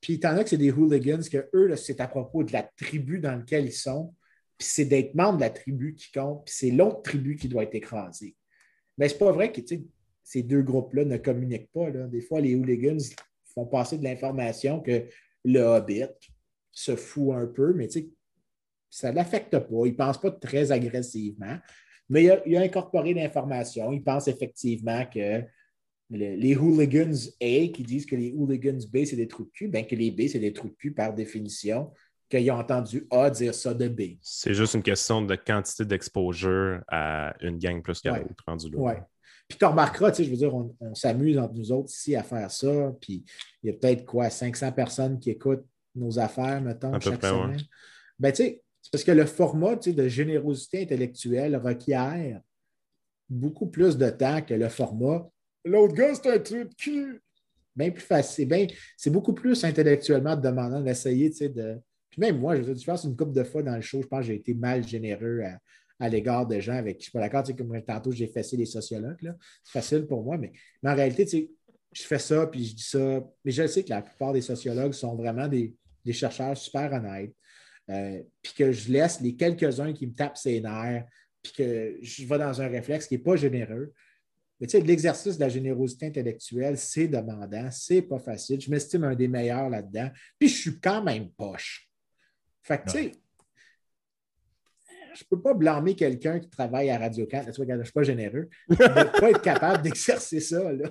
Puis il y en a que c'est des hooligans, que eux, c'est à propos de la tribu dans laquelle ils sont, puis c'est d'être membre de la tribu qui compte, puis c'est l'autre tribu qui doit être écrasée. Mais c'est pas vrai que ces deux groupes-là ne communiquent pas. Des fois, les hooligans font passer de l'information que le Hobbit se fout un peu, mais ça ne l'affecte pas. Il ne pense pas très agressivement. Mais il a, incorporé l'information. Il pense effectivement que les hooligans A qui disent que les hooligans B, c'est des trous de cul, bien que les B, c'est des trous de cul par définition, qu'ils ont entendu A dire ça de B. C'est juste une question de quantité d'exposure à une gang plus qu'à l'autre, rendu là. Oui. Puis tu remarqueras, je veux dire, on, s'amuse entre nous autres ici à faire ça. Puis il y a peut-être quoi, 500 personnes qui écoutent nos affaires, mettons, chaque semaine. Ben, tu sais, c'est parce que le format de générosité intellectuelle requiert beaucoup plus de temps que le format L'autre gars, c'est un truc cul. Bien plus facile. c'est beaucoup plus intellectuellement demandant d'essayer de. Puis même moi, je, je pense une couple de fois dans le show, je pense que j'ai été mal généreux à, l'égard de gens avec qui je suis pas d'accord. Comme tantôt, j'ai fessé les sociologues. C'est facile pour moi, mais, mais en réalité, je fais ça, puis je dis ça. Mais je sais que la plupart des sociologues sont vraiment des, chercheurs super honnêtes. Euh, puis que je laisse les quelques-uns qui me tapent ses nerfs, puis que je vais dans un réflexe qui n'est pas généreux. Mais tu sais, l'exercice de la générosité intellectuelle, c'est demandant, c'est pas facile. Je m'estime un des meilleurs là-dedans. Puis je suis quand même poche. Fait que, tu sais, je ne peux pas blâmer quelqu'un qui travaille à Radio 4, je ne suis pas généreux, de ne pas être capable d'exercer ça. Là.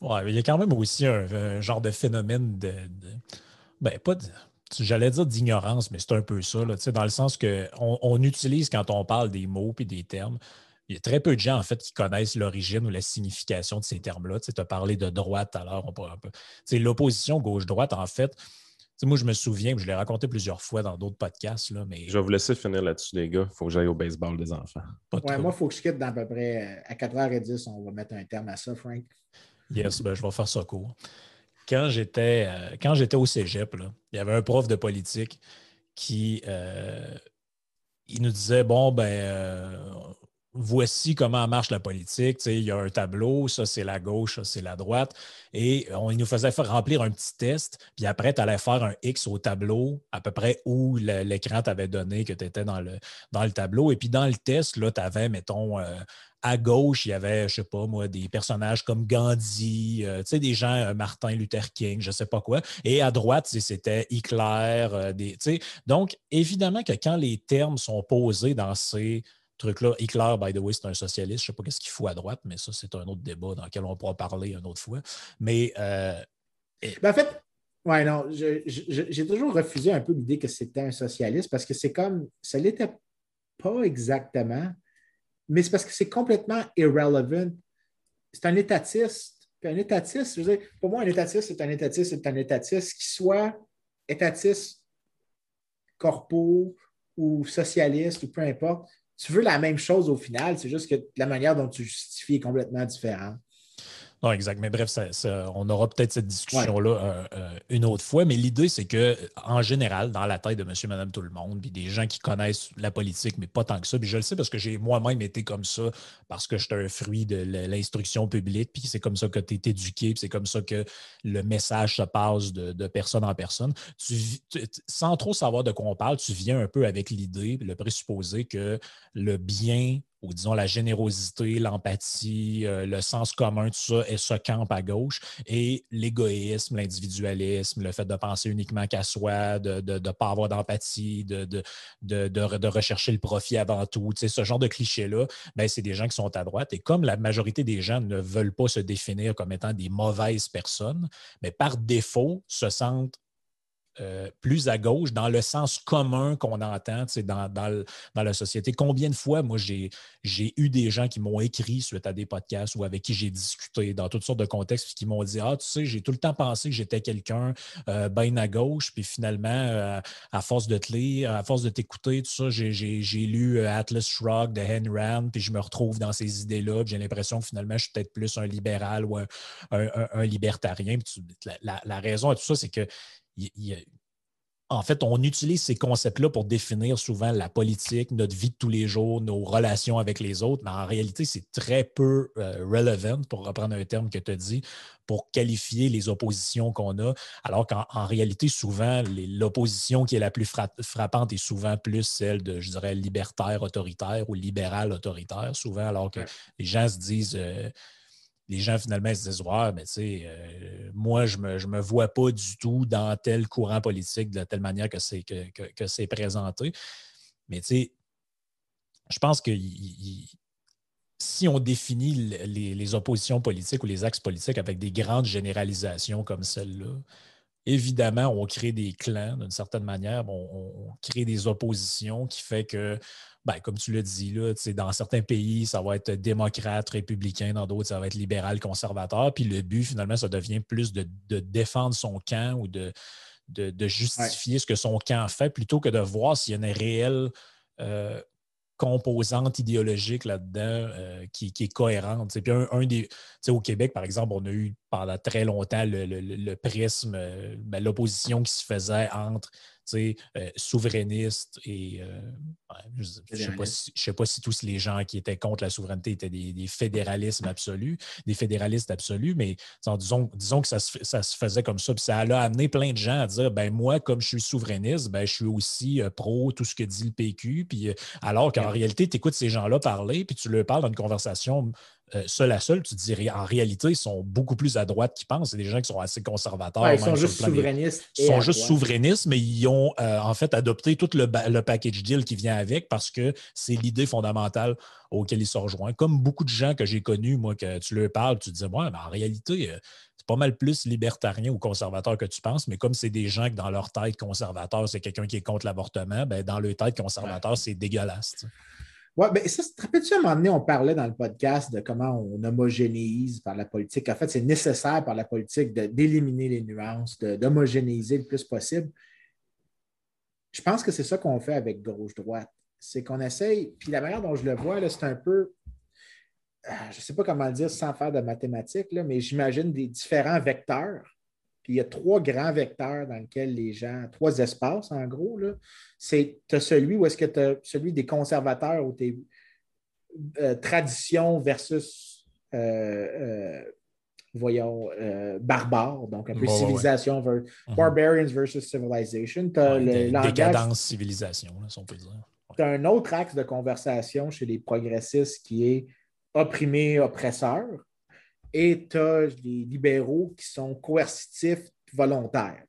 Ouais, il y a quand même aussi un, genre de phénomène de. ben, pas de. J'allais dire d'ignorance, mais c'est un peu ça, là, dans le sens qu'on on utilise quand on parle des mots et des termes. Il y a très peu de gens, en fait, qui connaissent l'origine ou la signification de ces termes-là. Tu as parlé de droite alors. L'opposition gauche-droite, en fait, moi, je me souviens, je l'ai raconté plusieurs fois dans d'autres podcasts. Là, mais... Je vais vous laisser finir là-dessus, les gars. Il faut que j'aille au baseball des enfants. ouais, moi, il faut que je quitte dans à peu près à 4h10. On va mettre un terme à ça, Frank. Yes, ben, je vais faire ça court. Quand j'étais, euh, quand j'étais au cégep, il y avait un prof de politique qui euh, il nous disait Bon, ben, euh, voici comment marche la politique. il y a un tableau, ça c'est la gauche, ça c'est la droite. Et on, il nous faisait faire remplir un petit test, puis après, tu allais faire un X au tableau, à peu près où l'écran t'avait donné que tu étais dans le, dans le tableau. Et puis dans le test, là, tu avais, mettons, à gauche, il y avait, je sais pas moi, des personnages comme Gandhi, euh, tu sais, des gens, euh, Martin Luther King, je sais pas quoi. Et à droite, c'était Hitler. Euh, des, donc, évidemment que quand les termes sont posés dans ces trucs-là, Hitler, by the way, c'est un socialiste. Je sais pas qu'est-ce qu'il faut à droite, mais ça, c'est un autre débat dans lequel on pourra parler une autre fois. Mais. Ben, en fait, ouais, non, j'ai toujours refusé un peu l'idée que c'était un socialiste parce que c'est comme, ça l'était pas exactement mais c'est parce que c'est complètement irrelevant. C'est un étatiste. un étatiste, je veux dire, pour moi, un étatiste, c'est un étatiste, c'est un étatiste qui soit étatiste, corpo ou socialiste ou peu importe. Tu veux la même chose au final, c'est juste que la manière dont tu justifies est complètement différente. Non, exact. Mais bref, on aura peut-être cette discussion-là euh, euh, une autre fois. Mais l'idée, c'est que, en général, dans la tête de monsieur, madame, tout le monde, puis des gens qui connaissent la politique, mais pas tant que ça, puis je le sais parce que j'ai moi-même été comme ça, parce que j'étais un fruit de l'instruction publique, puis c'est comme ça que tu es éduqué, puis c'est comme ça que le message se passe de, personne en personne. sans trop savoir de quoi on parle, tu viens un peu avec l'idée, le présupposé que le bien ou disons la générosité, l'empathie, euh, le sens commun, tout ça, et se campe à gauche. Et l'égoïsme, l'individualisme, le fait de penser uniquement qu'à soi, de ne pas avoir d'empathie, de, de, de, rechercher le profit avant tout, ce genre de clichés-là, ben, c'est des gens qui sont à droite. Et comme la majorité des gens ne veulent pas se définir comme étant des mauvaises personnes, mais par défaut se sentent euh, plus à gauche dans le sens commun qu'on entend dans, dans, dans, la société. Combien de fois, moi, j'ai eu des gens qui m'ont écrit suite à des podcasts ou avec qui j'ai discuté dans toutes sortes de contextes qui m'ont dit Ah, tu sais, j'ai tout le temps pensé que j'étais quelqu'un euh, bien à gauche, puis finalement, euh, à force de te lire, à force de t'écouter, tout ça, j'ai lu Atlas Shrugged de Henry Rand, puis je me retrouve dans ces idées-là, j'ai l'impression que finalement, je suis peut-être plus un libéral ou un, un, libertarien. la, la raison à tout ça, c'est que en fait, on utilise ces concepts-là pour définir souvent la politique, notre vie de tous les jours, nos relations avec les autres, mais en réalité, c'est très peu euh, relevant, pour reprendre un terme que tu as dit, pour qualifier les oppositions qu'on a, alors qu'en réalité, souvent, l'opposition qui est la plus frappante est souvent plus celle de, je dirais, libertaire autoritaire ou libéral autoritaire, souvent, alors que les gens se disent... Euh, les gens finalement se disent Ouais, mais tu sais, euh, moi, je ne me, je me, vois pas du tout dans tel courant politique de telle manière que c'est que, que, présenté. Mais tu sais, je pense que si on définit les, les, oppositions politiques ou les axes politiques avec des grandes généralisations comme celle-là, évidemment, on crée des clans d'une certaine manière, on, on, crée des oppositions qui fait que ben, comme tu l'as dit, là, dans certains pays, ça va être démocrate, républicain, dans d'autres, ça va être libéral, conservateur. Puis le but, finalement, ça devient plus de, défendre son camp ou de, de, justifier ce que son camp fait plutôt que de voir s'il y a une réelle euh, composante idéologique là-dedans euh, qui, est cohérente. Puis un, des, au Québec, par exemple, on a eu pendant très longtemps le, prisme, euh, ben, l'opposition qui se faisait entre euh, souverainiste et je ne sais, pas si tous les gens qui étaient contre la souveraineté étaient des, fédéralismes absolus, des fédéralistes absolus, mais disons, disons que ça se, faisait comme ça. Puis ça a amené plein de gens à dire ben moi, comme je suis souverainiste, ben, je suis aussi pro tout ce que dit le PQ. Puis, alors qu'en réalité, tu écoutes ces gens-là parler, puis tu leur parles dans une conversation euh, seul à seul, tu dirais en réalité, ils sont beaucoup plus à droite qu'ils pensent. C'est des gens qui sont assez conservateurs. ils sont juste souverainistes. Ils sont juste souverainistes, mais ils ont euh, en fait adopté tout le, package deal qui vient avec parce que c'est l'idée fondamentale auquel ils se rejoignent. Comme beaucoup de gens que j'ai connus, moi, que tu leur parles, tu te dis, ouais, mais en réalité, euh, c'est pas mal plus libertarien ou conservateur que tu penses, mais comme c'est des gens que dans leur tête conservateur, c'est quelqu'un qui est contre l'avortement, ben dans leur tête conservateur, c'est dégueulasse. Oui, bien, ça, te rappelles-tu à un moment donné, on parlait dans le podcast de comment on homogénéise par la politique. En fait, c'est nécessaire par la politique d'éliminer les nuances, d'homogénéiser le plus possible. Je pense que c'est ça qu'on fait avec gauche-droite. C'est qu'on essaye, puis la manière dont je le vois, c'est un peu, ah, je ne sais pas comment le dire sans faire de mathématiques, là, mais j'imagine des différents vecteurs puis il y a trois grands vecteurs dans lesquels les gens, trois espaces en gros. C'est tu as celui où est-ce que tu as celui des conservateurs ou tes euh, traditions versus euh, euh, voyons, barbares, donc un peu civilisation, mhm. barbarians versus civilization. décadence civilisation, si on peut dire. Tu as un autre axe de conversation chez les progressistes qui est opprimé, oppresseur et tu les libéraux qui sont coercitifs volontaires.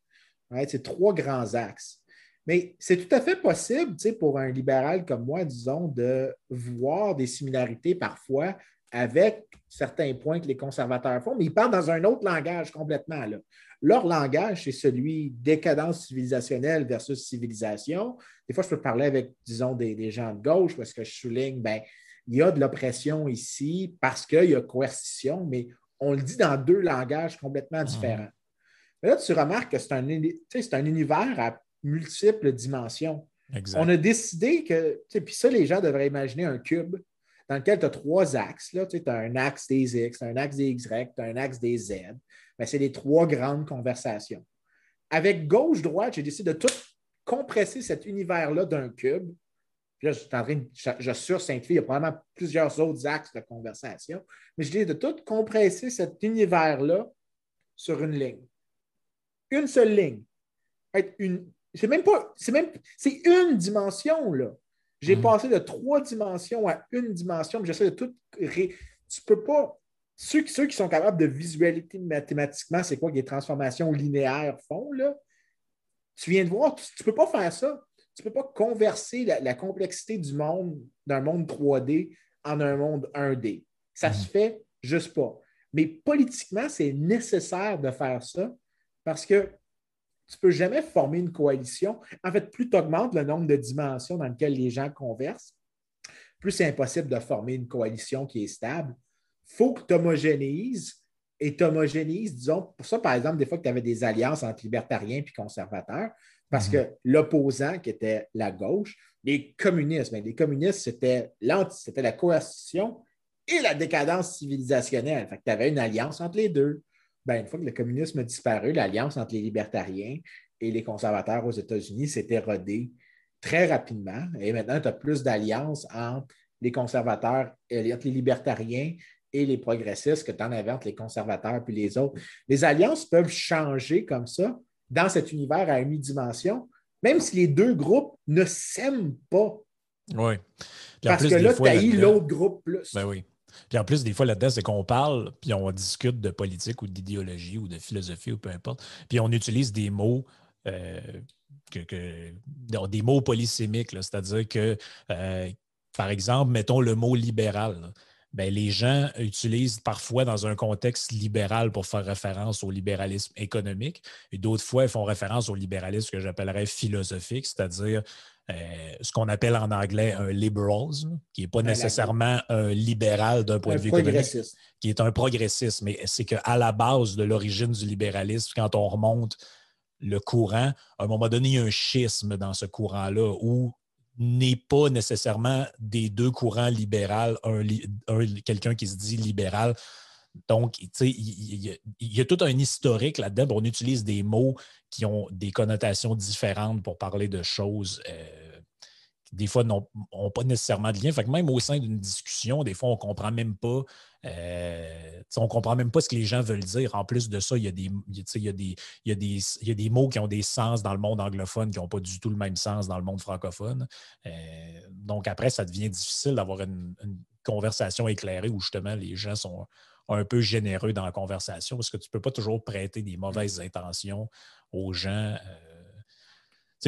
C'est trois grands axes. Mais c'est tout à fait possible pour un libéral comme moi, disons, de voir des similarités parfois avec certains points que les conservateurs font, mais ils parlent dans un autre langage complètement. Leur langage, c'est celui décadence civilisationnelle versus civilisation. Des fois, je peux parler avec, disons, des, gens de gauche parce que je souligne, ben, il y a de l'oppression ici parce qu'il y a coercition, mais on le dit dans deux langages complètement mhm. différents. Mais là, tu remarques que c'est un, un, univers à multiples dimensions. On a décidé que, puis ça, les gens devraient imaginer un cube dans lequel tu as trois axes. Tu as un axe des X, un axe des Y, tu as un axe des Z. Ben, c'est les trois grandes conversations. Avec gauche-droite, j'ai décidé de tout compresser cet univers-là d'un cube je suis en train de, je, sursimplifie, il y a probablement plusieurs autres axes de conversation, mais je dis de tout compresser cet univers-là sur une ligne. Une seule ligne. Une, c'est même pas, c'est même, c'est une dimension, là. J'ai mm. passé de trois dimensions à une dimension, mais j'essaie de tout. Ré... Tu peux pas. Ceux, ceux, qui sont capables de visualiser mathématiquement, c'est quoi que les transformations linéaires font, là? Tu viens de voir, tu ne peux pas faire ça tu ne peux pas converser la, complexité du monde, d'un monde 3D, en un monde 1D. Ça ne se fait juste pas. Mais politiquement, c'est nécessaire de faire ça parce que tu ne peux jamais former une coalition. En fait, plus tu augmentes le nombre de dimensions dans lesquelles les gens conversent, plus c'est impossible de former une coalition qui est stable. Il faut que tu homogénéises et tu homogénéises, disons, pour ça, par exemple, des fois que tu avais des alliances entre libertariens et conservateurs, parce mhm. que l'opposant, qui était la gauche, les communistes, ben, les communistes, c'était la coercition et la décadence civilisationnelle. Fait tu avais une alliance entre les deux. Ben, une fois que le communisme a disparu, l'alliance entre les libertariens et les conservateurs aux États-Unis s'est érodée très rapidement. Et maintenant, tu as plus d'alliances entre les conservateurs, entre les libertariens et les progressistes que tu en avais entre les conservateurs puis les autres. Les alliances peuvent changer comme ça, dans cet univers à unidimension, même si les deux groupes ne s'aiment pas. Oui. Parce que là, tu as l'autre groupe plus. Ben oui. Puis en plus, des fois, là-dedans, c'est qu'on parle, puis on discute de politique ou d'idéologie ou de philosophie ou peu importe, puis on utilise des mots. Euh, que, des mots polysémiques, c'est-à-dire que, euh, par exemple, mettons le mot libéral. Ben, les gens utilisent parfois dans un contexte libéral pour faire référence au libéralisme économique, et d'autres fois, ils font référence au libéralisme que j'appellerais philosophique, c'est-à-dire euh, ce qu'on appelle en anglais un liberalisme, qui n'est pas nécessairement un libéral d'un point de vue économique, qui est un progressisme. Mais c'est qu'à la base de l'origine du libéralisme, quand on remonte le courant, à un moment donné, il y a un schisme dans ce courant-là où n'est pas nécessairement des deux courants libéral, un, quelqu'un qui se dit libéral. Donc, il y, a tout un historique là-dedans. On utilise des mots qui ont des connotations différentes pour parler de choses. Euh, des fois, n'ont pas nécessairement de lien. Même au sein d'une discussion, des fois, on ne comprend même pas. Euh, on comprend même pas ce que les gens veulent dire. En plus de ça, il y, a des, il, des, mots qui ont des sens dans le monde anglophone qui n'ont pas du tout le même sens dans le monde francophone. Euh, donc après, ça devient difficile d'avoir une, conversation éclairée où justement les gens sont un peu généreux dans la conversation parce que tu ne peux pas toujours prêter des mauvaises intentions aux gens. Euh,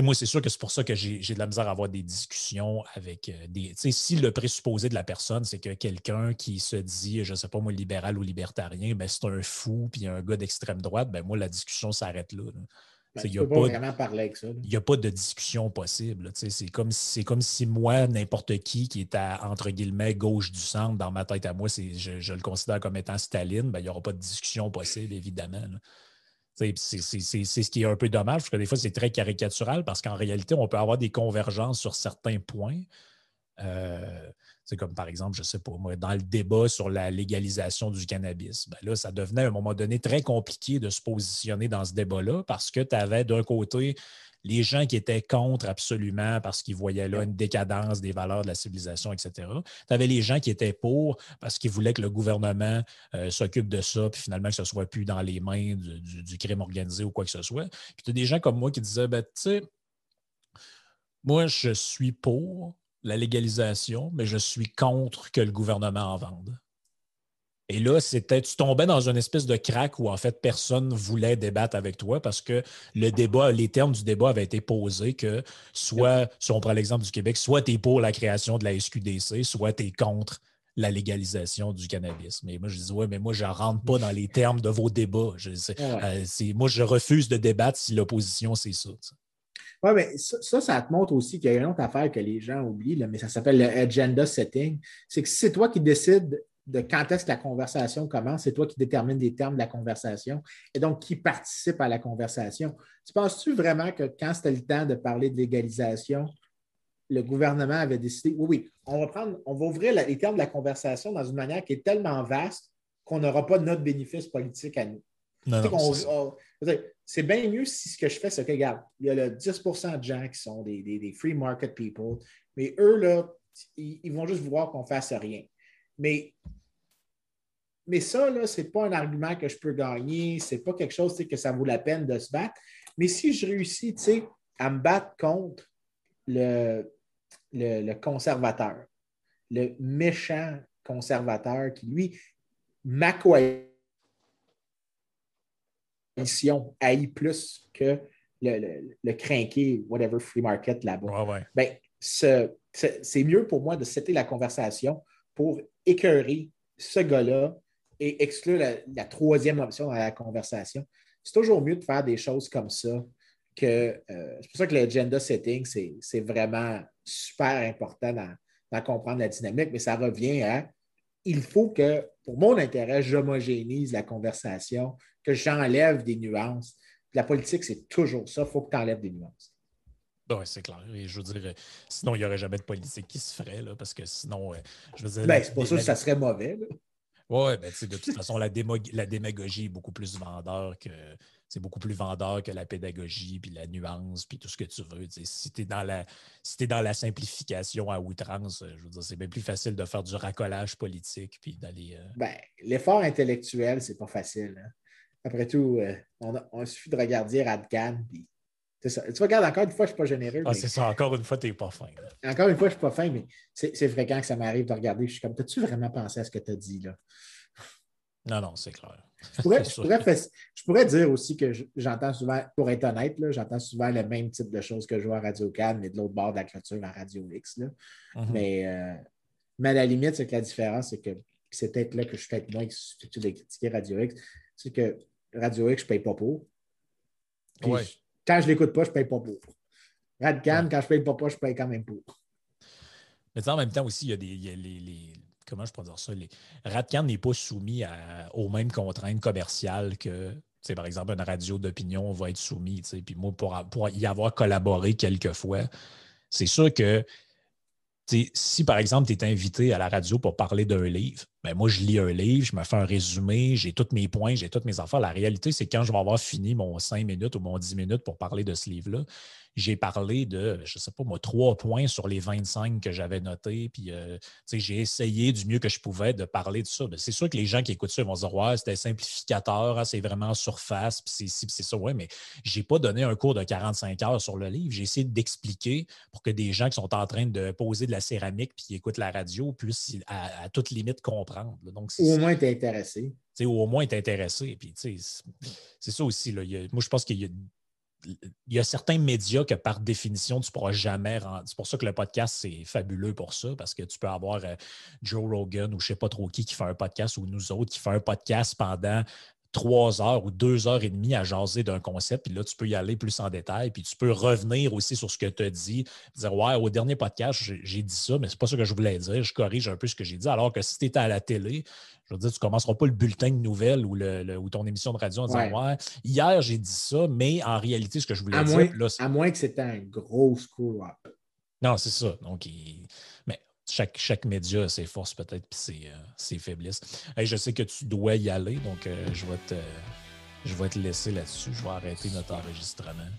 moi, c'est sûr que c'est pour ça que j'ai de la misère à avoir des discussions avec euh, des. Si le présupposé de la personne, c'est que quelqu'un qui se dit, je ne sais pas moi, libéral ou libertarien, ben, c'est un fou puis un gars d'extrême droite, ben, moi, la discussion s'arrête là. Ben, il n'y a, pas, a de discussion possible. C'est comme, comme si moi, n'importe qui qui est à, entre guillemets, gauche du centre, dans ma tête à moi, je, je le considère comme étant Staline, ben, il n'y aura pas de discussion possible, évidemment. C'est ce qui est un peu dommage, parce que des fois, c'est très caricatural, parce qu'en réalité, on peut avoir des convergences sur certains points. Euh, c'est comme par exemple, je sais pas moi, dans le débat sur la légalisation du cannabis. Ben là, ça devenait à un moment donné très compliqué de se positionner dans ce débat-là parce que tu avais d'un côté les gens qui étaient contre absolument parce qu'ils voyaient là une décadence des valeurs de la civilisation, etc. Tu avais les gens qui étaient pour parce qu'ils voulaient que le gouvernement euh, s'occupe de ça, puis finalement que ce ne soit plus dans les mains du, crime organisé ou quoi que ce soit. Puis tu as des gens comme moi qui disaient, ben, tu sais, moi, je suis pour la légalisation, mais je suis contre que le gouvernement en vende. Et là, c'était, tu tombais dans une espèce de crack où en fait personne voulait débattre avec toi parce que le débat, les termes du débat avaient été posés que soit, si on prend l'exemple du Québec, soit tu es pour la création de la SQDC, soit tu es contre la légalisation du cannabis. Mais moi, je dis, ouais, mais moi, je ne rentre pas dans les termes de vos débats. Je, euh, moi, je refuse de débattre si l'opposition, c'est ça. Oui, mais ça, ça, te montre aussi qu'il y a une autre affaire que les gens oublient, mais ça s'appelle le agenda setting. C'est que si c'est toi qui décides de quand est-ce que la conversation commence, c'est toi qui détermines les termes de la conversation et donc qui participe à la conversation. Tu penses-tu vraiment que quand c'était le temps de parler de légalisation, le gouvernement avait décidé, oui, oui, on va prendre, on va ouvrir les termes de la conversation dans une manière qui est tellement vaste qu'on n'aura pas notre bénéfice politique à nous. c'est bien mieux si ce que je fais, c'est que, regarde, il y a le 10% de gens qui sont des, free market people, mais eux, là, ils, ils vont juste voir qu'on ne fasse rien. Mais mais ça, ce n'est pas un argument que je peux gagner, ce n'est pas quelque chose que ça vaut la peine de se battre. Mais si je réussis à me battre contre le, le, conservateur, le méchant conservateur qui, lui, ma coalition haït plus que le, le, le crinqué, whatever, free market là-bas. Ben, c'est mieux pour moi de citer la conversation pour écœurer ce gars-là et exclure la, troisième option dans la conversation. C'est toujours mieux de faire des choses comme ça que. Euh, c'est pour ça que l'agenda setting, c'est vraiment super important dans, comprendre la dynamique, mais ça revient à il faut que, pour mon intérêt, j'homogénise la conversation, que j'enlève des nuances. La politique, c'est toujours ça. Il faut que tu enlèves des nuances. Oui, c'est clair. Et je veux dire, sinon, il n'y aurait jamais de politique qui se ferait, là, parce que sinon, euh, je veux dire. Ben, c'est pas ça que ça serait mauvais. Oui, ben, de toute façon, la, la, démagogie est beaucoup plus vendeur que. C'est beaucoup plus vendeur que la pédagogie, puis la nuance, puis tout ce que tu veux. si tu es, dans la, si dans la simplification à outrance, je veux dire, c'est bien plus facile de faire du racolage politique, puis d'aller. Euh, ben, l'effort intellectuel, c'est pas facile. Hein. Après tout, euh, on, on, suffit de regarder Radcan, puis c'est ça. Tu regardes, encore une fois, je ne suis pas généreux. Ah, c'est ça. Encore une fois, tu n'es pas fin. Encore une fois, je ne suis pas fin, mais c'est fréquent que ça m'arrive de regarder. Je suis comme, as-tu vraiment pensé à ce que tu as dit là? Non, non, c'est clair. Je pourrais, dire aussi que j'entends souvent, pour être honnête, j'entends souvent le même type de choses que je vois à Radio Cannes, mais de l'autre bord de la clôture à Radio X. Là. Mais, euh, mais à la limite, c'est que la différence, c'est que c'est peut-être là que je suis peut-être moins susceptible de critiquer Radio X, c'est que Radio X, je ne paye pas pour. Puis quand je ne l'écoute pas, je ne paye pas pour. Radcan, quand je ne paye pas pour, je paye quand même pour. Mais en même temps aussi, il y a, des, les, Comment je peux dire ça? Les, Radcan n'est pas soumis aux mêmes contraintes commerciales que, par exemple, une radio d'opinion va être soumise. Puis moi, pour, pour, y avoir collaboré quelques fois, c'est sûr que si par exemple, tu es invité à la radio pour parler d'un livre, ben moi, je lis un livre, je me fais un résumé, j'ai tous mes points, j'ai toutes mes affaires. La réalité, c'est quand je vais avoir fini mon 5 minutes ou mon 10 minutes pour parler de ce livre-là, j'ai parlé de, je ne sais pas moi, trois points sur les 25 que j'avais notés. Puis, euh, j'ai essayé du mieux que je pouvais de parler de ça. C'est sûr que les gens qui écoutent ça vont se dire Ouais, c'était simplificateur, hein, c'est vraiment surface, puis c'est c'est ça. Ouais, mais je n'ai pas donné un cours de 45 heures sur le livre. J'ai essayé d'expliquer pour que des gens qui sont en train de poser de la céramique puis qui écoutent la radio puissent à, à toute limite comprendre. Donc, ou au moins être intéressé. Ou au moins être intéressé. Puis, c'est ça aussi. Là. moi, je pense qu'il y a il y a certains médias que par définition, tu ne pourras jamais rendre. C'est pour ça que le podcast, c'est fabuleux pour ça, parce que tu peux avoir euh, Joe Rogan ou je ne sais pas trop qui qui fait un podcast ou nous autres qui fait un podcast pendant trois heures ou deux heures et demie à jaser d'un concept, puis là, tu peux y aller plus en détail, puis tu peux revenir aussi sur ce que tu as dit, dire Ouais, au dernier podcast, j'ai dit ça, mais c'est pas ça que je voulais dire, je corrige un peu ce que j'ai dit. Alors que si tu étais à la télé, je veux dire, tu ne commenceras pas le bulletin de nouvelles ou, le, ou ton émission de radio en disant Ouais, hier j'ai dit ça, mais en réalité, ce que je voulais dire. à moins que c'était un gros screw-up. Non, c'est ça. Donc, mais chaque, chaque média a ses forces peut-être et ses, euh, ses, faiblesses. je sais que tu dois y aller, donc euh, je, vais te, je vais te laisser là-dessus. Je vais arrêter notre enregistrement.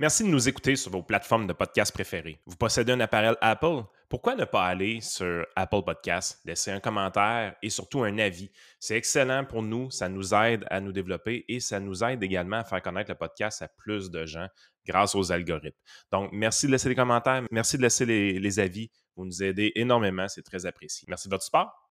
Merci de nous écouter sur vos plateformes de podcast préférées. Vous possédez un appareil Apple? Pourquoi ne pas aller sur Apple Podcast, laisser un commentaire et surtout un avis? C'est excellent pour nous, ça nous aide à nous développer et ça nous aide également à faire connaître le podcast à plus de gens grâce aux algorithmes. Donc, merci de laisser des commentaires, merci de laisser les, les avis. Vous nous aidez énormément, c'est très apprécié. Merci de votre support.